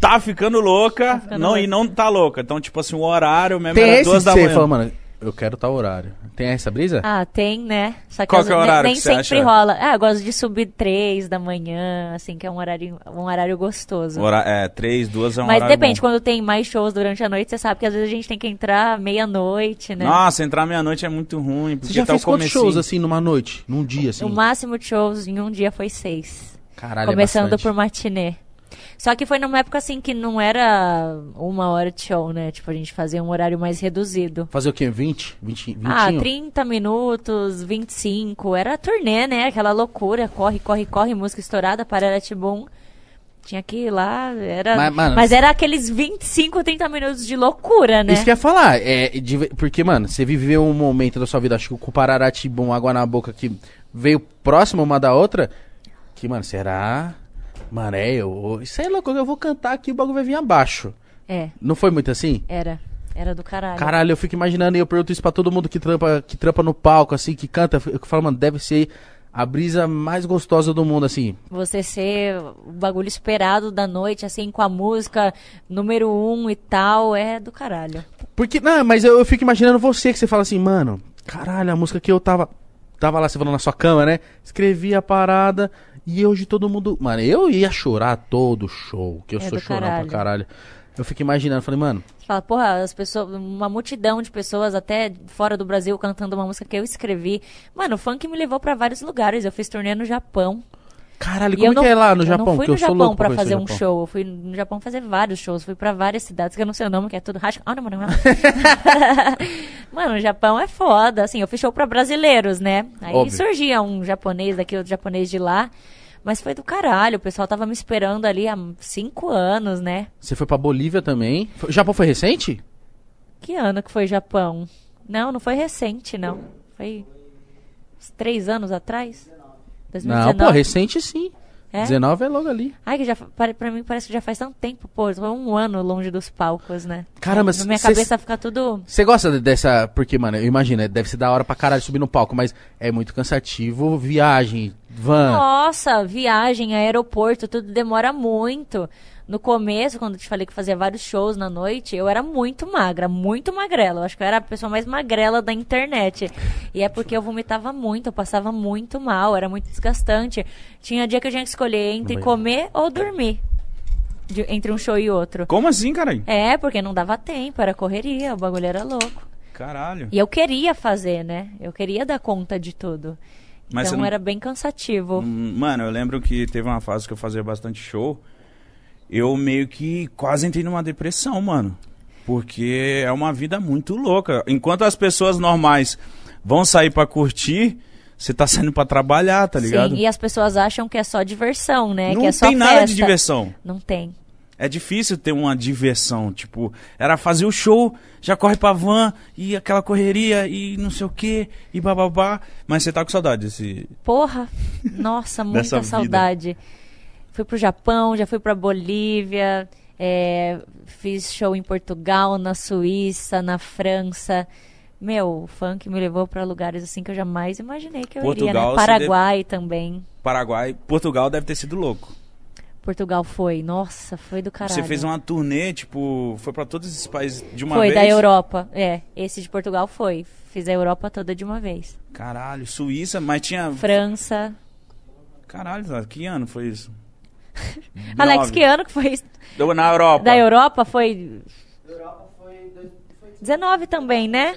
tá ficando louca ficando não, louca. e não tá louca. Então, tipo assim, o horário mesmo Tem era esse duas que da você manhã. fala, mano, eu quero tal horário. Tem essa brisa? Ah, tem, né? Só que Qual que é o nem- horário nem que você sempre acha? rola. Ah, eu gosto de subir três da manhã, assim, que é um horário, um horário gostoso. Hora- é, três, duas é um Mas horário depende, bom. quando tem mais shows durante a noite, você sabe que às vezes a gente tem que entrar meia-noite, né? Nossa, entrar meia-noite é muito ruim, porque Você já tá fez o quantos shows assim numa noite? Num dia, assim? O máximo de shows em um dia foi seis. Caralho, é começando bastante. por matinê. Só que foi numa época assim que não era uma hora de show, né? Tipo, a gente fazia um horário mais reduzido. Fazer o quê? 20? 20 20 Ah, 30 minutos, 25. Era turnê, né? Aquela loucura. Corre, corre, corre, música estourada, Pararati Boom. Tinha que ir lá, era... Mas, Mas, mano, era aqueles 25, 30 minutos de loucura, né? Isso que eu ia falar, é, de porque, mano, você viveu um momento da sua vida, acho que com o Pararati bom, água na boca, que veio próxima uma da outra, que, mano, será? Mano, é eu. Isso aí é louco, eu vou cantar aqui, o bagulho vai vir abaixo. É, Não foi muito assim? era. Era do caralho. Caralho, eu fico imaginando e eu pergunto isso pra todo mundo que trampa, que trampa no palco, assim, que canta. Eu falo, mano, deve ser a brisa mais gostosa do mundo, assim. Você ser o bagulho esperado da noite, assim, com a música número um e tal, é do caralho. Porque, não, mas eu, eu fico imaginando você que você fala assim, mano, caralho, a música que eu tava. Tava lá, você falou na sua cama, né? Escrevi a parada e hoje todo mundo. Mano, eu ia chorar todo show, que eu É sou chorão caralho. pra caralho. Eu fico imaginando, falei, mano, Você fala, porra, as pessoas, uma multidão de pessoas até fora do Brasil cantando uma música que eu escrevi. Mano, o funk me levou pra vários lugares. Eu fiz turnê no Japão. caralho, E como eu é não, que é lá no eu Japão? não fui que eu no sou Japão pra fazer um show. Eu fui no Japão fazer vários shows. Fui pra várias cidades que eu não sei o nome, que é tudo Hashi- Ah, não, não, não. Mano, o Japão é foda. Assim, eu fiz show pra brasileiros, né? Aí Óbvio. surgia um japonês daqui, outro japonês de lá. Mas foi do caralho. O pessoal tava me esperando ali há cinco anos, né? Você foi pra Bolívia também? O Japão foi recente? Que ano que foi Japão? Não, não foi recente, não. Foi uns três anos atrás? 2019. Não, pô, recente sim. É? 19 é logo ali. Ai, que já, pra, pra mim parece que já faz tanto tempo, pô. Foi um ano longe dos palcos, né? Caramba, Na minha cês- cabeça fica tudo. Você gosta de- dessa. Porque, mano, eu imagino, deve ser da hora pra caralho subir no palco, mas é muito cansativo viagem Van. Nossa, viagem, aeroporto, tudo demora muito. No começo, quando eu te falei que fazia vários shows na noite, eu era muito magra, muito magrela. Eu acho que eu era a pessoa mais magrela da internet. E é porque eu vomitava muito, eu passava muito mal, era muito desgastante. Tinha dia que eu tinha que escolher entre comer ou dormir. de- entre um show e outro. Como assim, caralho? É, porque não dava tempo, era correria, o bagulho era louco. Caralho. E eu queria fazer, né? Eu queria dar conta de tudo. Mas então não- era bem cansativo. Hum, Mano, eu lembro que teve uma fase que eu fazia bastante show. Eu meio que quase entrei numa depressão, mano. Porque é uma vida muito louca. Enquanto as pessoas normais vão sair pra curtir, você tá saindo pra trabalhar, tá ligado? Sim, e as pessoas acham que é só diversão, né? Não que é só tem nada de festa. diversão. Não tem. É difícil ter uma diversão, tipo, era fazer o show, já corre pra van, e aquela correria, e não sei o que, e bababá. Mas você tá com saudade desse. Porra, nossa, muita vida. Fui pro Japão, já fui pra Bolívia, é, fiz show em Portugal, na Suíça, na França. Meu, o funk me levou pra lugares assim que eu jamais imaginei que eu iria, Portugal, né? você Paraguai também. Paraguai, Portugal deve ter sido louco. Portugal foi, nossa, foi do caralho. Você fez uma turnê, tipo, foi pra todos esses países de uma Foi vez? da Europa, é. Esse de Portugal foi. Fiz a Europa toda de uma vez. Caralho, Suíça, mas tinha. França. Caralho, que ano foi isso? Alex, que ano que foi isso? Na Europa. Da Europa foi. 19 também, né?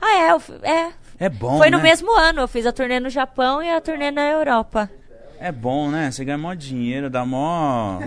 Ah, é, eu é. É bom, Foi no né? mesmo ano. Eu fiz a turnê no Japão e a turnê na Europa. É bom, né? Você ganha mó dinheiro, dá mó.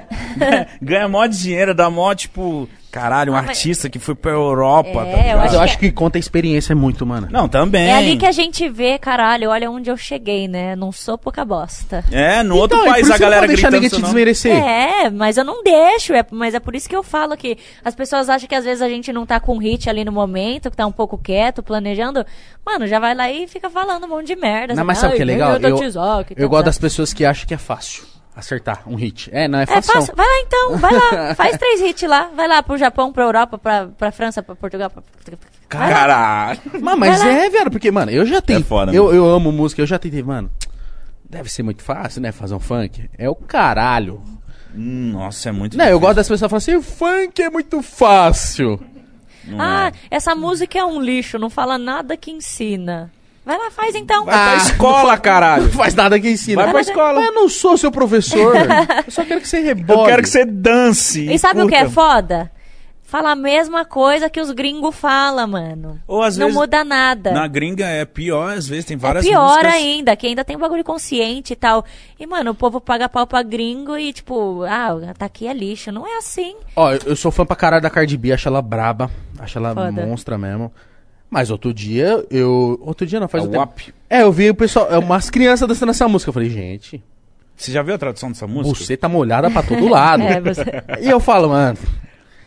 ganha mó dinheiro, dá mó, tipo. Caralho, um Ah, mas- artista que foi pra Europa, É, tá eu? Mas eu acho que conta a experiência muito, mano. Não, também. É ali que a gente vê, caralho, olha onde eu cheguei, né? Não sou pouca bosta. É, no outro Então, e país por a não galera gritando ninguém te desmerecer. É, mas eu não deixo. É, mas é por isso que eu falo que as pessoas acham que às vezes a gente não tá com hit ali no momento, que tá um pouco quieto, planejando. Mano, já vai lá e fica falando um monte de merda. Não, assim, mas sabe o que é "Ai, legal? Eu, eu tá, gosto tá." das pessoas que acham que é fácil acertar um hit. É, não é É fácil. fácil. Vai lá então, vai lá. Faz três hits lá. Vai lá pro Japão, pra Europa, pra, pra França, pra Portugal. Pra... Caralho. Mas, é, velho, porque, mano, eu já tenho. É foda, eu, mano. eu amo música, eu já tentei, mano. Deve ser muito fácil, né? Fazer um funk. É o caralho. Nossa, é muito Não, eu difícil. gosto das pessoas falam assim, funk é muito fácil. Não Ah, é. essa música é um lixo, não fala nada que ensina. Vai lá, faz então. Vai pra Ah. escola, caralho. Não faz nada que ensina. Vai pra escola. Eu não sou seu professor. eu só quero que você rebole. Eu quero que você dance. E sabe o que é curta. foda? Fala a mesma coisa que os gringos falam, mano. Ou às não vezes muda nada. na gringa é pior, às vezes tem É várias pior músicas. ainda, que ainda tem um bagulho consciente e tal. E, mano, o povo paga pau pra gringo e, tipo, ah, tá aqui é lixo. Não é assim. Ó, eu, eu sou fã pra caralho da Cardi B, acho ela braba, acho ela Foda. monstra mesmo. Mas outro dia, eu... Outro dia não, faz É um o tempo. WAP. É, eu vi o pessoal, é, umas crianças dançando essa música. Eu falei, gente, Você já viu a tradução dessa música? você tá molhada pra todo lado. É, você... E eu falo, mano.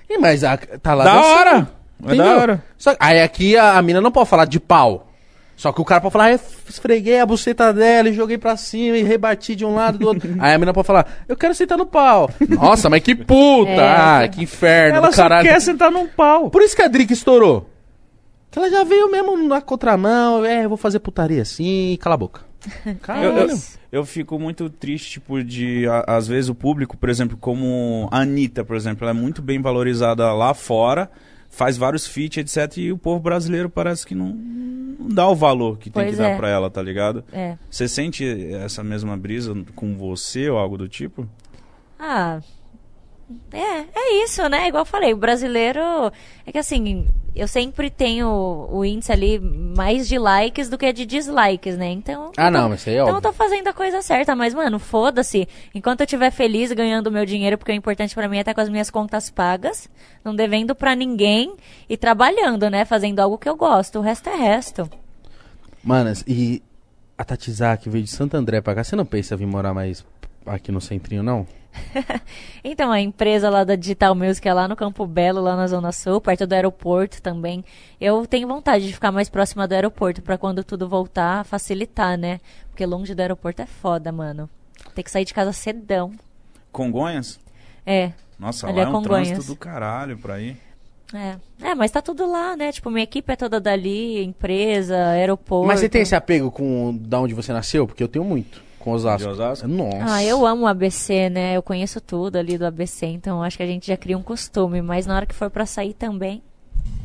E mas a, tá lá Da dançando, hora! É da hora. Só, aí aqui a, a mina não pode falar de pau. Só que o cara pode falar, "Ah, eu esfreguei a buceta dela e joguei pra cima e rebati de um lado do outro. aí a mina pode falar, eu quero sentar no pau. Nossa, mas que puta! É. Ah, que inferno Ela do só caralho. quer sentar num pau. Por isso que a Drick estourou. Que ela já veio mesmo na contramão, é, eu vou fazer putaria assim, cala a boca. Caralho. Eu, eu, eu fico muito triste, tipo, de. a- às vezes o público, por exemplo, como a Anitta, por exemplo, ela é muito bem valorizada lá fora, faz vários feats, etc. E o povo brasileiro parece que não, não dá o valor que tem Pois que dar é. pra ela, tá ligado? É. Você sente essa mesma brisa com você ou algo do tipo? Ah. É, é isso, né? Igual eu falei, o brasileiro. É que assim, eu sempre tenho o índice ali mais de likes do que de dislikes, né? Então. Ah, eu tô- não, mas isso aí é Então eu óbvio. tô fazendo a coisa certa, mas, mano, foda-se. Enquanto eu estiver feliz ganhando meu dinheiro, porque o importante pra mim é estar com as minhas contas pagas, não devendo pra ninguém e trabalhando, né? Fazendo algo que eu gosto. O resto é resto. Manas, e a Tatizak veio de Santo André pra cá, você não pensa em vir morar mais aqui no centrinho, não? Então, a empresa lá da Digital Music é lá no Campo Belo, lá na Zona Sul, perto do aeroporto também. Eu tenho vontade de ficar mais próxima do aeroporto, pra quando tudo voltar, facilitar, né? Porque longe do aeroporto é foda, mano. Tem que sair de casa cedão. Congonhas? É. Nossa, Ali lá é é um Congonhas. trânsito do caralho pra ir. É. é, mas tá tudo lá, né? Tipo, minha equipe é toda dali, empresa, aeroporto. Mas você tem esse apego com da onde você nasceu? Porque eu tenho muito com Osasco. De Osasco? Nossa. Ah, eu amo o ABC, né? Eu conheço tudo ali do ABC, então acho que a gente já cria um costume. Mas na hora que for pra sair também.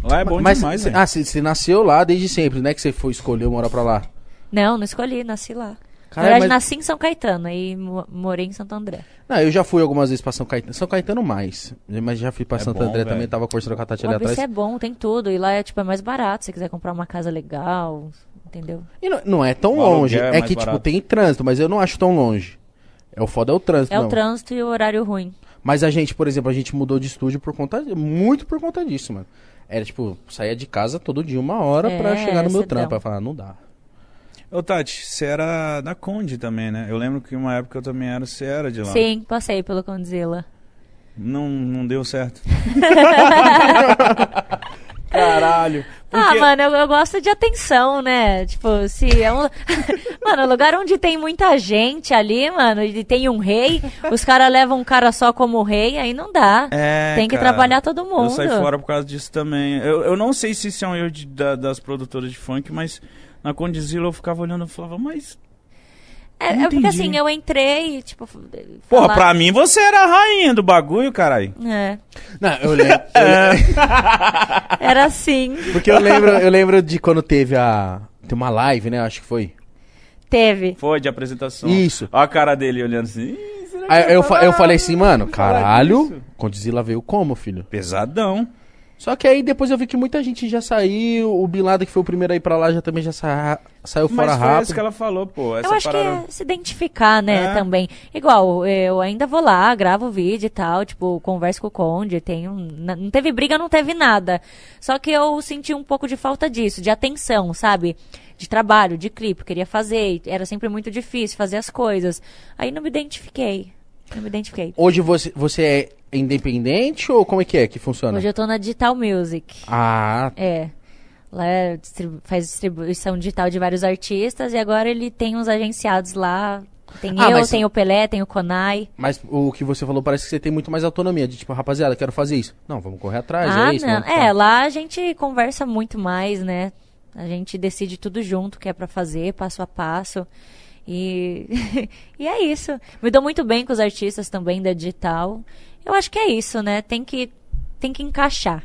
Lá é bom Mas, demais, hein? ah, você, nasceu lá desde sempre, né? Que você foi escolher morar pra lá. Não, não escolhi, nasci lá. Cara, na verdade, mas- nasci em São Caetano e mo- morei em Santo André. Não, eu já fui algumas vezes pra São Caetano. São Caetano mais. Mas já fui pra É Santo bom, André velho. também. Tava conversando com a Tati O ali ABC atrás. é bom, tem tudo. E lá é, tipo, é mais barato se você quiser comprar uma casa legal, entendeu? E não, não é tão O longe. é É, que, tipo, barato. tem trânsito, mas eu não acho tão longe. É o foda é o trânsito, É não. o trânsito e o horário ruim. Mas a gente, por exemplo, a gente mudou de estúdio por conta. Muito por conta disso, mano. Era tipo, saía de casa todo dia uma hora É, pra chegar no meu trampo. Eu falava, não dá. Ô, Tati, você era da Conde também, né? Eu lembro que uma época eu também era, você era de lá. Sim, passei pelo Condzilla. Não, não deu certo. Caralho. Ah, Porque- mano, eu, eu gosto de atenção, né? Tipo, se é um. mano, lugar onde tem muita gente ali, mano, e tem um rei, os caras levam um cara só como rei, aí não dá. É, tem que cara, trabalhar todo mundo. Eu saí fora por causa disso também. Eu, eu não sei se isso é um erro de- da- das produtoras de funk, mas na Condizila eu ficava olhando e falava, mas. É, é porque assim, eu entrei, tipo. Porra, falar- pra mim você era a rainha do bagulho, caralho. É, Não, eu lembro. era assim. porque eu lembro, eu lembro de quando teve a. Tem uma live, né? Acho que foi. Teve. Foi de apresentação. Isso. Olha a cara dele olhando assim. "Ih, será que Aí eu, fa- falar? eu falei assim, mano, caralho, disso?" Condzilla veio como, filho? Pesadão. Só que aí depois eu vi que muita gente já saiu, o Bin Laden que foi o primeiro a ir pra lá já também já sa- saiu fora Mas foi rápido. isso que ela falou, pô. Essa Eu acho que parada- é se identificar, né, É. também. Igual, eu ainda vou lá, gravo vídeo e tal, tipo, converso com o Conde, tem n- Não teve briga, não teve nada. Só que eu senti um pouco de falta disso, de atenção, sabe? De trabalho, de clipe, queria fazer, era sempre muito difícil fazer as coisas. Aí não me identifiquei, não me identifiquei. Hoje você, você é independente ou como é que é que funciona? Hoje eu tô na Digital Music. Ah, É. Lá é distribu- faz distribuição digital de vários artistas e agora ele tem uns agenciados lá. Tem Ah, eu, mas- tem o Pelé, tem o Konai. mas o que você falou parece que você tem muito mais autonomia. De tipo, rapaziada, quero fazer isso. Não, vamos correr atrás, ah, é isso. não. É, lá a gente conversa muito mais, né? A gente decide tudo junto o que é pra fazer, passo a passo. E, e é isso. Me dou muito bem com os artistas também da digital. Eu acho que é isso, né? Tem que, tem que encaixar.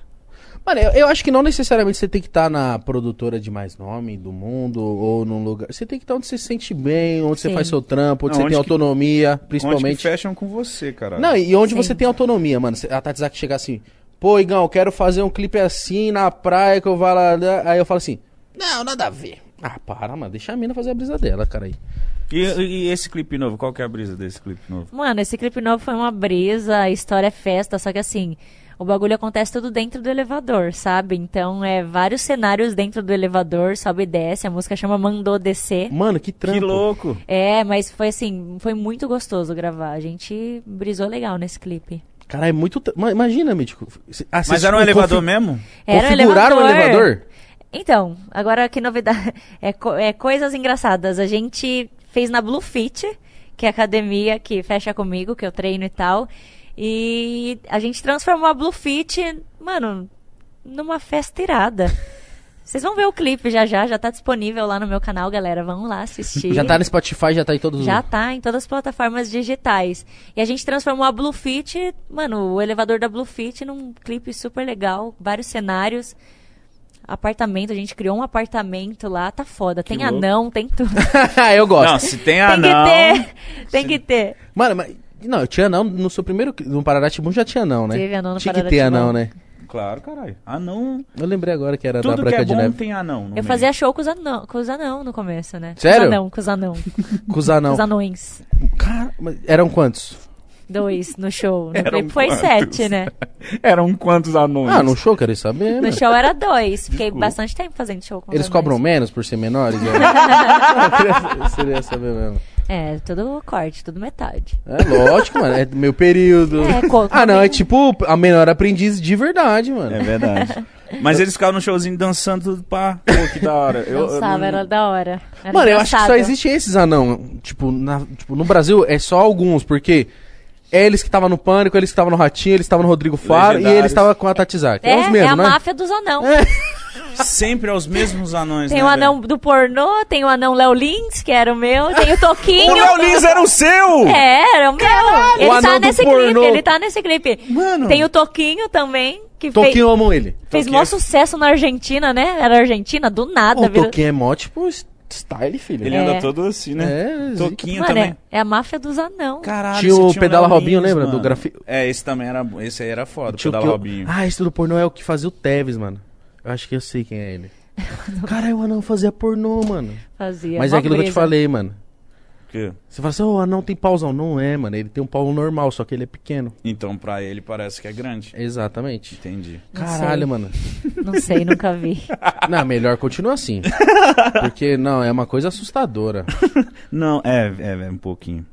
Mano, eu, eu acho que não necessariamente você tem que estar na produtora de mais nome do mundo ou num lugar. Você tem que estar onde você se sente bem, onde você Sim. faz seu trampo, onde Não, você onde tem que- autonomia, Onde que principalmente. fecham com você, cara. Não, e onde Sim. você tem autonomia, mano. A Tatzaki chegar assim, pô, Igão, eu quero fazer um clipe assim na praia que eu vá lá. né? Aí eu falo assim, não, nada a ver. Ah, para, mano, deixa a mina fazer a brisa dela, cara aí. E, e esse clipe novo? Qual que é a brisa desse clipe novo? Mano, esse clipe novo foi uma brisa, a história é festa, só que assim, o bagulho acontece tudo dentro do elevador, sabe? Então é vários cenários dentro do elevador, sobe e desce, a música chama Mandou Descer. Mano, que trampo. Que louco. É, mas foi assim, foi muito gostoso gravar. A gente brisou legal nesse clipe. Cara, é muito. Imagina, Mítico. Ah, Mas vocês era um confi- elevador mesmo? Era um Configuraram o elevador. Então, agora que novidade. É, co- é coisas engraçadas. A gente fez na Blue Fit, que é a academia que fecha comigo, que eu treino e tal. E a gente transformou a Blue Fit, mano, numa festa irada. Vocês vão ver o clipe já já, já tá disponível lá no meu canal, galera. Vão lá assistir. Já tá no Spotify, já tá em todos os. Já tá em todas as plataformas digitais. E a gente transformou a Blue Fit, mano, o elevador da Blue Fit num clipe super legal, vários cenários. Apartamento, a gente criou um apartamento lá, tá foda. Tem louco. anão, tem tudo. eu gosto. Não, se tem tem anão... que ter, tem que ter. Mano, mas. Não, eu tinha não no seu primeiro. No Pararatibum já tinha não, né? Teve anão no Tinha que ter anão, né? Claro, caralho. Anão... Eu lembrei agora que era da Tudo que Branca é de bom Neve. tem anão no Eu meio. fazia show com os anão, com os anão no começo, né? Sério? Com os anão, com os anão. Com os anão. Com os anões. Cara, mas eram quantos? Dois no show. No Eram clipe foi quantos? sete, né? Eram quantos anões? Ah, no show, queria saber. No né? show era dois. Fiquei Desculpa. bastante tempo fazendo show com Eles cobram menos por ser menores? Eu... eu queria, eu queria saber mesmo. É, tudo corte, tudo metade. É lógico, mano. É do meu período. É, ah, não. É tipo a menor aprendiz de verdade, mano. É verdade. Mas eles ficavam no showzinho dançando tudo pá. Pô, que da hora. Eu, eu Dançava, não- era da hora. Era Mano, eu acho que só engraçado. existe esses anão. Tipo, na- tipo, no Brasil é só alguns, porque É eles que estavam no Pânico, eles que estavam no Ratinho, eles estavam no Rodrigo Faro e eles estavam com a Tatizak. É, É, os é mesmos, a né? máfia dos anão. Sempre é os mesmos anões, Tem né, o velho? anão do pornô, tem o anão Léo Lins, que era o meu, tem o Toquinho. O Léo Lins era o seu! É, era o meu. Ele O anão tá nesse pornô. clipe, ele tá nesse clipe. Mano. Tem o Toquinho também, que Toquinho, fez, amo ele. fez Toquinho. maior sucesso na Argentina, né? Era Argentina, do nada. O Toquinho é mó, tipo, style, filho. Ele É. anda todo assim, né? É, Toquinho Mano, também. é, é a máfia dos anão. Caralho, Tinha o Pedala Robinho, lembra? mano. Do grafi- É, esse também era. Esse aí era foda, o Tinha o Pedala que eu- Robinho. Ah, esse do pornô é o que fazia o Tevez, mano. Eu acho que eu sei quem é ele. Caralho, o anão fazia pornô, mano. Fazia. Mas é aquilo que eu te falei, mano. Que? Você fala assim, ô, o anão tem pauzão. Não é, mano. Ele tem um pau normal, só que ele é pequeno. Então, pra ele parece que é grande. Exatamente. Entendi. Não Caralho, sei. mano. Não sei, nunca vi. Não, melhor continua assim. Porque, não, é uma coisa assustadora. Não, é, é, é um pouquinho.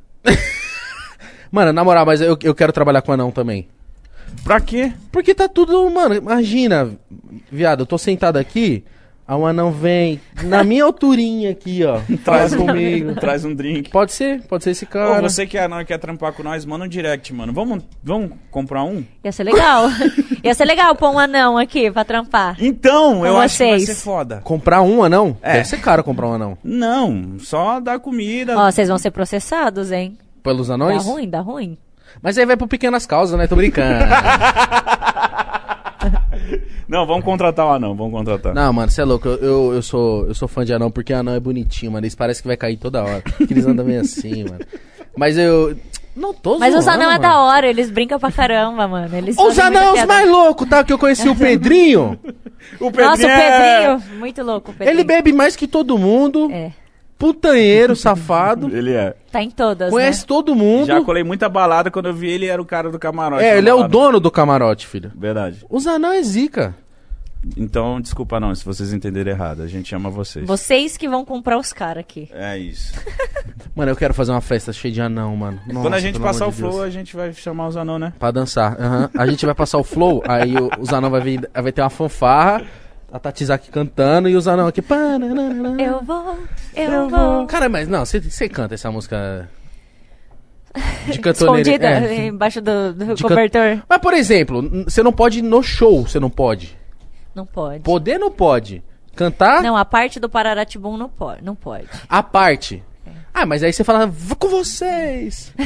Mano, na moral, mas eu, eu quero trabalhar com anão também. Pra quê? Porque tá tudo, mano, imagina, viado, eu tô sentado aqui, aí um anão vem na minha alturinha aqui, ó, traz comigo. Traz um drink. Pode ser, pode ser esse Ô, cara. você que é anão e quer trampar com nós, manda um direct, mano. Vamos, vamos comprar um? Ia ser legal. Ia ser legal pôr um anão aqui pra trampar. Então, eu Com acho que vai vocês. ser foda. Comprar um anão? É. Deve ser caro comprar um anão. Não, só dar comida. Ó, vocês vão ser processados, hein? Pelos Dá anões? ruim, dá ruim. Mas aí vai por pequenas causas, né? Tô brincando. Não, vamos contratar o anão, vamos contratar. Não, mano, você é louco. Eu, eu, eu sou, eu sou fã de anão porque anão é bonitinho, mano. Eles parecem que vai cair toda hora. Porque eles andam meio assim, mano. Mas eu. Não tô Mas os zoando, anão é mano. da hora, eles brincam pra caramba, mano. Eles Os anãos piada. mais loucos, tá? Que eu conheci o Pedrinho. O Nossa, o é- Pedrinho, muito louco o Pedrinho. Ele bebe mais que todo mundo. É, Putanheiro, safado. Ele é. tá em todas, Conhece né? todo mundo. Já colei muita balada quando eu vi ele era o cara do camarote. É, ele é o balada. dono do camarote, filho. Verdade. Os anão é zica. Então, desculpa não, se vocês entenderem errado. A gente ama vocês. Vocês que vão comprar os caras aqui. É isso. Mano, eu quero fazer uma festa cheia de anão, mano. Quando Nossa, a gente passar o de flow, a gente vai chamar os anão, né? Pra dançar. aham. A gente vai passar o flow, aí o- os anão vai, vir, vai ter uma fanfarra, a Tatizaki cantando e os anão aqui. Eu vou, eu, vou. Cara, mas não, você canta essa música de cantoneira. Escondida é. embaixo do, do De can- cobertor. Mas, por exemplo, você não pode ir no show, você não pode. Não pode. Poder não pode. Cantar, Não, a parte do Pararatibum não pode. Não pode. a parte. Ah, mas aí você fala, vou com vocês.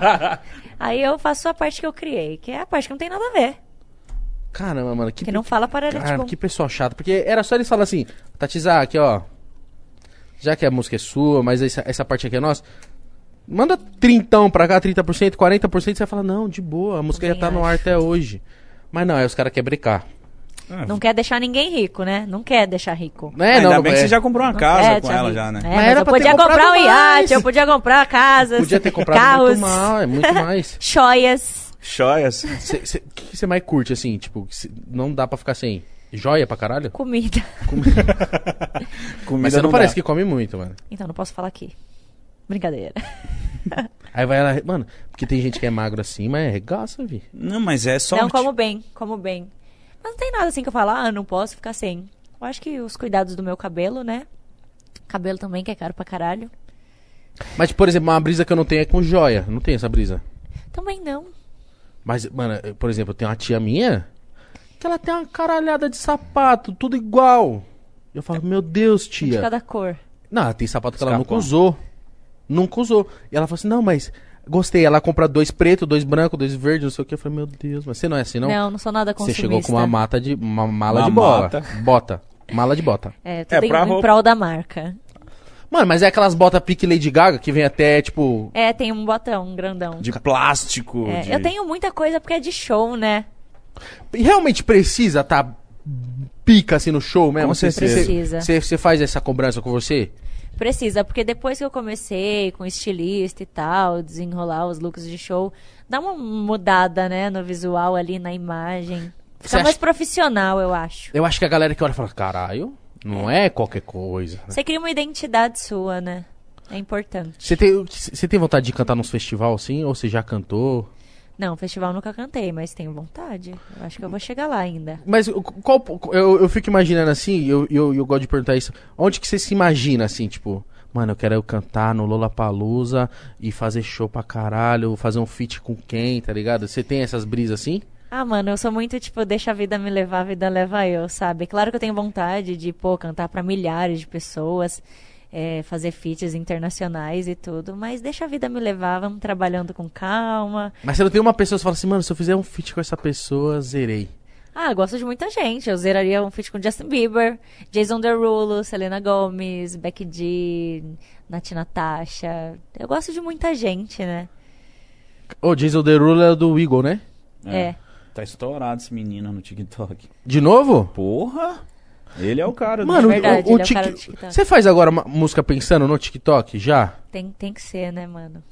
Aí eu faço a parte que eu criei, que é a parte que não tem nada a ver. Caramba, mano, que, Que não fala cara, Pararatibum. que pessoal chato. Porque era só eles falar assim, Tatizaki, ó. Já que a música é sua, mas essa, essa parte aqui é nossa. Manda trintão pra cá, 30%, 40%, você vai falar, não, de boa, a música já Também tá no ar acho. até hoje. Mas não, aí os caras querem brecar. Não quer deixar ninguém rico, né? Não quer deixar rico. É, Ainda não, bem é. que você já comprou uma Não casa quer com ela rico. já, né? É, Mas mas, era eu podia comprar um iate, eu podia comprar casas, Podia ter comprado carros, muito mal, é muito mais. joias. Joias. O que você mais curte, assim, tipo, cê- não dá pra ficar sem? Joia pra caralho? Comida. Comida Mas você não, dá. parece que come muito, mano. Então, não posso falar aqui. Brincadeira. Aí vai ela, mano, porque tem gente que é magro assim, mas é regaça, vi. Não, mas é sorte. Não, como bem, como bem. Mas não tem nada assim que eu falo, ah, não posso ficar sem. Eu acho que os cuidados do meu cabelo, né? Cabelo também, que é caro pra caralho. Mas, por exemplo, uma brisa que eu não tenho é com joia. Não tem essa brisa. Também não. Mas, mano, por exemplo, eu tenho uma tia minha que ela tem uma caralhada de sapato, tudo igual. Eu falo, meu Deus, De tia. cada cor. Não, ela tem sapato que ela nunca usou. Nunca usou. E ela falou assim, não, mas gostei. Ela compra dois pretos, dois brancos, dois verdes, não sei o que. Eu falei, meu Deus, mas você não é assim, não? Não, não, sou nada Você consumista. chegou com uma mata de. uma mala Uma de bola. mata. Bota. Mala de bota. É, tudo É, em, pra em roupa. prol da marca. Mano, mas é aquelas botas pique Lady Gaga que vem até, tipo. É, tem um botão, um grandão. De plástico. É, de- Eu tenho muita coisa porque é de show, né? Realmente precisa tá pica assim no show mesmo? Com Você- Precisa. Você você faz essa cobrança com você? Precisa, porque depois que eu comecei com estilista e tal, desenrolar os looks de show, dá uma mudada, né, no visual ali, na imagem. Fica mais acha- profissional, eu acho. Eu acho que a galera que olha fala, caralho, não é qualquer coisa. Você cria uma identidade sua, né? É importante. Você tem, você tem vontade de cantar nos festivais assim? Ou você já cantou? Não, festival nunca cantei, mas tenho vontade. Eu acho que eu vou chegar lá ainda. Mas qual, eu, eu fico imaginando assim, eu, eu, eu gosto de perguntar isso. Onde que você se imagina assim, tipo? Mano, eu quero cantar no Lollapalooza e fazer show pra caralho, fazer um feat com quem, tá ligado? Você tem essas brisas assim? Ah, mano, eu sou muito tipo, deixa a vida me levar, a vida leva eu, sabe? Claro que eu tenho vontade de, pô, cantar pra milhares de pessoas, é, fazer feats internacionais e tudo, mas deixa a vida me levar, vamos trabalhando com calma. Mas você não tem uma pessoa que fala assim, mano, se eu fizer um feat com essa pessoa, zerei. Ah, eu gosto de muita gente. Eu zeraria um feat com Justin Bieber, Jason Derulo, Selena Gomez, Becky G, Nath Natasha. Eu gosto de muita gente, né? Ô, Jason Derulo é do Eagle, né? É. Tá estourado esse menino no TikTok. De novo? Porra! Ele é o cara. Mano, É verdade, o, o ele é o Tik- cara do TikTok. Você faz agora uma música pensando no TikTok já? Tem, tem que ser, né, mano?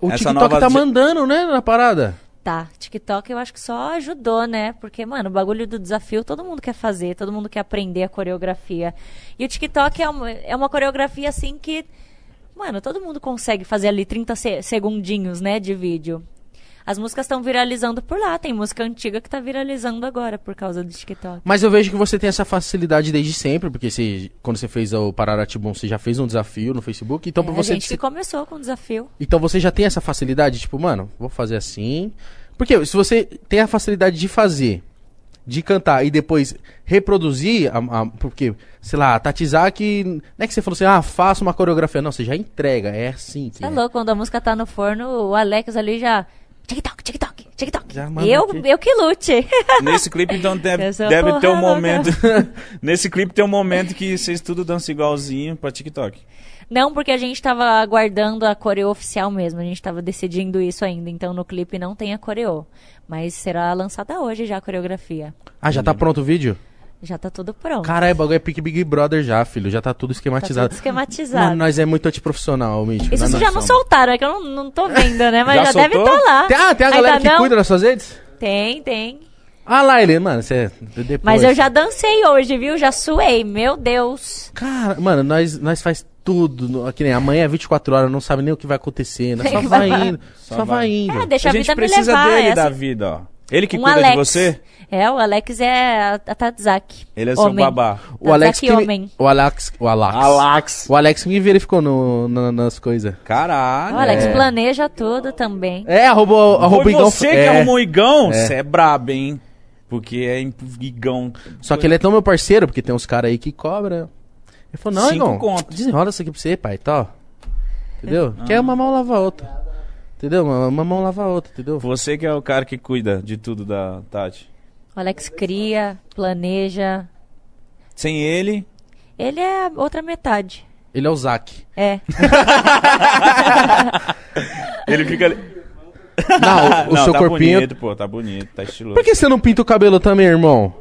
O Essa TikTok tá mandando, né, na parada. Tá, TikTok eu acho que só ajudou, né? Porque, mano, o bagulho do desafio todo mundo quer fazer, todo mundo quer aprender a coreografia. E o TikTok é uma, é uma coreografia assim que, mano, todo mundo consegue fazer ali 30 se- segundinhos, né, de vídeo. As músicas estão viralizando por lá, tem música antiga que tá viralizando agora por causa do TikTok. Mas eu vejo que você tem essa facilidade desde sempre, porque você, quando você fez o Pararatibum, você já fez um desafio no Facebook, então pra É, você a gente que começou com o desafio. Então você já tem essa facilidade, tipo, mano, vou fazer assim. Porque se você tem a facilidade de fazer, de cantar e depois reproduzir, a, a- porque, sei lá, a Tatizaki, não é que você falou assim, ah, faça uma coreografia. Não, você já entrega, é assim. que é é. louco, quando a música tá no forno, o Alex ali já. TikTok, TikTok, TikTok. Eu, aqui. eu que lute. Nesse clipe, então, deve, deve ter um momento. Nesse clipe tem um momento que vocês tudo dançam igualzinho pra TikTok. Não, porque a gente tava aguardando a coreo oficial mesmo. A gente tava decidindo isso ainda. Então no clipe não tem a coreo. Mas será lançada hoje já a coreografia. Ah, já tá pronto o vídeo? Já tá tudo pronto. Caralho, o bagulho é pique Big Brother já, filho. Já tá tudo tá esquematizado. tudo esquematizado. Mano, nós é muito antiprofissional, Mítico. Isso já não somos. soltaram, é que eu não, não tô vendo, né? Mas Já já, deve estar lá. Tem, ah, tem a galera Ainda que não? cuida das suas redes? Tem, tem. Ah lá, ele, mano, você... Depois. Mas eu já dancei hoje, viu? Já suei, meu Deus. Cara, mano, nós, nós faz tudo. Que nem amanhã é 24 horas, não sabe nem o que vai acontecer. Nós só vai vai- indo. Só, Só vai vai. indo. É, deixa a a, gente vida me precisa levar. dele é da assim. vida, ó. Ele que um cuida Alex. de você, É, o Alex é a, Tatzaki. ele é seu Homem. babá. O Alex que me- homem. O Alex. O Alex. Alax. O Alex me verificou no, na- nas coisas. Caralho. O Alex É. planeja tudo também. É, arroba, arroba Foi Igão. você que é. arrumou o Igão? É. Você é brabo, hein? Porque é Igão. Só que ele é tão meu parceiro, porque tem uns caras aí que cobram. Ele falou, não, Cinco Igão, conto. desenrola isso aqui pra você, pai, tal. Entendeu? Quer uma mão lava a outra. Entendeu? Uma, uma mão lava a outra, entendeu? Você que é o cara que cuida de tudo da Tati. O Alex cria, planeja. Sem ele, Ele é a outra metade. Ele é o Zac. É. ele fica ali. Não, o, o Não, seu tá corpinho. bonito, pô, tá bonito, tá estiloso. Por que você não pinta o cabelo também, irmão?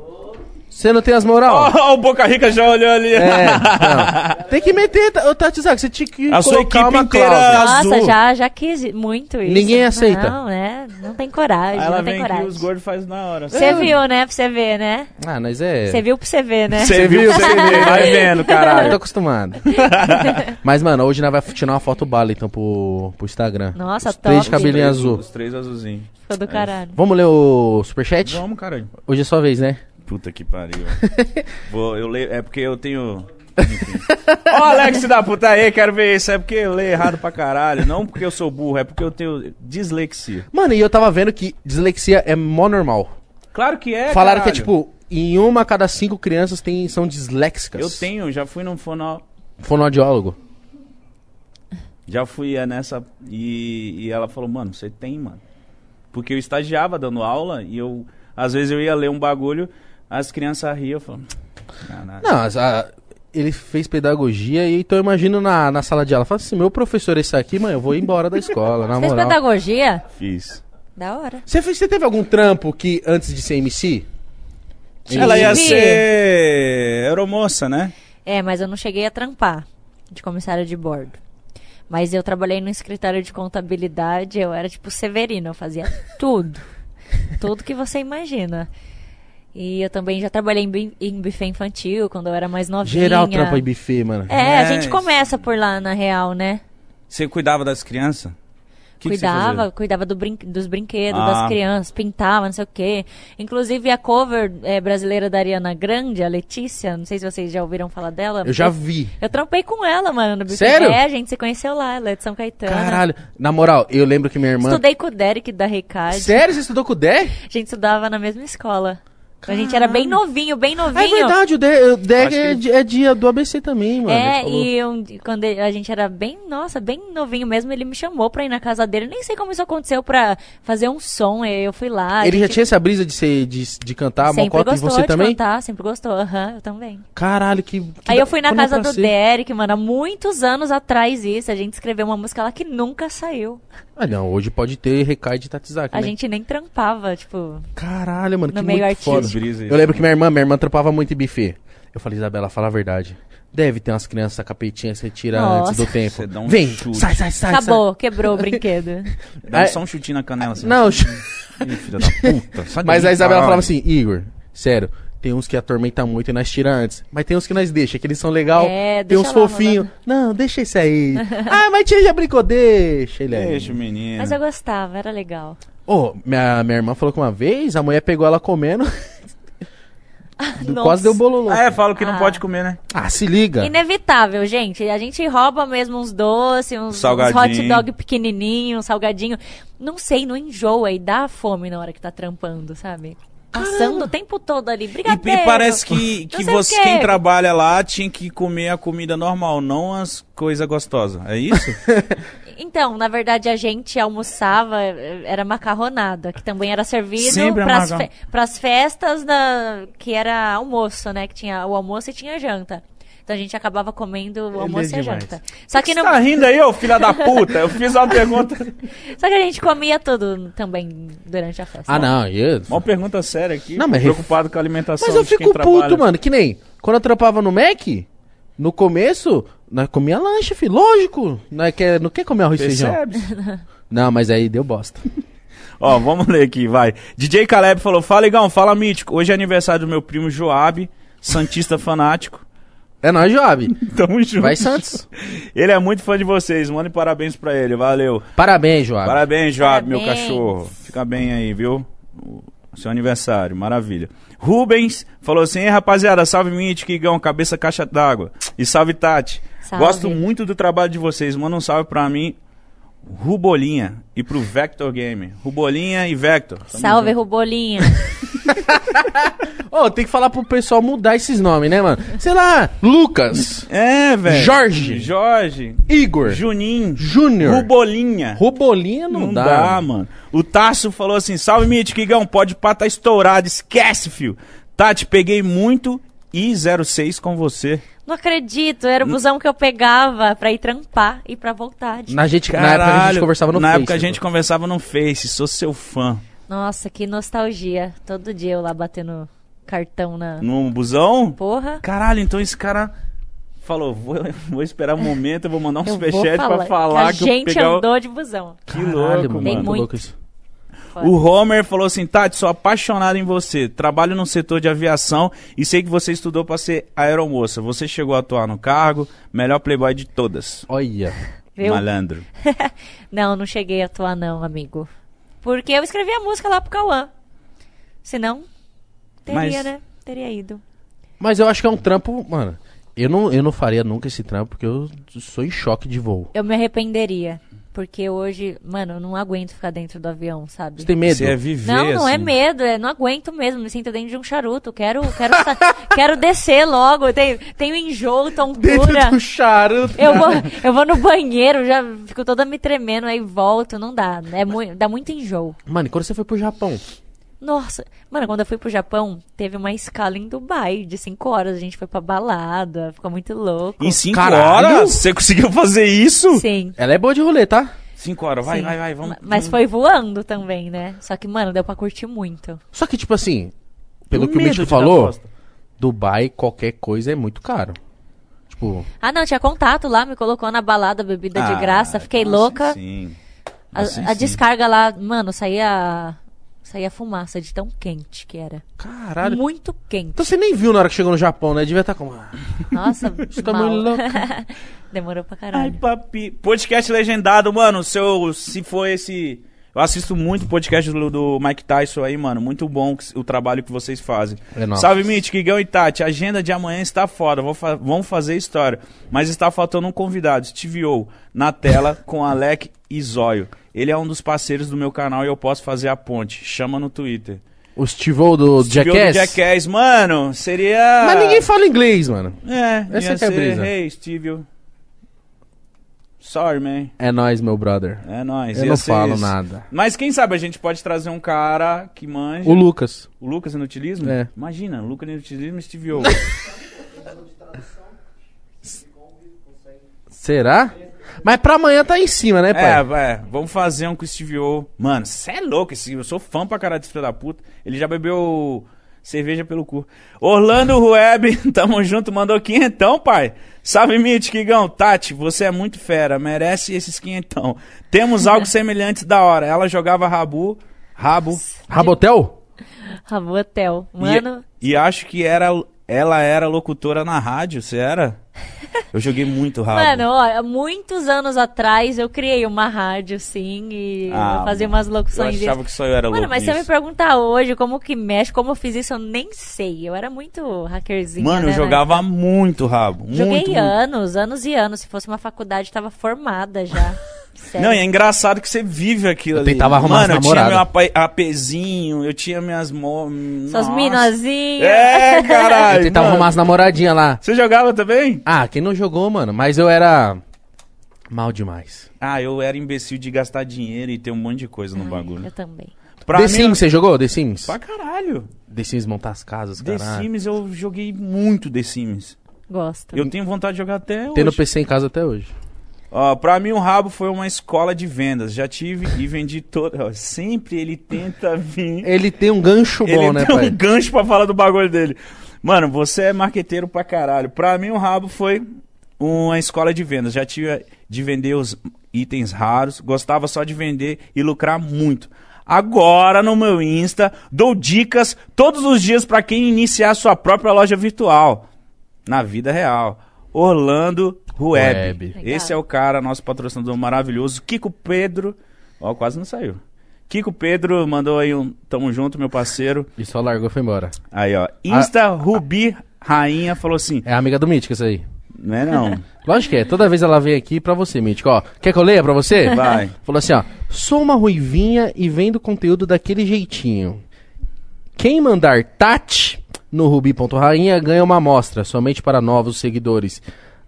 Você não tem as moral? Ó, o Boca Rica já olhou ali. É, não. Tem que meter, tá- ô Tati Zac, você tinha que A sua equipe uma inteira- cláusula. Nossa, azul. já, já quis muito isso. Ninguém aceita. Não, né? Não tem coragem, Aí ela não tem vem coragem. os gordos fazem na hora. Você viu, né? Pra você ver, né? Ah, nós é... Você viu pra você ver, né? Você viu, você viu. Vai vendo, Eu tô caralho. acostumado. Mas, mano, hoje nós vamos tirar uma foto bala, então, pro, pro Instagram. Nossa, Os Três de top. cabelinho azul. Os três azulzinhos. Ficou do caralho. Vamos ler o superchat? Vamos, caralho. Hoje é sua vez, né? Puta que pariu. Vou, eu leio, é porque eu tenho. Ó, Alex da puta aí, quero ver isso. É porque eu leio errado pra caralho. Não porque eu sou burro, é porque eu tenho dislexia. Mano, e eu tava vendo que dislexia é mó normal. Claro que é. Falaram que é caralho. tipo, em uma a cada cinco crianças tem, são disléxicas. Eu tenho, já fui num fono. Fonoaudiólogo. Já fui é, nessa. E, e ela falou, mano, você tem, mano. Porque eu estagiava dando aula e eu. Às vezes eu ia ler um bagulho, as crianças riam, eu. Caralho. Não, as- a- ele fez pedagogia e então eu imagino na, na sala de aula. Fala assim, meu professor esse aqui, mãe, eu vou embora da escola, na Fez moral. pedagogia? Fiz. Da hora. Você, fez- você teve algum trampo que antes de ser MC? Ela ia Tive. ser aeromoça, né? É, mas eu não cheguei a trampar de comissária de bordo. Mas eu trabalhei no escritório de contabilidade, eu era tipo Severino, eu fazia tudo. tudo que você imagina. E eu também já trabalhei em, buffet infantil, quando eu era mais novinha. Geral trampa em buffet, mano. É, a É, gente começa por lá, na real, né? Você cuidava das crianças? que que cuidava, fazia? cuidava do brin- dos brinquedos, Ah. das crianças, pintava, não sei o quê. Inclusive a cover eh, brasileira da Ariana Grande, a Letícia, não sei se vocês já ouviram falar dela. Eu já vi. Eu trampei com ela, mano, no Bife. Sério? É, a gente se conheceu lá, ela é de São Caetano. Caralho. Na moral, eu lembro que minha irmã. Estudei com o Derek da Recard. Sério? Você estudou com o Dé? A gente estudava na mesma escola. A gente era bem novinho, bem Ah, novinho. é verdade, o Acho é, é dia do ABC também, mano. É, e um- quando a gente era bem, nossa, bem novinho mesmo, ele me chamou pra ir na casa dele. Nem sei como isso aconteceu pra fazer um som. e Eu fui lá. Ele já gente tinha essa brisa de, ser, de, de cantar sempre mocota e gostou você de também? cantar, sempre gostou. Aham, eu também. Caralho, que. que Aí da- eu fui na é casa do ser? Derek, mano, há muitos anos atrás isso. A gente escreveu uma música lá que nunca saiu. Ah, não, hoje pode ter recai de Tatizaki, A né? gente nem trampava, tipo. Caralho, mano, No que meio muito artístico. foda. Brisa isso. Eu lembro que minha irmã, minha irmã trampava muito em buffet. Eu falei, Isabela, fala a verdade. Deve ter umas crianças capetinhas que você tira Nossa. antes do tempo. Você dá um Vem, chute. sai, sai, sai. Acabou, quebrou o brinquedo. Dá É- só um chutinho na canela. Assim. sai. Não, Ih, filha da puta. sai mas a Isabela falava assim, Igor, sério, tem uns que atormentam muito e nós tira antes. Mas tem uns que nós deixa, que eles são legal. É, tem uns fofinhos. Não, deixa esse aí. ah, mas tia já brincou, deixa ele aí. Deixa o menino. Mas eu gostava, era legal. Ô, minha, minha irmã falou que uma vez a mulher pegou ela comendo. Nossa. quase deu bololô. Ah, é, falo que não Ah. pode comer, né? Ah, se liga. Inevitável, gente. A gente rouba mesmo uns doces, uns, uns hot dog pequenininho, um salgadinho. Não sei, não enjoa e dá fome na hora que tá trampando, sabe? Passando o tempo todo ali. E, Brigadeiro. e parece que, que você, quem trabalha lá tinha que comer a comida normal, não as coisas gostosas. É isso? Então, na verdade, a gente almoçava, era macarronada, que também era servido Sempre é macarrão. fe festas da, que era almoço, né? Que tinha o almoço e tinha janta. Então a gente acabava comendo o almoço é e janta. Só que, Você não, tá rindo aí, ô filha da puta? Eu fiz uma pergunta. só que a gente comia tudo também durante a festa. Ah, não, eu... Uma pergunta séria aqui. Não, mas- preocupado com a alimentação Mas eu de quem fico trabalha. puto, mano. Que nem quando eu trampava no Mac, no começo, nós comia lanche, filho. Lógico. Nós quer, não quer comer arroz e feijão. Não, mas aí deu bosta. Ó, vamos ler aqui, vai. DJ Caleb falou: Fala, Igão, fala mítico. Hoje é aniversário do meu primo Joab, Santista fanático. É nóis, Joab. Tamo junto. Vai, Santos. Ele é muito fã de vocês. Mande parabéns pra ele. Valeu. Parabéns, Joab. Parabéns, Joab, meu Parabéns. cachorro. Fica bem aí, viu? O seu aniversário, maravilha. Rubens falou assim: "Ei, rapaziada, salve Mítico, Igão, cabeça caixa d'água. E salve Tati. Salve. Gosto muito do trabalho de vocês. Manda um salve pra mim, Rubolinha, e pro Vector Game. Rubolinha e Vector. Tamo Salve, junto. Rubolinha. Ô, tem que falar pro pessoal mudar esses nomes, né, mano? Sei lá, Lucas, É, velho. Jorge. Jorge. Igor, Juninho. Júnior, Rubolinha. Rubolinha não, Não dá. dá, mano. O Tasso falou assim: salve, Mítico, Igão, pode pá, tá estourado. Esquece, fio. Tati, peguei muito e 06 com você. Não acredito, era o busão que eu pegava pra ir trampar e pra voltar. de- Na, gente, na época a gente conversava no Na Face, época a gente conversava no Face, sou seu fã. Nossa, que nostalgia. Todo dia eu lá batendo cartão na. No busão? Porra. Caralho, então esse cara falou: vou, vou esperar um momento, eu vou mandar um Eu superchat pra falar, que que, a eu gente pegar o- andou de busão. Que Caralho, louco, mano. Tem muito. O Homer falou assim: Tati, sou apaixonado em você. Trabalho no setor de aviação e sei que você estudou pra ser aeromoça. Você chegou a atuar no cargo, melhor playboy de todas. Olha. Viu? Malandro. Não, não cheguei a atuar, não, amigo. Porque eu escrevi a música lá pro Cauã. Senão, teria, Mas- né? Teria ido. Mas eu acho que é um trampo, mano. Eu não, eu não faria nunca esse trampo porque eu sou em choque de voo. Eu me arrependeria. Porque hoje, mano, eu não aguento ficar dentro do avião, sabe? Você tem medo? Você é viver Não, não é assim. medo, é, não aguento mesmo, me sinto dentro de um charuto. Quero, quero, quero descer logo. Tenho, tenho enjoo, tontura. Dentro do charuto. Eu vou, eu vou no banheiro, já fico toda me tremendo, aí volto, não dá. É mui- dá muito enjoo. Mano, e quando você foi pro Japão? Nossa, mano, quando eu fui pro Japão, teve uma escala em Dubai de 5 horas. A gente foi pra balada, ficou muito louco. Em 5 Caralho! horas? Você conseguiu fazer isso? Sim. Ela é boa de rolê, tá? 5 horas, vai, sim. vai, vai, vamos. Ma- Mas foi voando também, né? Só que, mano, deu pra curtir muito. Só que, tipo assim, pelo que o Mítico de falou. Dubai, qualquer coisa é muito caro. Tipo, Ah, não, tinha contato lá, me colocou na balada, bebida de Ah, graça, fiquei então louca. sim. A, Assim, a descarga lá, mano, saía. Saía fumaça de tão quente que era. caralho. Muito quente. Então você nem viu na hora que chegou no Japão, né? Devia estar com. Nossa, Você tá mal. muito louco. Demorou pra Ai, caralho. papi. Podcast legendado, mano. Seu, se for esse. Eu assisto muito podcast do, do Mike Tyson aí, mano. Muito bom que- o trabalho que vocês fazem. É. Salve, Mitch, Kigão e Tati. A agenda de amanhã está foda. Vou fa- vamos fazer história. Mas está faltando um convidado, Steve O, na tela com Alec e Zóio. Ele é um dos parceiros do meu canal e eu posso fazer a ponte. Chama no Twitter. O Steve O do Steve O do Jackass. Jackass. Mano, seria. Mas ninguém fala inglês, mano. É, Essa ia que é a ser, brisa. Hey, Steve O. Sorry, man. É nóis, meu brother. É nóis. Eu ia não falo isso. nada. Mas quem sabe a gente pode trazer um cara que manja. O Lucas. O Lucas Inutilismo? É. Imagina, Lucas Inutilismo e Steve O. Será? Mas pra amanhã tá em cima, né, pai? é, é, vamos fazer um com o Steve O. Mano, cê é louco esse. Eu sou fã pra caralho desse filho da puta. Ele já bebeu cerveja pelo cu. Orlando Web, tamo junto, mandou quinhentão, pai. Salve, Mitch, Kigão. Tati, você é muito fera, merece esses quinhentão. Temos algo semelhante da hora. Ela jogava rabu, rabo, Rabotel? Rabotel. E- Mano, E, acho que era, ela era locutora na rádio, você era? Eu joguei muito rabo. Mano, ó, há muitos anos atrás eu criei uma rádio, sim, e Ah, fazia umas locuções. Eu achava que só eu era Mano, mas se você me perguntar hoje como que mexe, como eu fiz isso, eu nem sei. Eu era muito hackerzinho. Mano, eu jogava muito rabo. Joguei muito, muito. anos, anos e anos. Se fosse uma faculdade, tava formada já. Sério. Não, e é engraçado que você vive aquilo Eu ali. tentava arrumar Mano, as eu tinha meu APzinho, eu tinha minhas... Mo... Suas minazinhas. É, caralho. Eu tentava mano. arrumar as namoradinhas lá. Você jogava também? Ah, quem não jogou, mano? Mas eu era mal demais. Ah, eu era imbecil de gastar dinheiro e ter um monte de coisa no bagulho. Eu também. Pra The mim, Sims, você jogou? The Sims? Pra caralho. The Sims montar as casas, The caralho. Sims, eu joguei muito The Sims. Gosto. Eu tenho vontade de jogar até Tem no hoje. PC em casa até hoje. Ó, pra mim o rabo foi uma escola de vendas. Já tive e vendi toda. ó, Sempre ele tenta vir. Ele tem um gancho bom, ele né, tem pai? um gancho pra falar do bagulho dele. Mano, você é marqueteiro pra caralho. Pra mim o rabo foi uma escola de vendas. Já tive de vender os itens raros. Gostava só de vender e lucrar muito. Agora no meu Insta dou dicas todos os dias pra quem iniciar sua própria loja virtual. Na vida real. Orlando Web. Esse é o cara, nosso patrocinador maravilhoso. Kiko Pedro. Ó, quase não saiu. Kiko Pedro mandou aí um tamo junto, meu parceiro. E só largou e foi embora. Aí, ó. Insta Rubi Rainha falou assim: É amiga do Mítico isso aí. Não é não. Lógico que é. Toda vez ela vem aqui pra você, Mítico. Ó, quer que eu leia pra você? Vai. Falou assim, ó. Sou uma ruivinha e vendo conteúdo daquele jeitinho. Quem mandar Tati no rubi.rainha ganha uma amostra, somente para novos seguidores.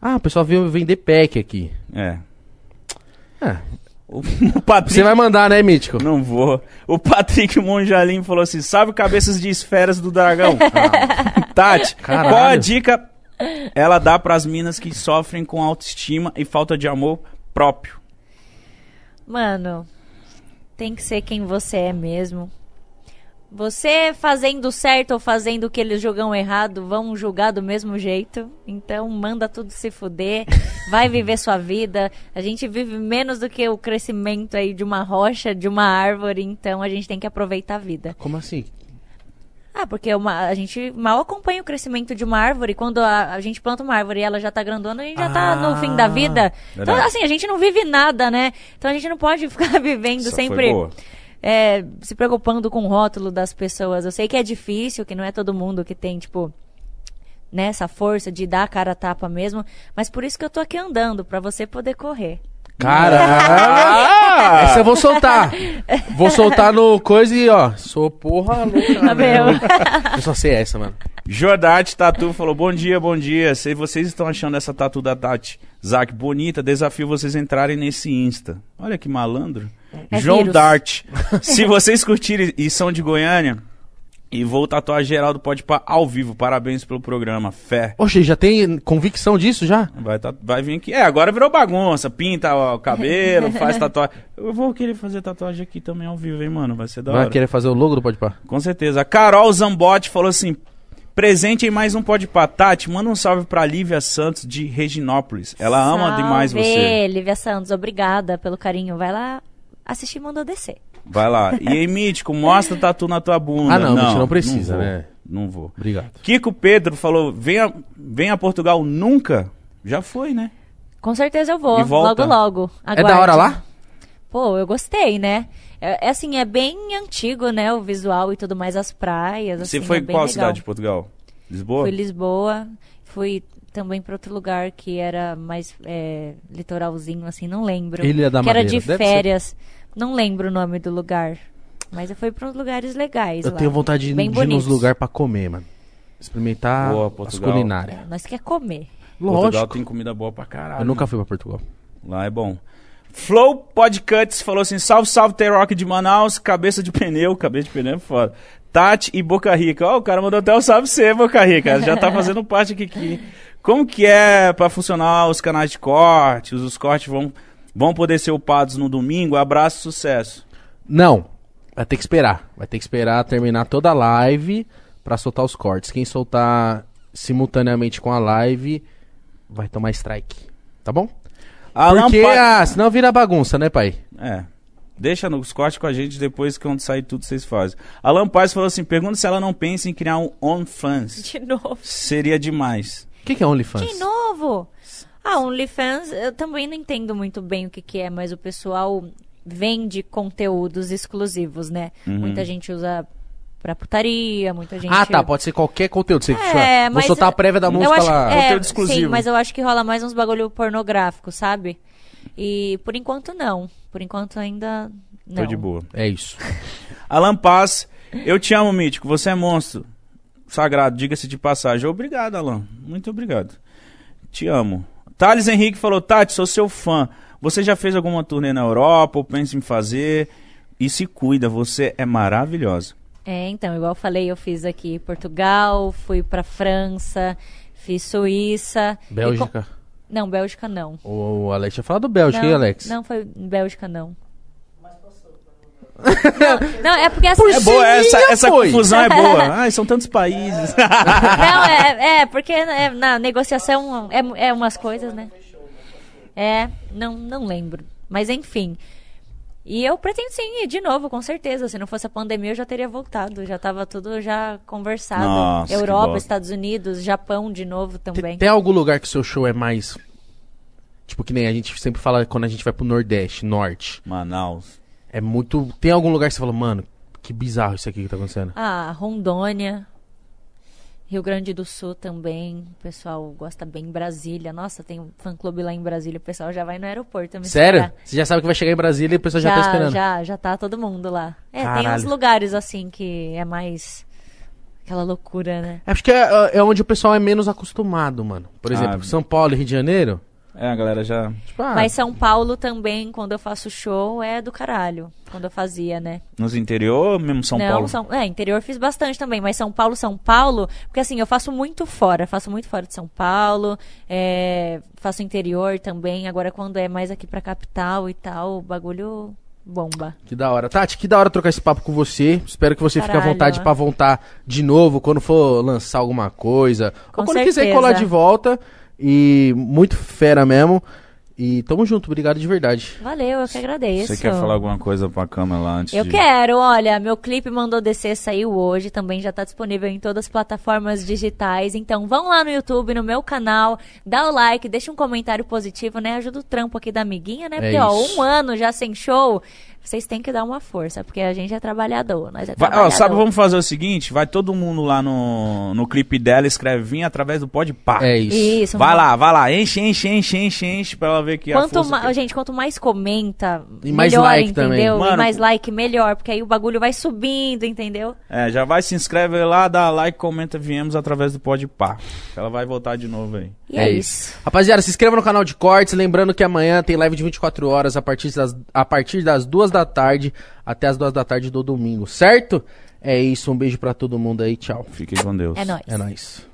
Ah, o pessoal veio vender pack aqui. É. É. O, o Patrick. Você vai mandar, né, Mítico? Não vou. O Patrick Monjalim falou assim: salve cabeças de esferas do dragão. Tati, Caralho. qual a dica ela dá pras minas que sofrem com autoestima e falta de amor próprio? Mano, tem que ser quem você é mesmo. Você fazendo certo ou fazendo o que eles julgam errado, vão julgar do mesmo jeito. Então, manda tudo se fuder. Vai viver sua vida. A gente vive menos do que o crescimento aí de uma rocha, de uma árvore. Então, a gente tem que aproveitar a vida. Como assim? Ah, porque uma- a gente mal acompanha o crescimento de uma árvore. Quando a, a gente planta uma árvore e ela já tá grandona, a gente já tá no fim da vida. Então, verdade. assim, a gente não vive nada, né? Então a gente não pode ficar vivendo Essa foi sempre boa. É, se preocupando com o rótulo das pessoas. Eu sei que é difícil, que não é todo mundo que tem, tipo, né, essa força de dar a cara a tapa mesmo. Mas por isso que eu tô aqui andando, pra você poder correr. Caralho! Essa eu vou soltar. Vou soltar no coisa e, ó, sou porra louca. Tá mesmo. vendo? Eu só sei essa, mano. Jordarte Tatu falou: Bom dia, bom dia. Se vocês estão achando essa tatu da Tati Zac bonita, desafio vocês entrarem nesse Insta. Olha que malandro. É João vírus. Dart. Se vocês curtirem e são de Goiânia, e vou tatuar geral do Pode Pá ao vivo. Parabéns pelo programa. Fé. Oxe, já tem convicção disso já? Vai, tá- vai vir aqui. É, agora virou bagunça. Pinta o cabelo, faz tatuagem. Eu vou querer fazer tatuagem aqui também ao vivo, hein, mano? Vai ser da Vai hora. querer fazer o logo do Pode Pá? Com certeza. A Carol Zambotti falou assim: presente em mais um Pode Pá. Tati, manda um salve pra Lívia Santos de Reginópolis. Ela ama Salve, demais você. Lívia Santos, obrigada pelo carinho. Vai lá assistir Mandou Descer. Vai lá. E aí, Mítico, mostra tatu na tua bunda. Ah, não, Mítico, não precisa, vou, né? Não vou. Obrigado. Kiko Pedro falou: venha, venha a Portugal nunca? Já foi, né? Com certeza eu vou. E volta? Logo, logo. É da hora lá? Pô, eu gostei, né? É, é assim, é bem antigo, né? O visual e tudo mais, as praias. Você assim, foi é qual legal. cidade de Portugal? Lisboa? Fui Lisboa, fui também pra outro lugar que era mais é, litoralzinho, assim, não lembro. Ilha da que era Madeira, de deve férias. Não lembro o nome do lugar. Mas eu fui pra uns lugares legais Eu lá. tenho vontade de, de ir nos lugares pra comer, mano. Experimentar Boa, as Portugal. culinárias. É, nós quer comer. Portugal Lógico. tem comida boa pra caralho. Eu nunca fui pra Portugal. Lá é bom. Flow Podcuts falou assim: salve, salve, T-Rock de Manaus, cabeça de pneu, cabeça de pneu é foda. Tati e Boca Rica. Ó, o cara mandou até o salve você, Boca Rica. Já tá fazendo parte aqui. aqui. Como que é pra funcionar os canais de cortes? Os cortes vão, vão poder ser upados no domingo? Abraço, sucesso. Não, vai ter que esperar. Vai ter que esperar terminar toda a live pra soltar os cortes. Quem soltar simultaneamente com a live vai tomar strike. Tá bom? Alan Porque, Pa- ah, senão vira bagunça, né, pai? É. Deixa nos cortes com a gente, depois que quando sair tudo vocês fazem. Alan Paz falou assim: pergunta se ela não pensa em criar um OnlyFans. De novo. Seria demais. O que, que é OnlyFans? De novo? Ah, OnlyFans, eu também não entendo muito bem o que, que é, mas o pessoal vende conteúdos exclusivos, né? Uhum. Muita gente usa pra putaria, muita gente... Ah, tá. Pode ser qualquer conteúdo. Você É, Vou mas soltar a prévia da eu música acho, lá. É, Conteúdo exclusivo. Sim, mas eu acho que rola mais uns bagulho pornográfico, sabe? E por enquanto não. Por enquanto ainda não. Tô de boa. É isso. Alan Paz, eu te amo, Mítico. Você é monstro. Sagrado, diga-se de passagem. Obrigado, Alan. Muito obrigado. Te amo. Thales Henrique falou: Tati, sou seu fã. Você já fez alguma turnê na Europa ou pensa em fazer? E se cuida, você é maravilhosa. É, então, igual eu falei, eu fiz aqui Portugal, fui pra França, fiz Suíça. Bélgica. com- Não, Bélgica não. O Alex tinha falado do Bélgica, não, hein, Alex? Não, foi Bélgica não. Não, não, é porque assim. É boa, essa, essa foi. confusão é boa. Ai, são tantos países. Não, é, é porque é, na negociação é, é umas coisas, né? É, não, não lembro. Mas enfim. E eu pretendo sim ir de novo, com certeza. Se não fosse a pandemia, eu já teria voltado. Já tava tudo já conversado. Nossa, Europa. Estados Unidos, Japão de novo Tem, também. tem algum lugar que o seu show é mais. Tipo, que nem a gente sempre fala quando a gente vai pro Nordeste, Norte. Manaus. É muito. Tem algum lugar que você fala, mano, que bizarro isso aqui que tá acontecendo. Ah, Rondônia. Rio Grande do Sul também. O pessoal gosta bem. Brasília. Nossa, tem um fã-clube lá em Brasília. O pessoal já vai no aeroporto. me Sério? esperar. Você já sabe que vai chegar em Brasília e o pessoal já, tá esperando. Já, já tá todo mundo lá. É, tem Caralho. uns lugares assim que é mais aquela loucura, né? Acho que é, é onde o pessoal é menos acostumado, mano. Por exemplo, Ah. São Paulo e Rio de Janeiro. É, a galera já. Tipo, ah, Mas São Paulo também, quando eu faço show, é do caralho. Quando eu fazia, né? Nos interior, mesmo São Não, Paulo. São, é, interior fiz bastante também, mas São Paulo, São Paulo, porque assim, eu faço muito fora, faço muito fora de São Paulo, é, faço interior também, agora quando é mais aqui pra capital e tal, o bagulho bomba. Que da hora. Tati, que da hora trocar esse papo com você. Espero que você fique à Caralho, vontade ó. pra voltar de novo quando for lançar alguma coisa. Com ou quando quiser certeza. colar de volta. E muito fera mesmo. E tamo junto, obrigado de verdade. Valeu, eu que agradeço. Você quer falar alguma coisa pra câmera lá antes Eu de... quero, olha, meu clipe Mandou Descer saiu hoje, também já tá disponível em todas as plataformas digitais. Então vão lá no YouTube, no meu canal, dá o like, deixa um comentário positivo, né? Ajuda o trampo aqui da amiguinha, né? É Porque, ó, isso. um ano já sem show, vocês têm que dar uma força, porque a gente é trabalhador, nós é Vai, ó, trabalhador. sabe, vamos fazer o seguinte: vai todo mundo lá no, no clipe dela, escreve Vim através do Pode Pá. É isso. Isso. Vai lá, vai lá, enche, enche, enche, enche, enche pra ela ver que a Quanto força mais, que- gente, quanto mais comenta, E mais melhor, like também. entendeu? Mano, e mais like, melhor, porque aí o bagulho vai subindo, entendeu? É, já vai, se inscreve lá, dá like, comenta, viemos através do Pode Pá. Ela vai voltar de novo aí. E é, isso. Rapaziada, se inscreva no canal de cortes. Lembrando que amanhã tem live de 24 horas a partir das, a partir das 2 da tarde até as 2 da tarde do domingo, certo? É isso, um beijo pra todo mundo aí, tchau. Fiquem com Deus. É nóis. É nóis.